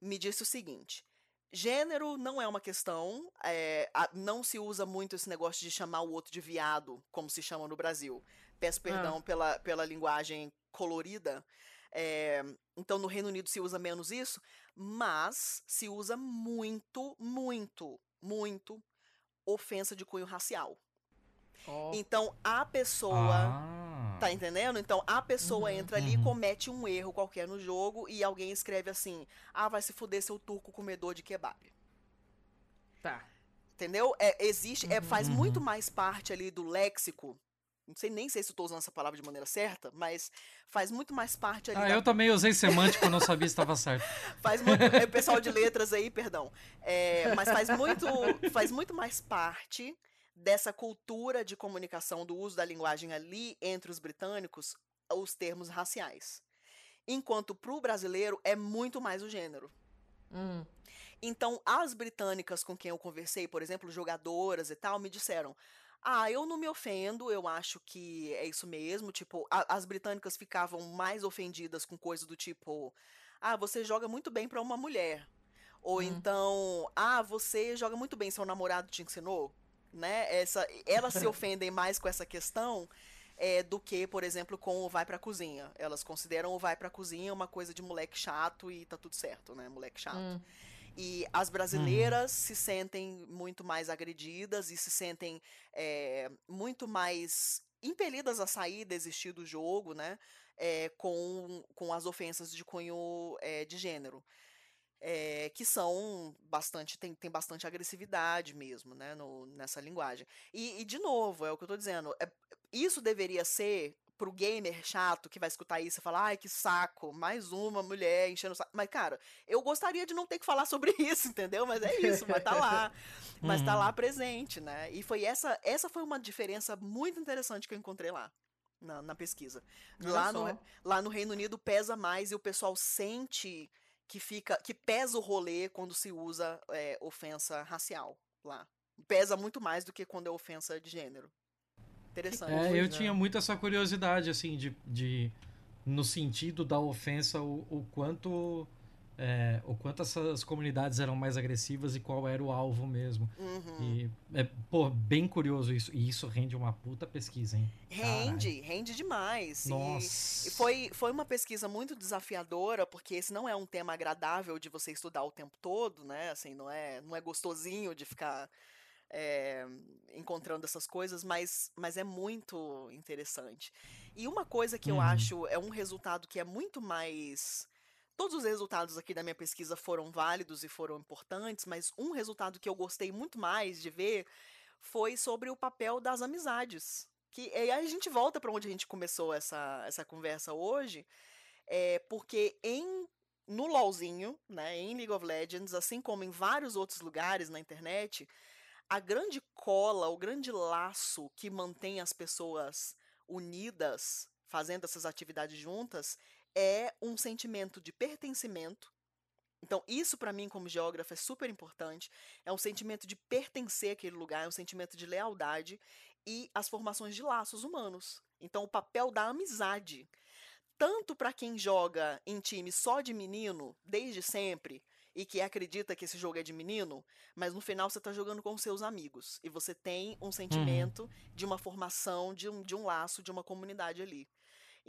C: me disse o seguinte: Gênero não é uma questão, é, a, não se usa muito esse negócio de chamar o outro de viado, como se chama no Brasil. Peço perdão ah. pela, pela linguagem colorida. É, então, no Reino Unido se usa menos isso, mas se usa muito, muito, muito ofensa de cunho racial. Oh. Então, a pessoa. Ah. Tá entendendo? Então, a pessoa uhum, entra ali e uhum. comete um erro qualquer no jogo e alguém escreve assim: Ah, vai se fuder seu turco comedor de kebab.
A: Tá.
C: Entendeu? É, existe, é, faz uhum. muito mais parte ali do léxico não sei nem sei se estou usando essa palavra de maneira certa, mas faz muito mais parte ali.
B: Ah, da... eu também usei semântico, não sabia se estava certo. [laughs]
C: faz muito. É, pessoal de letras aí, perdão. É, mas faz muito, faz muito mais parte dessa cultura de comunicação, do uso da linguagem ali entre os britânicos, os termos raciais. Enquanto para o brasileiro é muito mais o gênero.
A: Hum.
C: Então, as britânicas com quem eu conversei, por exemplo, jogadoras e tal, me disseram: ah, eu não me ofendo, eu acho que é isso mesmo. Tipo, a, as britânicas ficavam mais ofendidas com coisa do tipo: ah, você joga muito bem para uma mulher. Ou hum. então, ah, você joga muito bem, seu namorado te ensinou. Né? Essa, elas se ofendem mais com essa questão é, do que, por exemplo, com o vai pra cozinha. Elas consideram o vai pra cozinha uma coisa de moleque chato e tá tudo certo, né? Moleque chato. Hum. E as brasileiras uhum. se sentem muito mais agredidas e se sentem é, muito mais impelidas a sair, desistir do jogo, né? É, com, com as ofensas de cunho é, de gênero. É, que são bastante, tem, tem bastante agressividade mesmo, né, no, nessa linguagem. E, e, de novo, é o que eu tô dizendo, é, isso deveria ser pro gamer chato que vai escutar isso e falar, ai, que saco, mais uma mulher enchendo o saco. Mas, cara, eu gostaria de não ter que falar [laughs] sobre isso, entendeu? Mas é isso, mas tá lá. [laughs] mas tá lá uhum. presente, né? E foi essa, essa foi uma diferença muito interessante que eu encontrei lá. Na, na pesquisa. Lá no, lá no Reino Unido pesa mais e o pessoal sente que fica. que pesa o rolê quando se usa é, ofensa racial lá. Pesa muito mais do que quando é ofensa de gênero. Interessante.
B: É, eu né? tinha muito essa curiosidade, assim, de, de no sentido da ofensa, o, o quanto. É, o quanto essas comunidades eram mais agressivas e qual era o alvo mesmo.
C: Uhum.
B: E é, pô, bem curioso isso. E isso rende uma puta pesquisa, hein?
C: Rende, Caralho. rende demais.
B: Nossa.
C: E, e, foi, foi uma pesquisa muito desafiadora, porque esse não é um tema agradável de você estudar o tempo todo, né? Assim, não é, não é gostosinho de ficar é, encontrando essas coisas, mas, mas é muito interessante. E uma coisa que uhum. eu acho é um resultado que é muito mais. Todos os resultados aqui da minha pesquisa foram válidos e foram importantes, mas um resultado que eu gostei muito mais de ver foi sobre o papel das amizades. Que e aí a gente volta para onde a gente começou essa, essa conversa hoje, é, porque em no LoLzinho, né, em League of Legends, assim como em vários outros lugares na internet, a grande cola, o grande laço que mantém as pessoas unidas, fazendo essas atividades juntas, é um sentimento de pertencimento. Então, isso para mim, como geógrafa, é super importante. É um sentimento de pertencer àquele lugar, é um sentimento de lealdade e as formações de laços humanos. Então, o papel da amizade. Tanto para quem joga em time só de menino, desde sempre, e que acredita que esse jogo é de menino, mas no final você está jogando com seus amigos. E você tem um sentimento uhum. de uma formação, de um, de um laço, de uma comunidade ali.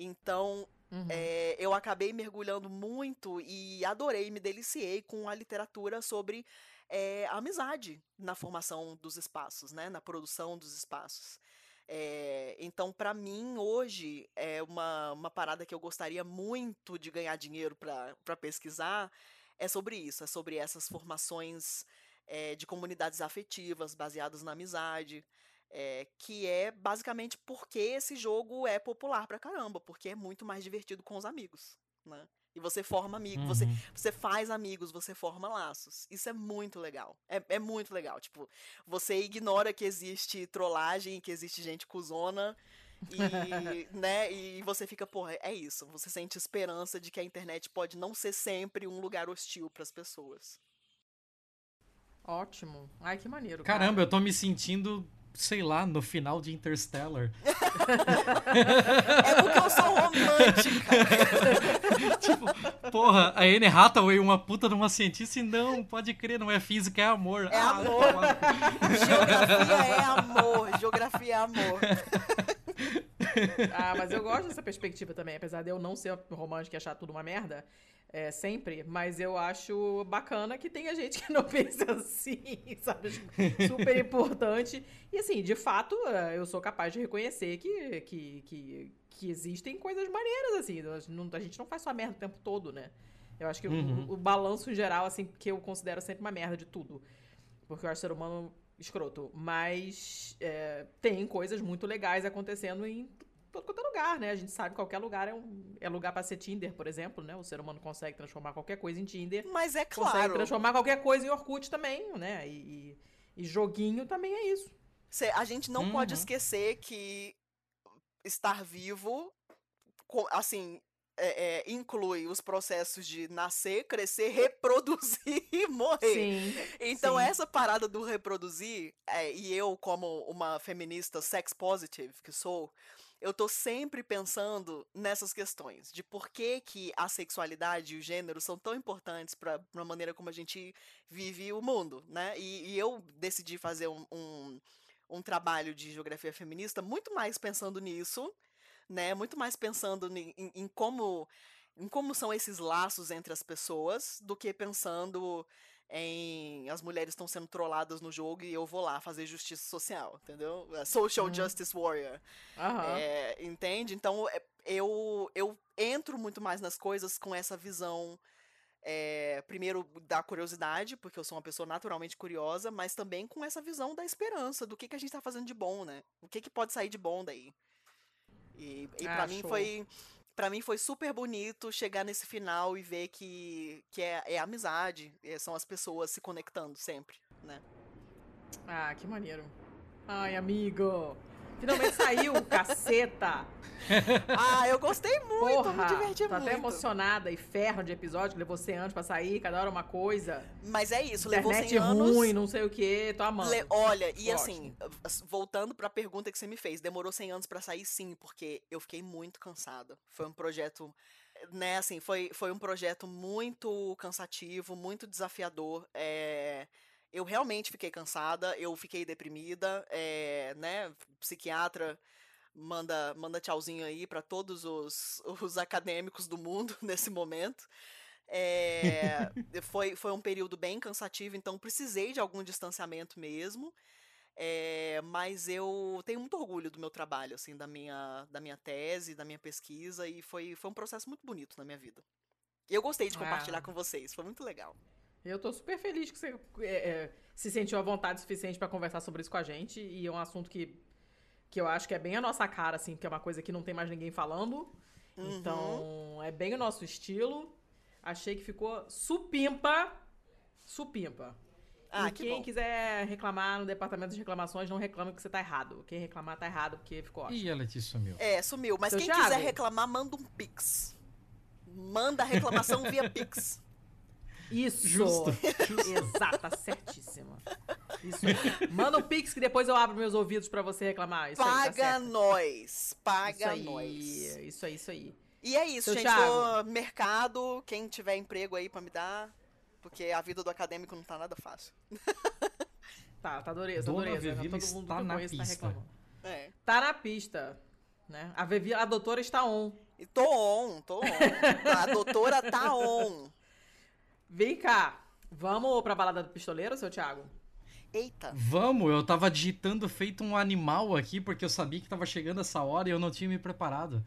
C: Então, uhum. é, eu acabei mergulhando muito e adorei, me deliciei com a literatura sobre é, a amizade na formação dos espaços, né? na produção dos espaços. É, então, para mim, hoje, é uma, uma parada que eu gostaria muito de ganhar dinheiro para pesquisar é sobre isso, é sobre essas formações é, de comunidades afetivas baseadas na amizade, é, que é basicamente porque esse jogo é popular pra caramba, porque é muito mais divertido com os amigos, né? E você forma amigos, uhum. você, você faz amigos, você forma laços. Isso é muito legal. É, é muito legal. Tipo, você ignora que existe trollagem, que existe gente cuzona e, [laughs] né, e você fica, porra, é isso. Você sente esperança de que a internet pode não ser sempre um lugar hostil para as pessoas.
A: Ótimo. Ai, que maneiro.
B: Caramba, cara. eu tô me sentindo, sei lá, no final de Interstellar. [laughs]
C: é porque eu sou romântica. [laughs]
B: tipo, Porra, a Anne Hathaway, uma puta de uma cientista, e não, pode crer, não é física, é amor.
C: É ah, amor. Geografia é amor. Geografia é amor. [laughs] [laughs]
A: ah, mas eu gosto dessa perspectiva também, apesar de eu não ser romântico e achar tudo uma merda. É, sempre, mas eu acho bacana que tenha gente que não [laughs] pensa assim, sabe? Super [laughs] importante. E assim, de fato, é, eu sou capaz de reconhecer que, que, que, que existem coisas maneiras, assim. A gente não faz só merda o tempo todo, né? Eu acho que uhum. o, o, balanço em geral, assim, que eu considero sempre uma merda de tudo. Porque eu acho ser humano escroto. Mas é, tem coisas muito legais acontecendo em todo quanto é lugar, né? A gente sabe que qualquer lugar é, um, é lugar para ser Tinder, por exemplo, né? O ser humano consegue transformar qualquer coisa em Tinder.
C: Mas é claro.
A: Consegue transformar qualquer coisa em Orkut também, né? E, e, e joguinho também é isso.
C: Cê, a gente não uhum. pode esquecer que estar vivo, assim, é, é, inclui os processos de nascer, crescer, reproduzir [laughs] e morrer. Sim, então, sim. essa parada do reproduzir, é, e eu, como uma feminista sex positive que sou, eu tô sempre pensando nessas questões de por que, que a sexualidade e o gênero são tão importantes para a maneira como a gente vive o mundo, né? E, e eu decidi fazer um, um, um, trabalho de geografia feminista muito mais pensando nisso, né? Muito mais pensando em, em como em como são esses laços entre as pessoas do que pensando em as mulheres estão sendo trolladas no jogo e eu vou lá fazer justiça social, entendeu? Social uhum. Justice Warrior.
A: Uhum.
C: É, entende? Então é, eu, eu entro muito mais nas coisas com essa visão. É, primeiro da curiosidade, porque eu sou uma pessoa naturalmente curiosa, mas também com essa visão da esperança, do que, que a gente tá fazendo de bom, né? O que, que pode sair de bom daí. E, e ah, para mim foi para mim foi super bonito chegar nesse final e ver que, que é, é amizade, é, são as pessoas se conectando sempre, né?
A: Ah, que maneiro. Ai, amigo. Finalmente saiu, [laughs] caceta!
C: ah, eu gostei muito, Porra, me diverti
A: tô
C: muito.
A: até emocionada e ferro de episódio que levou 100 anos pra sair, cada hora uma coisa.
C: Mas é isso,
A: Internet
C: levou 100 anos.
A: ruim, não sei o que, tô amando. Le...
C: Olha, e assim, voltando pra pergunta que você me fez, demorou 100 anos para sair sim, porque eu fiquei muito cansada. Foi um projeto né, assim, foi, foi um projeto muito cansativo, muito desafiador. É, eu realmente fiquei cansada, eu fiquei deprimida, é, né? Psiquiatra manda, manda tchauzinho aí para todos os, os acadêmicos do mundo [laughs] nesse momento. É, foi, foi um período bem cansativo, então precisei de algum distanciamento mesmo. É, mas eu tenho muito orgulho do meu trabalho, assim, da minha, da minha tese, da minha pesquisa, e foi, foi um processo muito bonito na minha vida. E eu gostei de compartilhar ah. com vocês, foi muito legal.
A: Eu tô super feliz que você é, é, se sentiu à vontade suficiente para conversar sobre isso com a gente. E é um assunto que, que eu acho que é bem a nossa cara, assim, porque é uma coisa que não tem mais ninguém falando. Uhum. Então, é bem o nosso estilo. Achei que ficou supimpa. Supimpa. Ah, e que quem bom. quiser reclamar no departamento de reclamações, não reclame que você tá errado. Quem reclamar tá errado, porque ficou ótimo.
B: Ih, a Letícia sumiu.
C: É, sumiu. Mas Seu quem Thiago? quiser reclamar, manda um pix. Manda a reclamação via [laughs] pix.
A: Isso. Justo. [laughs] Exata, certíssima. Isso. Manda o Pix que depois eu abro meus ouvidos para você reclamar. Isso
C: Paga
A: aí, tá
C: nós. Paga
A: isso
C: nós.
A: Isso aí, isso aí.
C: E é isso, Seu gente. Thiago. mercado, quem tiver emprego aí para me dar, porque a vida do acadêmico não tá nada fácil. [laughs]
A: tá, tá dureza, Dona dureza.
B: Vevila Todo mundo está na tá pista. tá reclamando.
C: É.
A: Tá na pista. Né? A, Vevila, a doutora está on.
C: E tô on, tô on. a doutora tá on. [laughs]
A: Vem cá. Vamos pra balada do pistoleiro, seu Thiago?
C: Eita.
B: Vamos, eu tava digitando feito um animal aqui, porque eu sabia que tava chegando essa hora e eu não tinha me preparado.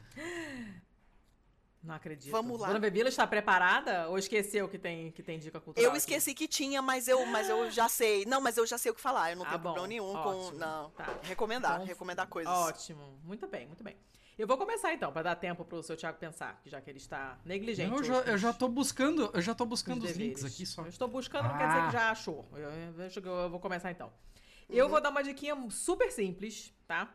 A: Não acredito.
C: Vamos lá.
A: Dona Bebila está preparada ou esqueceu que tem, que tem dica cultural?
C: Eu esqueci aqui? que tinha, mas eu, mas eu já sei. Não, mas eu já sei o que falar. Eu não ah, tenho bom, problema nenhum ótimo. com. Não. Tá. Recomendar, então, recomendar coisas.
A: Ótimo. Muito bem, muito bem. Eu vou começar então, para dar tempo pro seu Thiago pensar, já que ele está negligente.
B: Não, eu, já, eu já tô buscando, eu já tô buscando os, os links aqui só.
A: Eu estou buscando, ah. não quer dizer que já achou. Eu, eu, eu vou começar então. Uhum. Eu vou dar uma diquinha super simples, tá?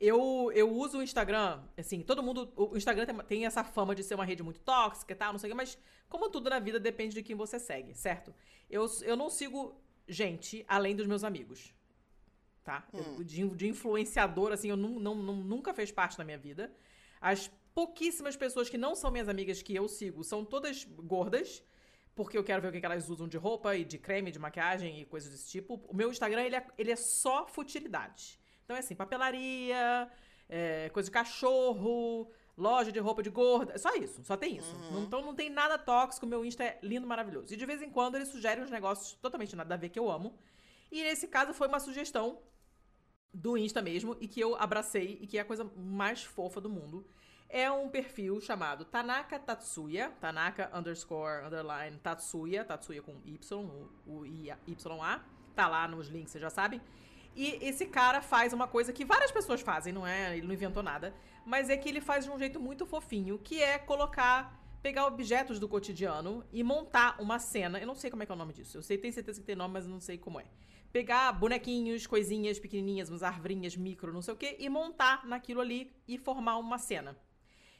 A: Eu, eu uso o Instagram, assim, todo mundo. O Instagram tem, tem, essa fama de ser uma rede muito tóxica e tal, não sei o que, mas como tudo na vida depende de quem você segue, certo? Eu, eu não sigo gente além dos meus amigos tá? Hum. Eu, de, de, influenciador, assim, eu não, não, não, nunca fez parte da minha vida. As pouquíssimas pessoas que não são minhas amigas que eu sigo são todas gordas. Porque eu quero ver o que que elas usam de roupa e de creme, de maquiagem e coisas desse tipo. O meu Instagram, ele é, ele é só futilidade. Então é assim, papelaria, é, coisa de cachorro, loja de roupa de gorda. Só isso, só tem isso.
C: Uhum.
A: Então não tem nada tóxico. Meu Insta é lindo, maravilhoso. E de vez em quando ele sugere uns negócios totalmente nada a ver que eu amo. E nesse caso foi uma sugestão do Insta mesmo e que eu abracei e que é a coisa mais fofa do mundo. É um perfil chamado Tanaka Tatsuya, Tanaka underscore underline Tatsuya, Tatsuya com Y, o, YA. Tá lá nos links, vocês já sabem. E esse cara faz uma coisa que várias pessoas fazem, não é? Ele não inventou nada. Mas é que ele faz de um jeito muito fofinho, que é colocar, pegar objetos do cotidiano e montar uma cena. Eu não sei como é que é o nome disso. Eu sei, tenho certeza que tem nome, mas não sei como é. Pegar bonequinhos, coisinhas pequenininhas, umas arvrinhas micro, não sei o quê, e montar naquilo ali e formar uma cena.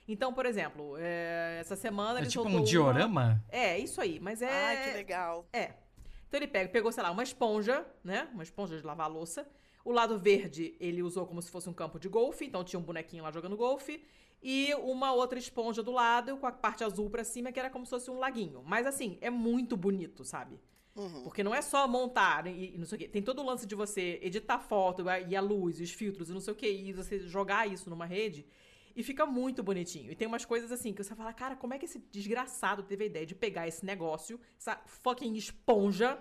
A: Então, por exemplo, é, essa semana
B: É
A: ele
B: tipo
A: soltou
B: um
A: uma-
B: diorama?
A: É, isso aí, mas é...
C: Ai, que legal.
A: É. Então ele pega, pegou, sei lá, uma esponja, né? Uma esponja de lavar a louça. O lado verde ele usou como se fosse um campo de golfe, então tinha um bonequinho lá jogando golfe. E uma outra esponja do lado, com a parte azul pra cima, que era como se fosse um laguinho. Mas assim, é muito bonito, sabe?
C: Uhum.
A: Porque não é só montar e, e não sei o quê. Tem todo o lance de você editar foto e a luz, e os filtros e não sei o quê, e você jogar isso numa rede. E fica muito bonitinho. E tem umas coisas assim que você fala, cara, como é que esse desgraçado teve a ideia de pegar esse negócio, essa fucking esponja,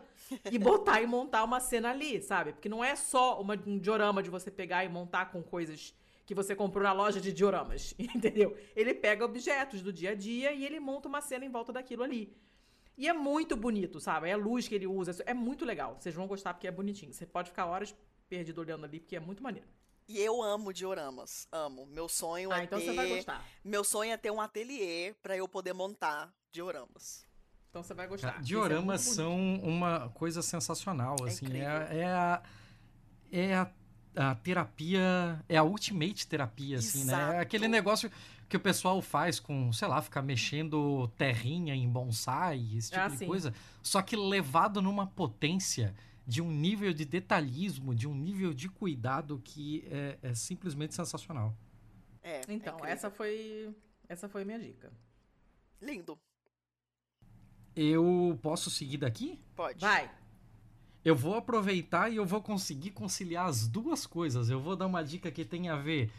A: e [laughs] botar e montar uma cena ali, sabe? Porque não é só uma, um diorama de você pegar e montar com coisas que você comprou na loja de dioramas, [laughs] entendeu? Ele pega objetos do dia a dia e ele monta uma cena em volta daquilo ali. E é muito bonito, sabe? É a luz que ele usa. É muito legal. Vocês vão gostar porque é bonitinho. Você pode ficar horas perdido olhando ali porque é muito maneiro.
C: E eu amo dioramas. Amo. Meu sonho
A: Ah,
C: é
A: então
C: ter.
A: você vai gostar.
C: Meu sonho é ter um ateliê pra eu poder montar dioramas.
A: Então você vai gostar. Isso é
B: Dioramas
A: muito
B: são uma coisa sensacional,
C: É
B: assim,
C: incrível.
B: é, é a, é a, a terapia, é a ultimate terapia, assim, né? É
C: Exato.
B: aquele negócio que o pessoal faz com, sei lá, ficar mexendo terrinha em bonsai, esse tipo
A: Ah,
B: de
A: sim.
B: coisa, só que levado numa potência de um nível de detalhismo, de um nível de cuidado que é, é simplesmente sensacional.
C: É. é
A: Então,
C: incrível.
A: essa foi essa foi a minha dica.
C: Lindo.
B: Eu posso seguir daqui?
C: Pode.
A: Vai.
B: Eu vou aproveitar e eu vou conseguir conciliar as duas coisas. Eu vou dar uma dica que tem a ver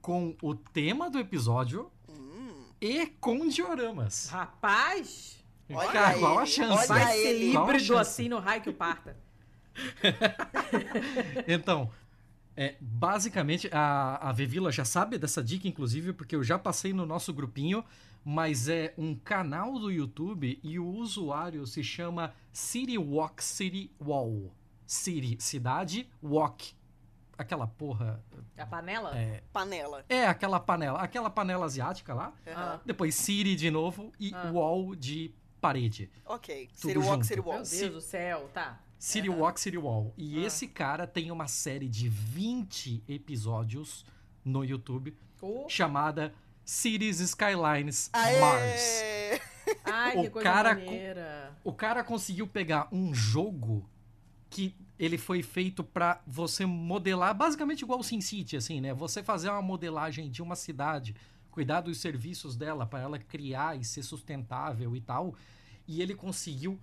B: com o tema do episódio
C: Hum,
B: e com dioramas.
A: Rapaz,
C: Olha
B: Cara, qual a chance?
A: vai ser híbrido assim no raio que o parta. [laughs]
B: Então, é, basicamente, a, a Vevila já sabe dessa dica, inclusive, porque eu já passei no nosso grupinho, mas é um canal do YouTube e o usuário se chama City Walk City Wall. City, cidade, walk. Aquela porra.
A: A panela?
B: É,
C: panela.
B: é aquela panela, aquela panela asiática lá.
C: Aham.
B: Depois City de novo e
A: Ah.
B: wall de parede.
C: Ok.
B: Tudo
C: City Walk,
B: junto.
C: City
A: Meu
C: Wall.
A: Deus
B: se-
A: do céu, tá.
B: City. Walk, City Wall. E
A: Ah.
B: esse cara tem uma série de 20 episódios no YouTube
A: Oh,
B: chamada Cities Skylines
C: Aê!
B: Mars.
A: ai, que
B: O
A: coisa
B: cara
A: maneira.
B: O cara conseguiu pegar um jogo que ele foi feito pra você modelar, basicamente igual o SimCity, assim, né? Você fazer uma modelagem de uma cidade, cuidar dos serviços dela para ela criar e ser sustentável e tal. E ele conseguiu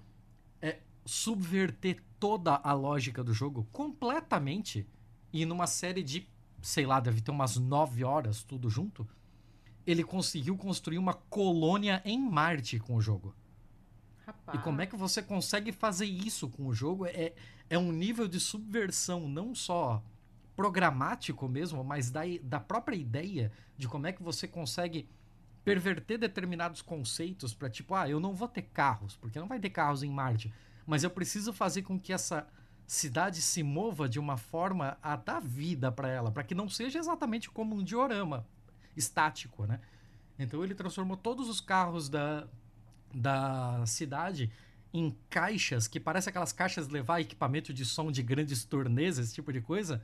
B: é, subverter toda a lógica do jogo completamente e numa série de, sei lá, deve ter umas nove horas tudo junto. Ele conseguiu construir uma colônia em Marte com o jogo.
A: Rapaz.
B: E como é que você consegue fazer isso com o jogo? É, é um nível de subversão não só programático mesmo, mas da, da própria ideia de como é que você consegue perverter determinados conceitos para tipo, ah, eu não vou ter carros, porque não vai ter carros em Marte, mas eu preciso fazer com que essa cidade se mova de uma forma a dar vida para ela, para que não seja exatamente como um diorama estático, né? Então ele transformou todos os carros da, da cidade em caixas que parecem aquelas caixas levar equipamento de som de grandes turnês, esse tipo de coisa.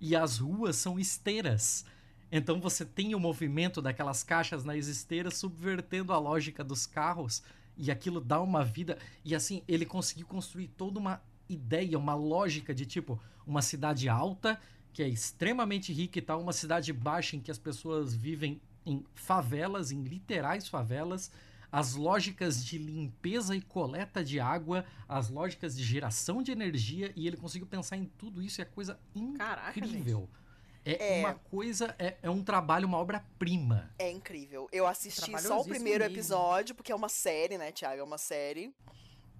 B: E as ruas são esteiras. Então você tem o movimento daquelas caixas nas esteiras subvertendo a lógica dos carros e aquilo dá uma vida. E assim, ele conseguiu construir toda uma ideia, uma lógica de tipo uma cidade alta que é extremamente rica e tal, uma cidade baixa em que as pessoas vivem em favelas, em literais favelas, as lógicas de limpeza e coleta de água, as lógicas de geração de energia, e ele conseguiu pensar em tudo isso, é coisa incrível.
A: Caraca,
B: é,
C: É.
B: uma coisa, é, é um trabalho, uma obra-prima.
C: É incrível. Eu assisti só o primeiro
A: mesmo.
C: episódio, porque é uma série, né, Thiago? É uma série.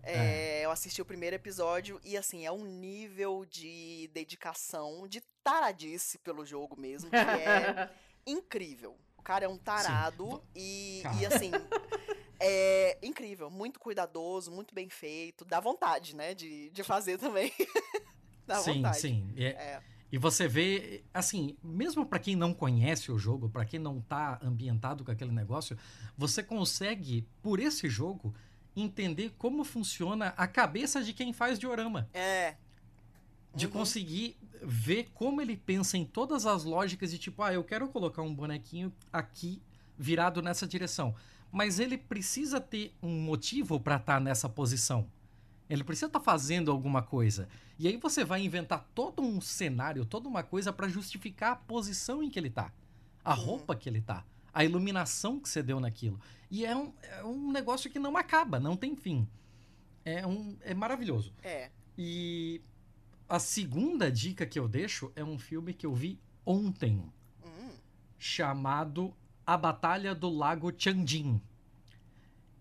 C: É, Eu assisti o primeiro episódio e, assim, é um nível de dedicação, de taradice pelo jogo mesmo, que é [laughs] incrível. O cara é um tarado e, e, assim, é incrível. Muito cuidadoso, muito bem feito. Dá vontade, né, de, de fazer também. [laughs] Dá
B: sim,
C: vontade.
B: sim. É-
C: É.
B: E você vê, assim, mesmo pra quem não conhece o jogo, pra quem não tá ambientado com aquele negócio, você consegue, por esse jogo, entender como funciona a cabeça de quem faz diorama.
C: É.
B: De
C: Uhum.
B: conseguir ver como ele pensa em todas as lógicas de tipo, ah, eu quero colocar um bonequinho aqui virado nessa direção. Mas ele precisa ter um motivo pra estar nessa posição. Ele precisa estar fazendo alguma coisa. E aí você vai inventar todo um cenário, toda uma coisa pra justificar a posição em que ele tá. A
C: Uhum.
B: roupa que ele tá. A iluminação que você deu naquilo. E é um, é um negócio que não acaba, não tem fim. É, um, é maravilhoso.
C: É.
B: E a segunda dica que eu deixo é um filme que eu vi ontem,
C: Hum.
B: chamado A Batalha do Lago Tianjin.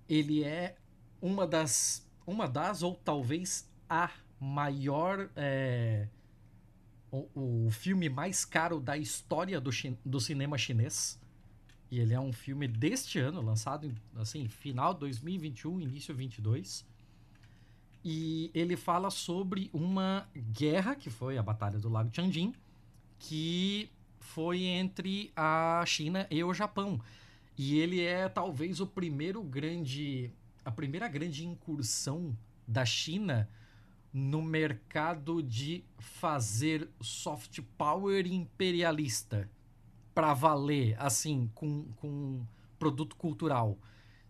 B: Ele é uma das, uma das ou talvez a maior, é, o, o filme mais caro da história do, do cinema chinês. E ele é um filme deste ano, lançado em, assim, final 2021, início 22. E ele fala sobre uma guerra, que foi a Batalha do Lago Tianjin, que foi entre a China e o Japão. E ele é talvez o primeiro grande. a primeira grande incursão da China no mercado de fazer soft power imperialista para valer, assim, com, com produto cultural.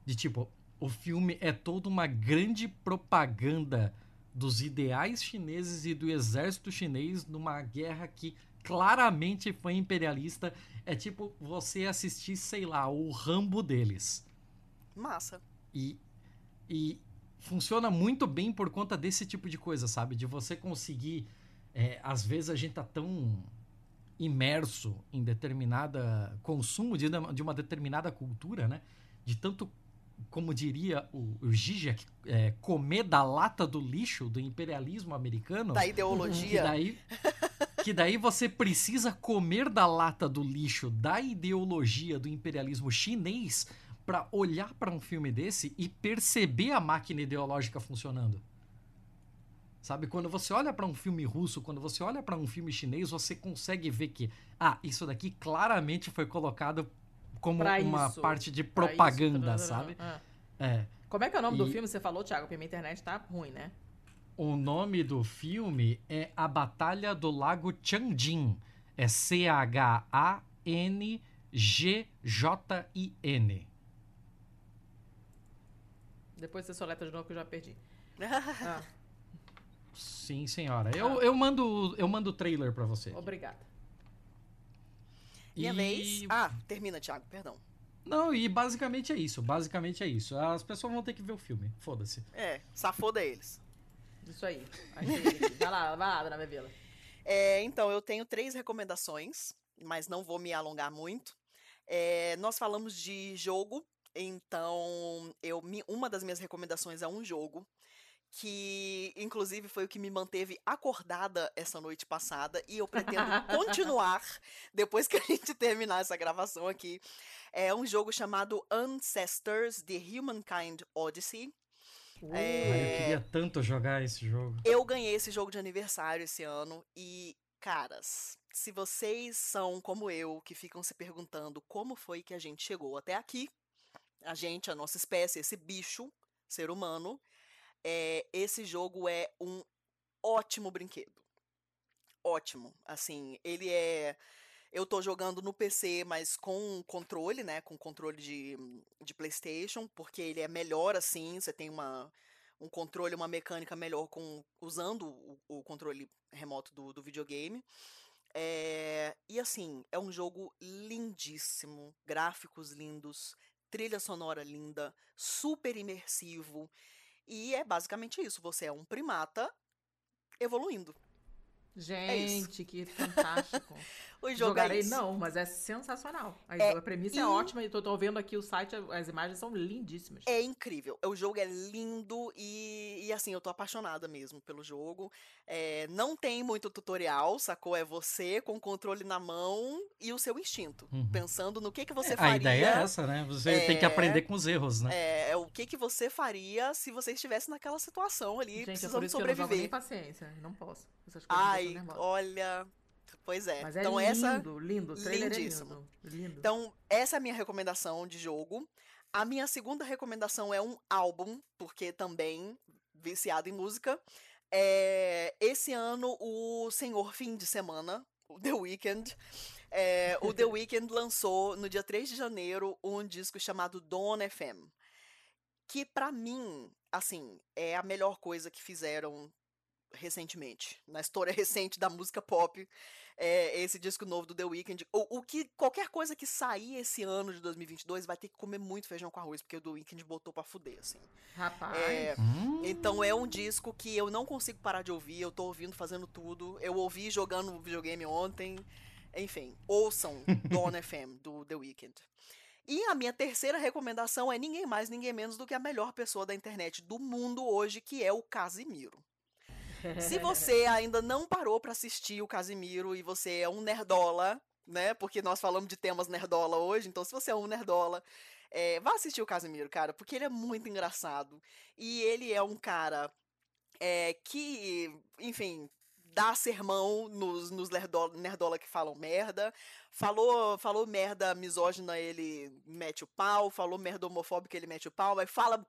B: De tipo, o filme é toda uma grande propaganda dos ideais chineses e do exército chinês numa guerra que claramente foi imperialista. É tipo você assistir, sei lá, o Rambo deles.
C: Massa.
B: E, e funciona muito bem por conta desse tipo de coisa, sabe? De você conseguir. é, às vezes a gente tá tão imerso em determinada consumo de, uma- de uma determinada cultura, né? De tanto, como diria o, o Zizek, é, comer da lata do lixo do imperialismo americano.
C: Da
B: Que
C: ideologia.
B: daí, que daí você precisa comer da lata do lixo da ideologia do imperialismo chinês pra olhar pra um filme desse e perceber a máquina ideológica funcionando. Sabe, quando você olha pra um filme russo, quando você olha pra um filme chinês, você consegue ver que, ah, isso daqui claramente foi colocado como
A: Pra
B: uma
A: isso,
B: parte de
A: isso,
B: propaganda, sabe?
A: Ah.
B: É.
A: Como é que é o nome do
B: E-
A: filme? Você falou, Thiago, porque minha internet tá ruim, né?
B: O nome do filme é A Batalha do Lago Tianjin. É C-H-A-N-G-J-I-N.
A: Depois você soleta de novo que eu já perdi. [laughs] Ah,
B: Sim, senhora. Eu, eu mando eu mando o trailer pra você.
A: obrigada.
C: Minha
B: E-
C: vez. Ah, termina, Thiago, perdão.
B: Não, e basicamente é isso. Basicamente é isso. As pessoas vão ter que ver o filme. Foda-se.
C: É, safoda eles.
A: Isso aí. Vai lá, vai lá, dona Bebila.
C: É, então, eu tenho três recomendações, mas não vou me alongar muito. É, nós falamos de jogo, então eu, uma das minhas recomendações é um jogo que, inclusive, foi o que me manteve acordada essa noite passada e eu pretendo continuar [laughs] depois que a gente terminar essa gravação aqui. É um jogo chamado Ancestors: The Humankind Odyssey.
B: Ah, eu queria tanto jogar esse jogo.
C: Eu ganhei esse jogo de aniversário esse ano e, caras, se vocês são como eu, que ficam se perguntando como foi que a gente chegou até aqui, a gente, a nossa espécie, esse bicho, ser humano, é, esse jogo é um ótimo brinquedo. Ótimo. Assim, ele é. Eu tô jogando no PC, mas com controle, né? Com controle de, de PlayStation, porque ele é melhor assim. Você tem uma, um controle, uma mecânica melhor com usando o, o controle remoto do, do videogame. É, e assim, é um jogo lindíssimo, gráficos lindos, trilha sonora linda, super imersivo. E é basicamente isso: você é um primata evoluindo.
A: É Gente, é que fantástico. [laughs]
C: o jogo
A: Jogarei
C: é isso.
A: não, mas é sensacional. A,
C: É
A: a premissa é
C: in-
A: ótima e tô, tô vendo aqui o site, as imagens são lindíssimas.
C: É incrível. O jogo é lindo e, e, assim, eu tô apaixonada mesmo pelo jogo. É, não tem muito tutorial, sacou? É você com o controle na mão e o seu instinto.
B: Uhum.
C: pensando no que, que você
B: a
C: faria.
B: ideia é essa, né? Você tem que
C: É.
B: aprender com os erros, né?
C: É, é o que, que você faria se você estivesse naquela situação ali,
A: Gente, é por
C: precisando
A: isso que eu não
C: sobreviver.
A: paciência. Não posso. Essas coisas
C: Ai, olha. Pois é.
A: Mas é
C: então,
A: lindo,
C: essa.
A: lindo. O trailer
C: lindíssimo.
A: é lindo. lindo.
C: Então, essa é a minha recomendação de jogo. A minha segunda recomendação é um álbum, porque também viciado em música. É, esse ano, o Senhor Fim de Semana, o The Weeknd, é, o The [laughs] Weeknd lançou no dia 3 de janeiro um disco chamado Dawn FM. Que pra mim, assim, é a melhor coisa que fizeram recentemente, na história [laughs] recente da música pop, é, esse disco novo do The Weeknd. O, o que qualquer coisa que sair esse ano de 2022 vai ter que comer muito feijão com arroz, porque o The Weeknd botou pra fuder, assim.
A: Rapaz.
C: É,
B: Hum,
C: então é um disco que eu não consigo parar de ouvir, eu tô ouvindo fazendo tudo. Eu ouvi jogando videogame ontem. Enfim, ouçam [laughs] Dawn FM do The Weeknd. E a minha terceira recomendação é ninguém mais, ninguém menos do que a melhor pessoa da internet do mundo hoje, que é o Casimiro. Se você ainda não parou pra assistir o Casimiro e você é um nerdola, né? Porque nós falamos de temas nerdola hoje, então se você é um nerdola, é, vá assistir o Casimiro, cara, porque ele é muito engraçado. E ele é um cara é, que, enfim, dá sermão nos, nos nerdola, nerdola que falam merda. Falou, falou merda misógina, ele mete o pau. Falou merda homofóbica, ele mete o pau. Mas fala,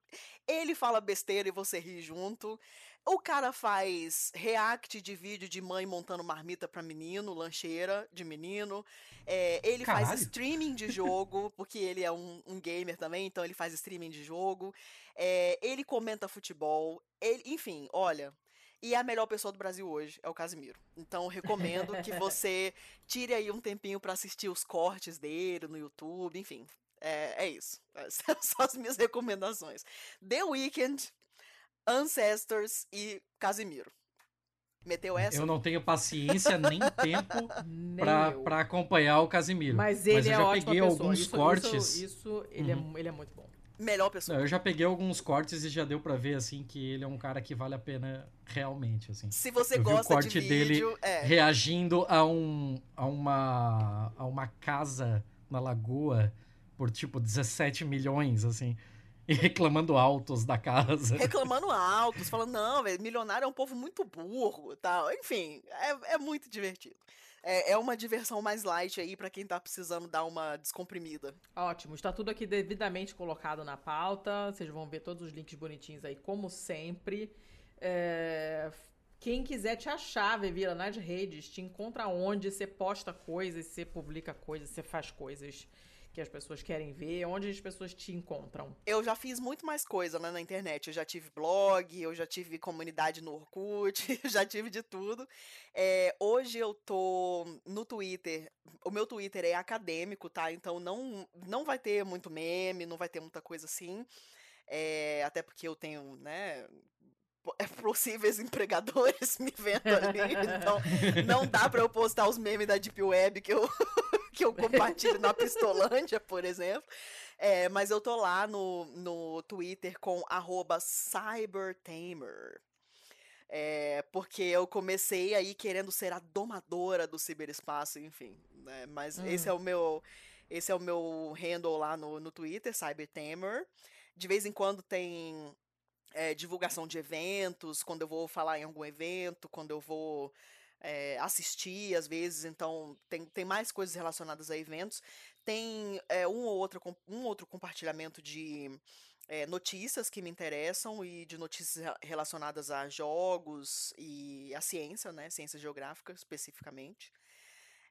C: ele fala besteira e você ri junto. O cara faz react de vídeo de mãe montando marmita pra menino, lancheira de menino. É, ele faz
B: Caralho.
C: streaming de jogo, porque ele é um, um gamer também, então ele faz streaming de jogo. É, ele comenta futebol. Ele, enfim, olha. E a melhor pessoa do Brasil hoje é o Casimiro. Então, recomendo que [laughs] você tire aí um tempinho pra assistir os cortes dele no YouTube, enfim. É, é isso. [laughs] Essas são as minhas recomendações. The Weeknd, Ancestors e Casimiro. Meteu essa?
B: eu não tenho paciência nem [laughs] tempo pra, acompanhar o Casimiro.
A: Mas ele
B: eu
A: é
B: já
A: ótima
B: peguei
A: pessoa.
B: alguns
A: isso,
B: cortes.
A: Isso, isso ele,
B: Uhum.
A: é, ele é muito bom.
C: Melhor pessoa.
B: Não, eu já peguei alguns cortes e já deu pra ver assim que ele é um cara que vale a pena realmente, assim.
C: Se você
B: Eu vi o
C: gosta
B: corte
C: de
B: dele
C: vídeo, é.
B: Reagindo a um a uma a uma casa na lagoa por tipo 17 milhões, assim, [laughs] e reclamando altos da casa.
C: reclamando [laughs] altos, falando, não, velho, milionário é um povo muito burro tal. Enfim, é, é muito divertido. É, é uma diversão mais light aí pra quem tá precisando dar uma descomprimida.
A: Ótimo, está tudo aqui devidamente colocado na pauta. Vocês vão ver todos os links bonitinhos aí, como sempre. É, Quem quiser te achar, Vevira, nas redes, te encontra onde você posta coisas, você publica coisas, você faz coisas que as pessoas querem ver, onde as pessoas te encontram.
C: Eu já fiz muito mais coisa né, na internet. Eu já tive blog, eu já tive comunidade no Orkut, [laughs] eu já tive de tudo. É, hoje eu tô no Twitter. O meu Twitter é acadêmico, tá? Então não, não vai ter muito meme, não vai ter muita coisa assim. É, até porque eu tenho, né? É, Possíveis empregadores [laughs] me vendo ali, então não dá pra eu postar os memes da Deep Web que eu, [laughs] que eu compartilho na Pistolândia, por exemplo. É, mas eu tô lá no, no Twitter com arroba Cybertamer. É, porque eu comecei aí querendo ser a domadora do ciberespaço, enfim. né, Mas
A: Hum.
C: esse é o meu. Esse é o meu handle lá no, no Twitter, Cybertamer. De vez em quando tem é, divulgação de eventos, quando eu vou falar em algum evento, quando eu vou é, assistir, às vezes, então tem, tem mais coisas relacionadas a eventos. Tem é, um, ou outro, um outro compartilhamento de é, notícias que me interessam e de notícias re- relacionadas a jogos e a ciência, né? Ciência geográfica, especificamente.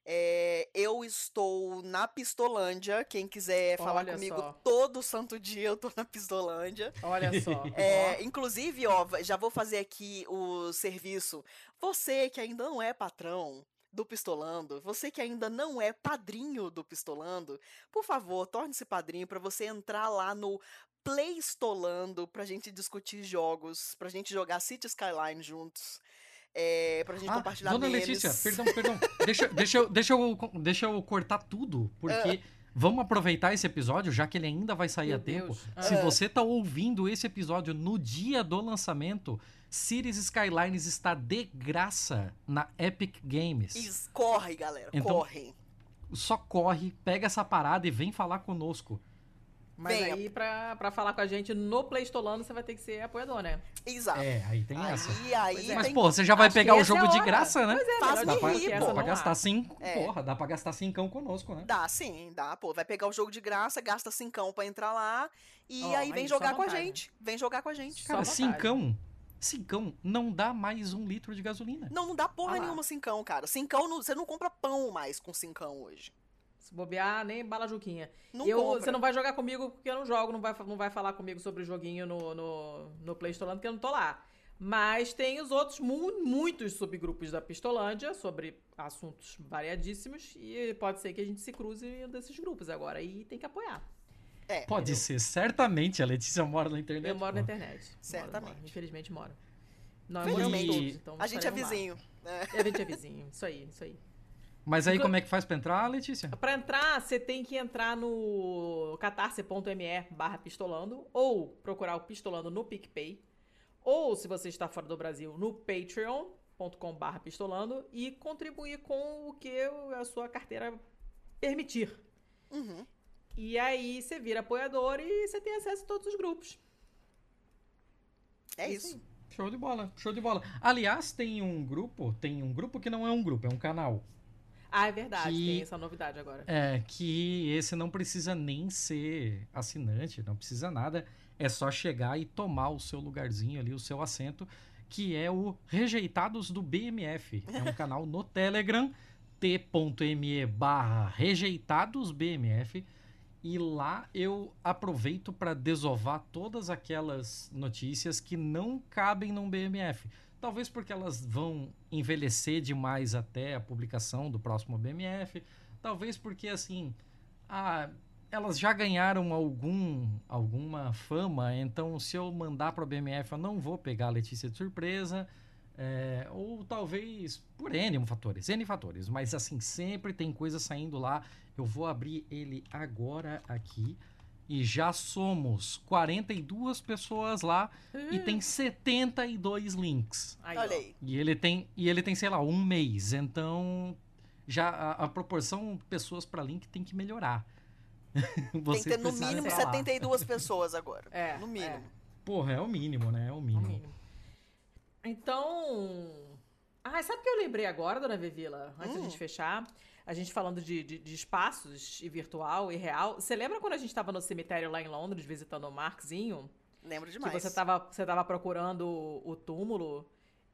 C: É, eu estou na Pistolândia. Quem quiser falar
A: Olha
C: comigo
A: só.
C: todo santo dia, eu tô na Pistolândia.
A: Olha só.
C: É, [laughs] inclusive, ó, já vou fazer aqui o serviço. Você que ainda não é patrão, do Pistolando, você que ainda não é padrinho do Pistolando, por favor, torne-se padrinho para você entrar lá no Playstolando pra gente discutir jogos, pra gente jogar City Skyline juntos. É, pra gente
B: Ah,
C: compartilhar
B: Dona
C: memes.
B: Letícia, perdão, perdão. deixa, deixa, eu- deixa, eu, deixa eu cortar tudo, porque vamos aproveitar esse episódio, já que ele ainda vai sair
A: Meu
B: a tempo.
A: Deus.
B: Se
C: Ah.
B: você tá ouvindo esse episódio no dia do lançamento, Cities Skylines está de graça na Epic Games.
C: Is- corre, galera,
B: Então-
C: corre.
B: Só corre, pega essa parada e vem falar conosco.
A: Mas
C: Venha.
A: aí, pra, pra falar com a gente no Playstolando, você vai ter que ser apoiador, né?
C: Exato.
B: É, aí tem essa.
C: Aí, aí
A: Pois é.
B: Mas, pô, você já vai
A: Acho
B: pegar o
A: essa é
B: jogo
A: a
B: de graça, né?
A: Pois é,
C: Faz me
A: do que
C: rir,
A: essa
C: pô.
B: Dá pra gastar cinco.
C: É.
B: Porra, dá pra gastar cincão conosco, né?
C: Dá, sim, dá, pô. Vai pegar o jogo de graça, gasta cincão pra entrar lá e
A: Ó,
C: aí vem
A: aí,
C: jogar com a gente. Vem jogar com a gente.
B: Cara, cincão. Cincão não dá mais um litro de gasolina.
C: Não, não dá porra
A: Ah
C: nenhuma cincão, cara. Cincão, não- você não compra pão mais com cincão hoje.
A: Se bobear, nem bala juquinha.
C: Não
A: eu,
C: compra.
A: você não vai jogar comigo porque eu não jogo, não vai, não vai falar comigo sobre o joguinho no, no, no Playstolando, porque eu não tô lá. Mas tem os outros, mu- muitos subgrupos da Pistolândia sobre assuntos variadíssimos e pode ser que a gente se cruze em um desses grupos agora e tem que apoiar.
C: É,
B: Pode
A: entendeu?
B: ser, certamente. A Letícia mora na internet.
A: Eu moro na internet. Moro,
C: Certamente.
A: moro. Infelizmente moro. Nós moramos todos, então
C: a gente é vizinho. É.
A: A gente é vizinho, isso aí, isso aí.
B: Mas aí como é que faz pra entrar, Letícia?
A: Pra entrar, você tem que entrar no catarse.me barra pistolando ou procurar o pistolando no PicPay. Ou, se você está fora do Brasil, no patreon.com barra pistolando e contribuir com o que a sua carteira permitir.
C: Uhum.
A: E aí você vira apoiador e você tem acesso a todos os grupos.
C: É
A: Isso
C: isso.
B: Show de bola, show de bola. Aliás, tem um grupo, tem um grupo que não é um grupo, é um canal.
A: Ah, é verdade,
B: Que-
A: tem essa novidade agora.
B: É, que esse não precisa nem ser assinante, não precisa nada. É só chegar e tomar o seu lugarzinho ali, o seu assento, que é o Rejeitados do BMF. É um canal no Telegram, t.me barra rejeitadosbmf. E lá eu aproveito para desovar todas aquelas notícias que não cabem num BMF. Talvez porque elas vão envelhecer demais até a publicação do próximo BMF. Talvez porque, assim, ah, elas já ganharam algum, alguma fama, então se eu mandar para o BMF eu não vou pegar a Letícia de surpresa. É, ou talvez por N fatores, N fatores, mas assim, sempre tem coisa saindo lá. Eu vou abrir ele agora aqui. E já somos 42 pessoas lá e tem 72 links.
A: Aí,
C: Olha aí.
B: E ele tem, e ele tem, sei lá, um mês. Então, já a, a proporção pessoas para link tem que melhorar. [laughs]
C: Tem que ter no mínimo
B: falar.
C: 72 pessoas agora.
A: É,
C: No mínimo.
B: Porra, é o mínimo, né? É o mínimo.
A: mínimo. Então. Ah, sabe o que eu lembrei agora, dona Vevila? Antes da
C: Hum.
A: gente fechar. A gente falando de, de, de espaços e virtual e real. Você lembra quando a gente tava no cemitério lá em Londres visitando o Markzinho?
C: Lembro
A: Que
C: demais.
A: você tava, você tava procurando o, o túmulo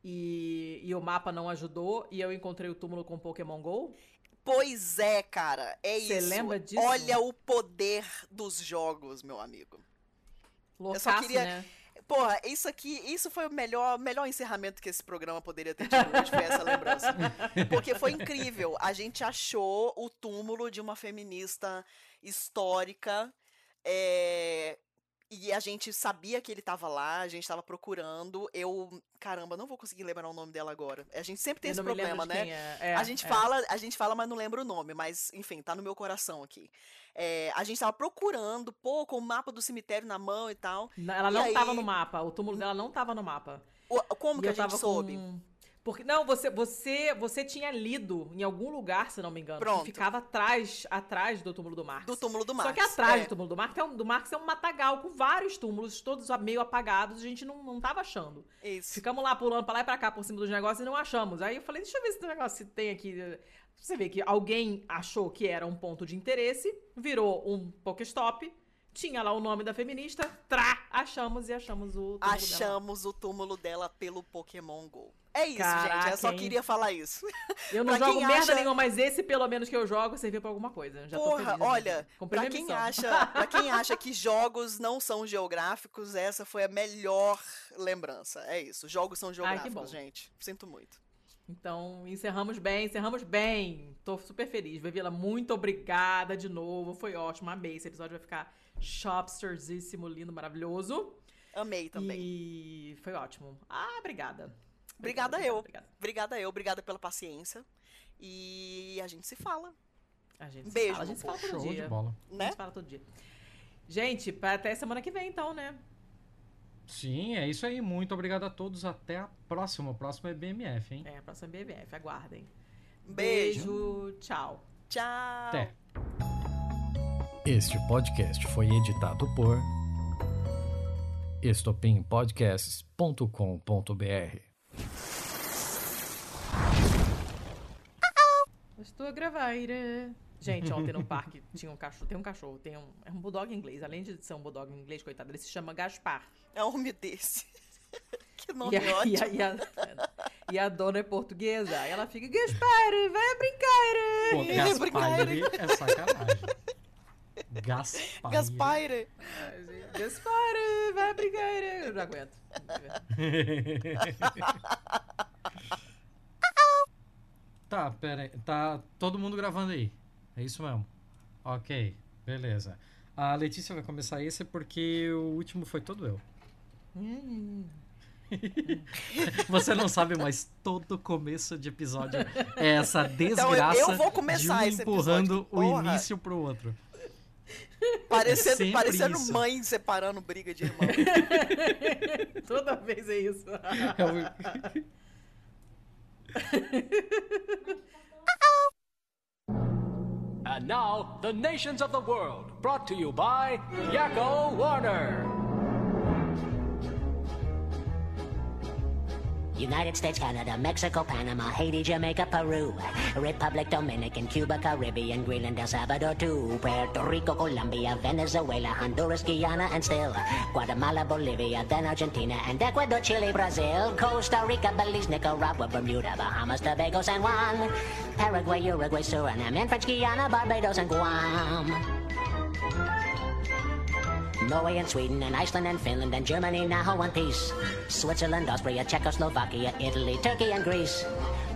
A: e, e o mapa não ajudou e eu encontrei o túmulo com Pokémon GO?
C: Pois é, cara. É
A: Você
C: isso.
A: lembra disso?
C: Olha o poder dos jogos, meu amigo.
A: Loucaço,
C: queria-
A: né?
C: Porra, isso aqui, isso foi o melhor, melhor encerramento que esse programa poderia ter tido foi essa lembrança. Porque foi incrível. A gente achou o túmulo de uma feminista histórica. é, E a gente sabia que ele tava lá, a gente tava procurando. Eu. Caramba, não vou conseguir lembrar o nome dela agora. A gente sempre tem
A: Eu
C: esse problema, né?
A: é. É,
C: a gente
A: é.
C: fala, a gente fala, mas não lembra o nome, mas enfim, tá no meu coração aqui. É, a gente tava procurando, pô, com o mapa do cemitério na mão e tal.
A: Ela
C: E
A: não
C: aí-
A: tava no mapa. O túmulo dela não tava no mapa.
C: O- como
A: E
C: que a
A: eu
C: gente soube?
A: com. Porque, não, você, você, você tinha lido em algum lugar, se não me engano,
C: Pronto.
A: que ficava atrás, atrás do túmulo do Marx.
C: Do túmulo do Marx.
A: Só que atrás
C: é.
A: do túmulo do Marx, é um, do Marx é um matagal com vários túmulos, todos meio apagados, a gente não, não tava achando.
C: Isso.
A: Ficamos lá pulando pra lá e pra cá por cima dos negócios e não achamos. Aí eu falei, deixa eu ver se esse negócio se tem aqui. Você vê que alguém achou que era um ponto de interesse, virou um Pokéstop, tinha lá o nome da feminista, trá, achamos e achamos o túmulo dela.
C: Achamos o túmulo dela pelo Pokémon GO. É isso,
A: Caraca,
C: gente. Eu só
A: hein?
C: queria falar isso. [laughs]
A: Eu não jogo merda
C: acha-
A: nenhuma, mas esse, pelo menos que eu jogo, serviu pra alguma coisa. Já
C: Porra,
A: feliz,
C: olha, pra quem, acha, pra quem [laughs] acha que jogos não são geográficos, essa foi a melhor lembrança. É isso. Jogos são geográficos, gente. Sinto muito.
A: Então, encerramos bem, encerramos bem. Tô super feliz. Vevila, muito obrigada de novo. Foi ótimo, amei. Esse episódio vai ficar shopstersíssimo, lindo, maravilhoso.
C: Amei também.
A: E foi ótimo. Ah, obrigada.
C: Obrigada, obrigada eu. Obrigada. obrigada eu. Obrigada pela paciência. E a gente se fala.
A: A gente
C: Beijo.
A: Fala. A gente se fala todo
B: Show
A: dia.
B: de bola.
A: Né? A gente fala todo dia. Gente, até semana que vem, então, né?
B: Sim, é isso aí. Muito obrigado a todos. Até a próxima. O próximo é BMF, hein?
A: É, a próxima é BMF. Aguardem.
C: Beijo.
A: Beijo. Tchau.
C: Tchau.
B: Até.
E: Este podcast foi editado por estopimpodcasts.com.br.
A: Estou a gravar. Gente, ontem no parque [laughs] tinha um cachorro. Tem um cachorro, tem um. É um bulldog inglês. Além de ser um bulldog inglês, coitado, ele se chama Gaspar.
C: É um homem desse. [laughs] que nome
A: E a,
C: ótimo.
A: e, a, e, a, e a dona é portuguesa. Aí ela fica, Gaspar, vai brincar.
B: Pô,
C: Gaspar.
B: É sacanagem. Gaspaire.
C: Gaspaire.
A: Gaspar, vai brincar. Eu não aguento. [laughs]
B: Tá, pera aí. Tá todo mundo gravando aí. É isso mesmo. Ok, beleza. A Letícia vai começar esse porque o último foi todo eu. [laughs] Você não sabe, mas todo começo de episódio é essa desgraça
C: Então, eu vou começar
B: de um
C: esse
B: empurrando
C: episódio,
B: o início pro outro. [laughs]
C: Parecendo, parecendo
B: isso.
C: mãe separando briga de irmão. [laughs]
A: Toda vez é isso.
B: É o- [laughs]
F: And now, the nations of the world, brought to you by Yakko Warner.
G: United States, Canada, Mexico, Panama, Haiti, Jamaica, Peru, Republic Dominican, Cuba, Caribbean, Greenland, El Salvador, too, Puerto Rico, Colombia, Venezuela, Honduras, Guyana, and still Guatemala, Bolivia, then Argentina, and Ecuador, Chile, Brazil, Costa Rica, Belize, Nicaragua, Bermuda, Bahamas, Tobago, San Juan, Paraguay, Uruguay, Suriname, and French Guiana, Barbados, and Guam. Norway and Sweden and Iceland and Finland and Germany now one piece. Switzerland, Austria, Czechoslovakia, Italy, Turkey and Greece.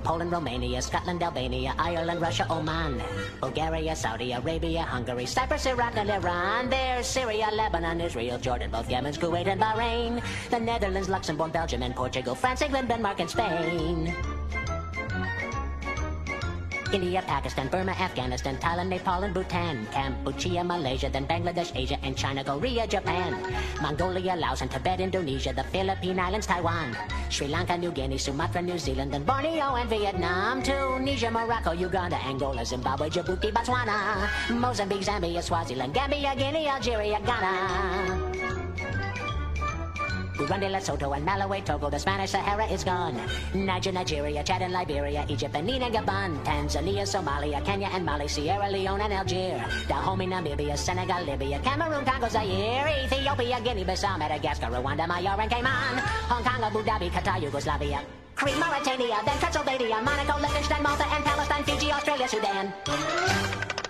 G: Poland, Romania, Scotland, Albania, Ireland, Russia, Oman, Bulgaria, Saudi Arabia, Hungary, Cyprus, Iraq, and Iran. There's Syria, Lebanon, Israel, Jordan, both Yemen, Kuwait, and Bahrain. The Netherlands, Luxembourg, Belgium, and Portugal, France, England, Denmark, and Spain. India, Pakistan, Burma, Afghanistan, Thailand, Nepal, and Bhutan, Cambodia, Malaysia, then Bangladesh, Asia, and China, Korea, Japan, Mongolia, Laos, and Tibet, Indonesia, the Philippine Islands, Taiwan, Sri Lanka, New Guinea, Sumatra, New Zealand, and Borneo, and Vietnam, Tunisia, Morocco, Uganda, Angola, Zimbabwe, Djibouti, Botswana, Mozambique, Zambia, Swaziland, Gambia, Guinea, Algeria, Ghana. Burundi, Lesotho, and Malawi, Togo, the Spanish Sahara is gone. Niger, Nigeria, Chad, and Liberia, Egypt, Benin, and Gabon, Tanzania, Somalia, Kenya, and Mali, Sierra Leone, and Algeria, Dahomey, Namibia, Senegal, Libya, Cameroon, Congo, Zaire, Ethiopia, Guinea-Bissau, Madagascar, Rwanda, Myanmar, and Cayman, Hong Kong, Abu Dhabi, Qatar, Yugoslavia, Crete, Mauritania, then Transylvania, Monaco, Liechtenstein, Malta, and Palestine, Fiji, Australia, Sudan.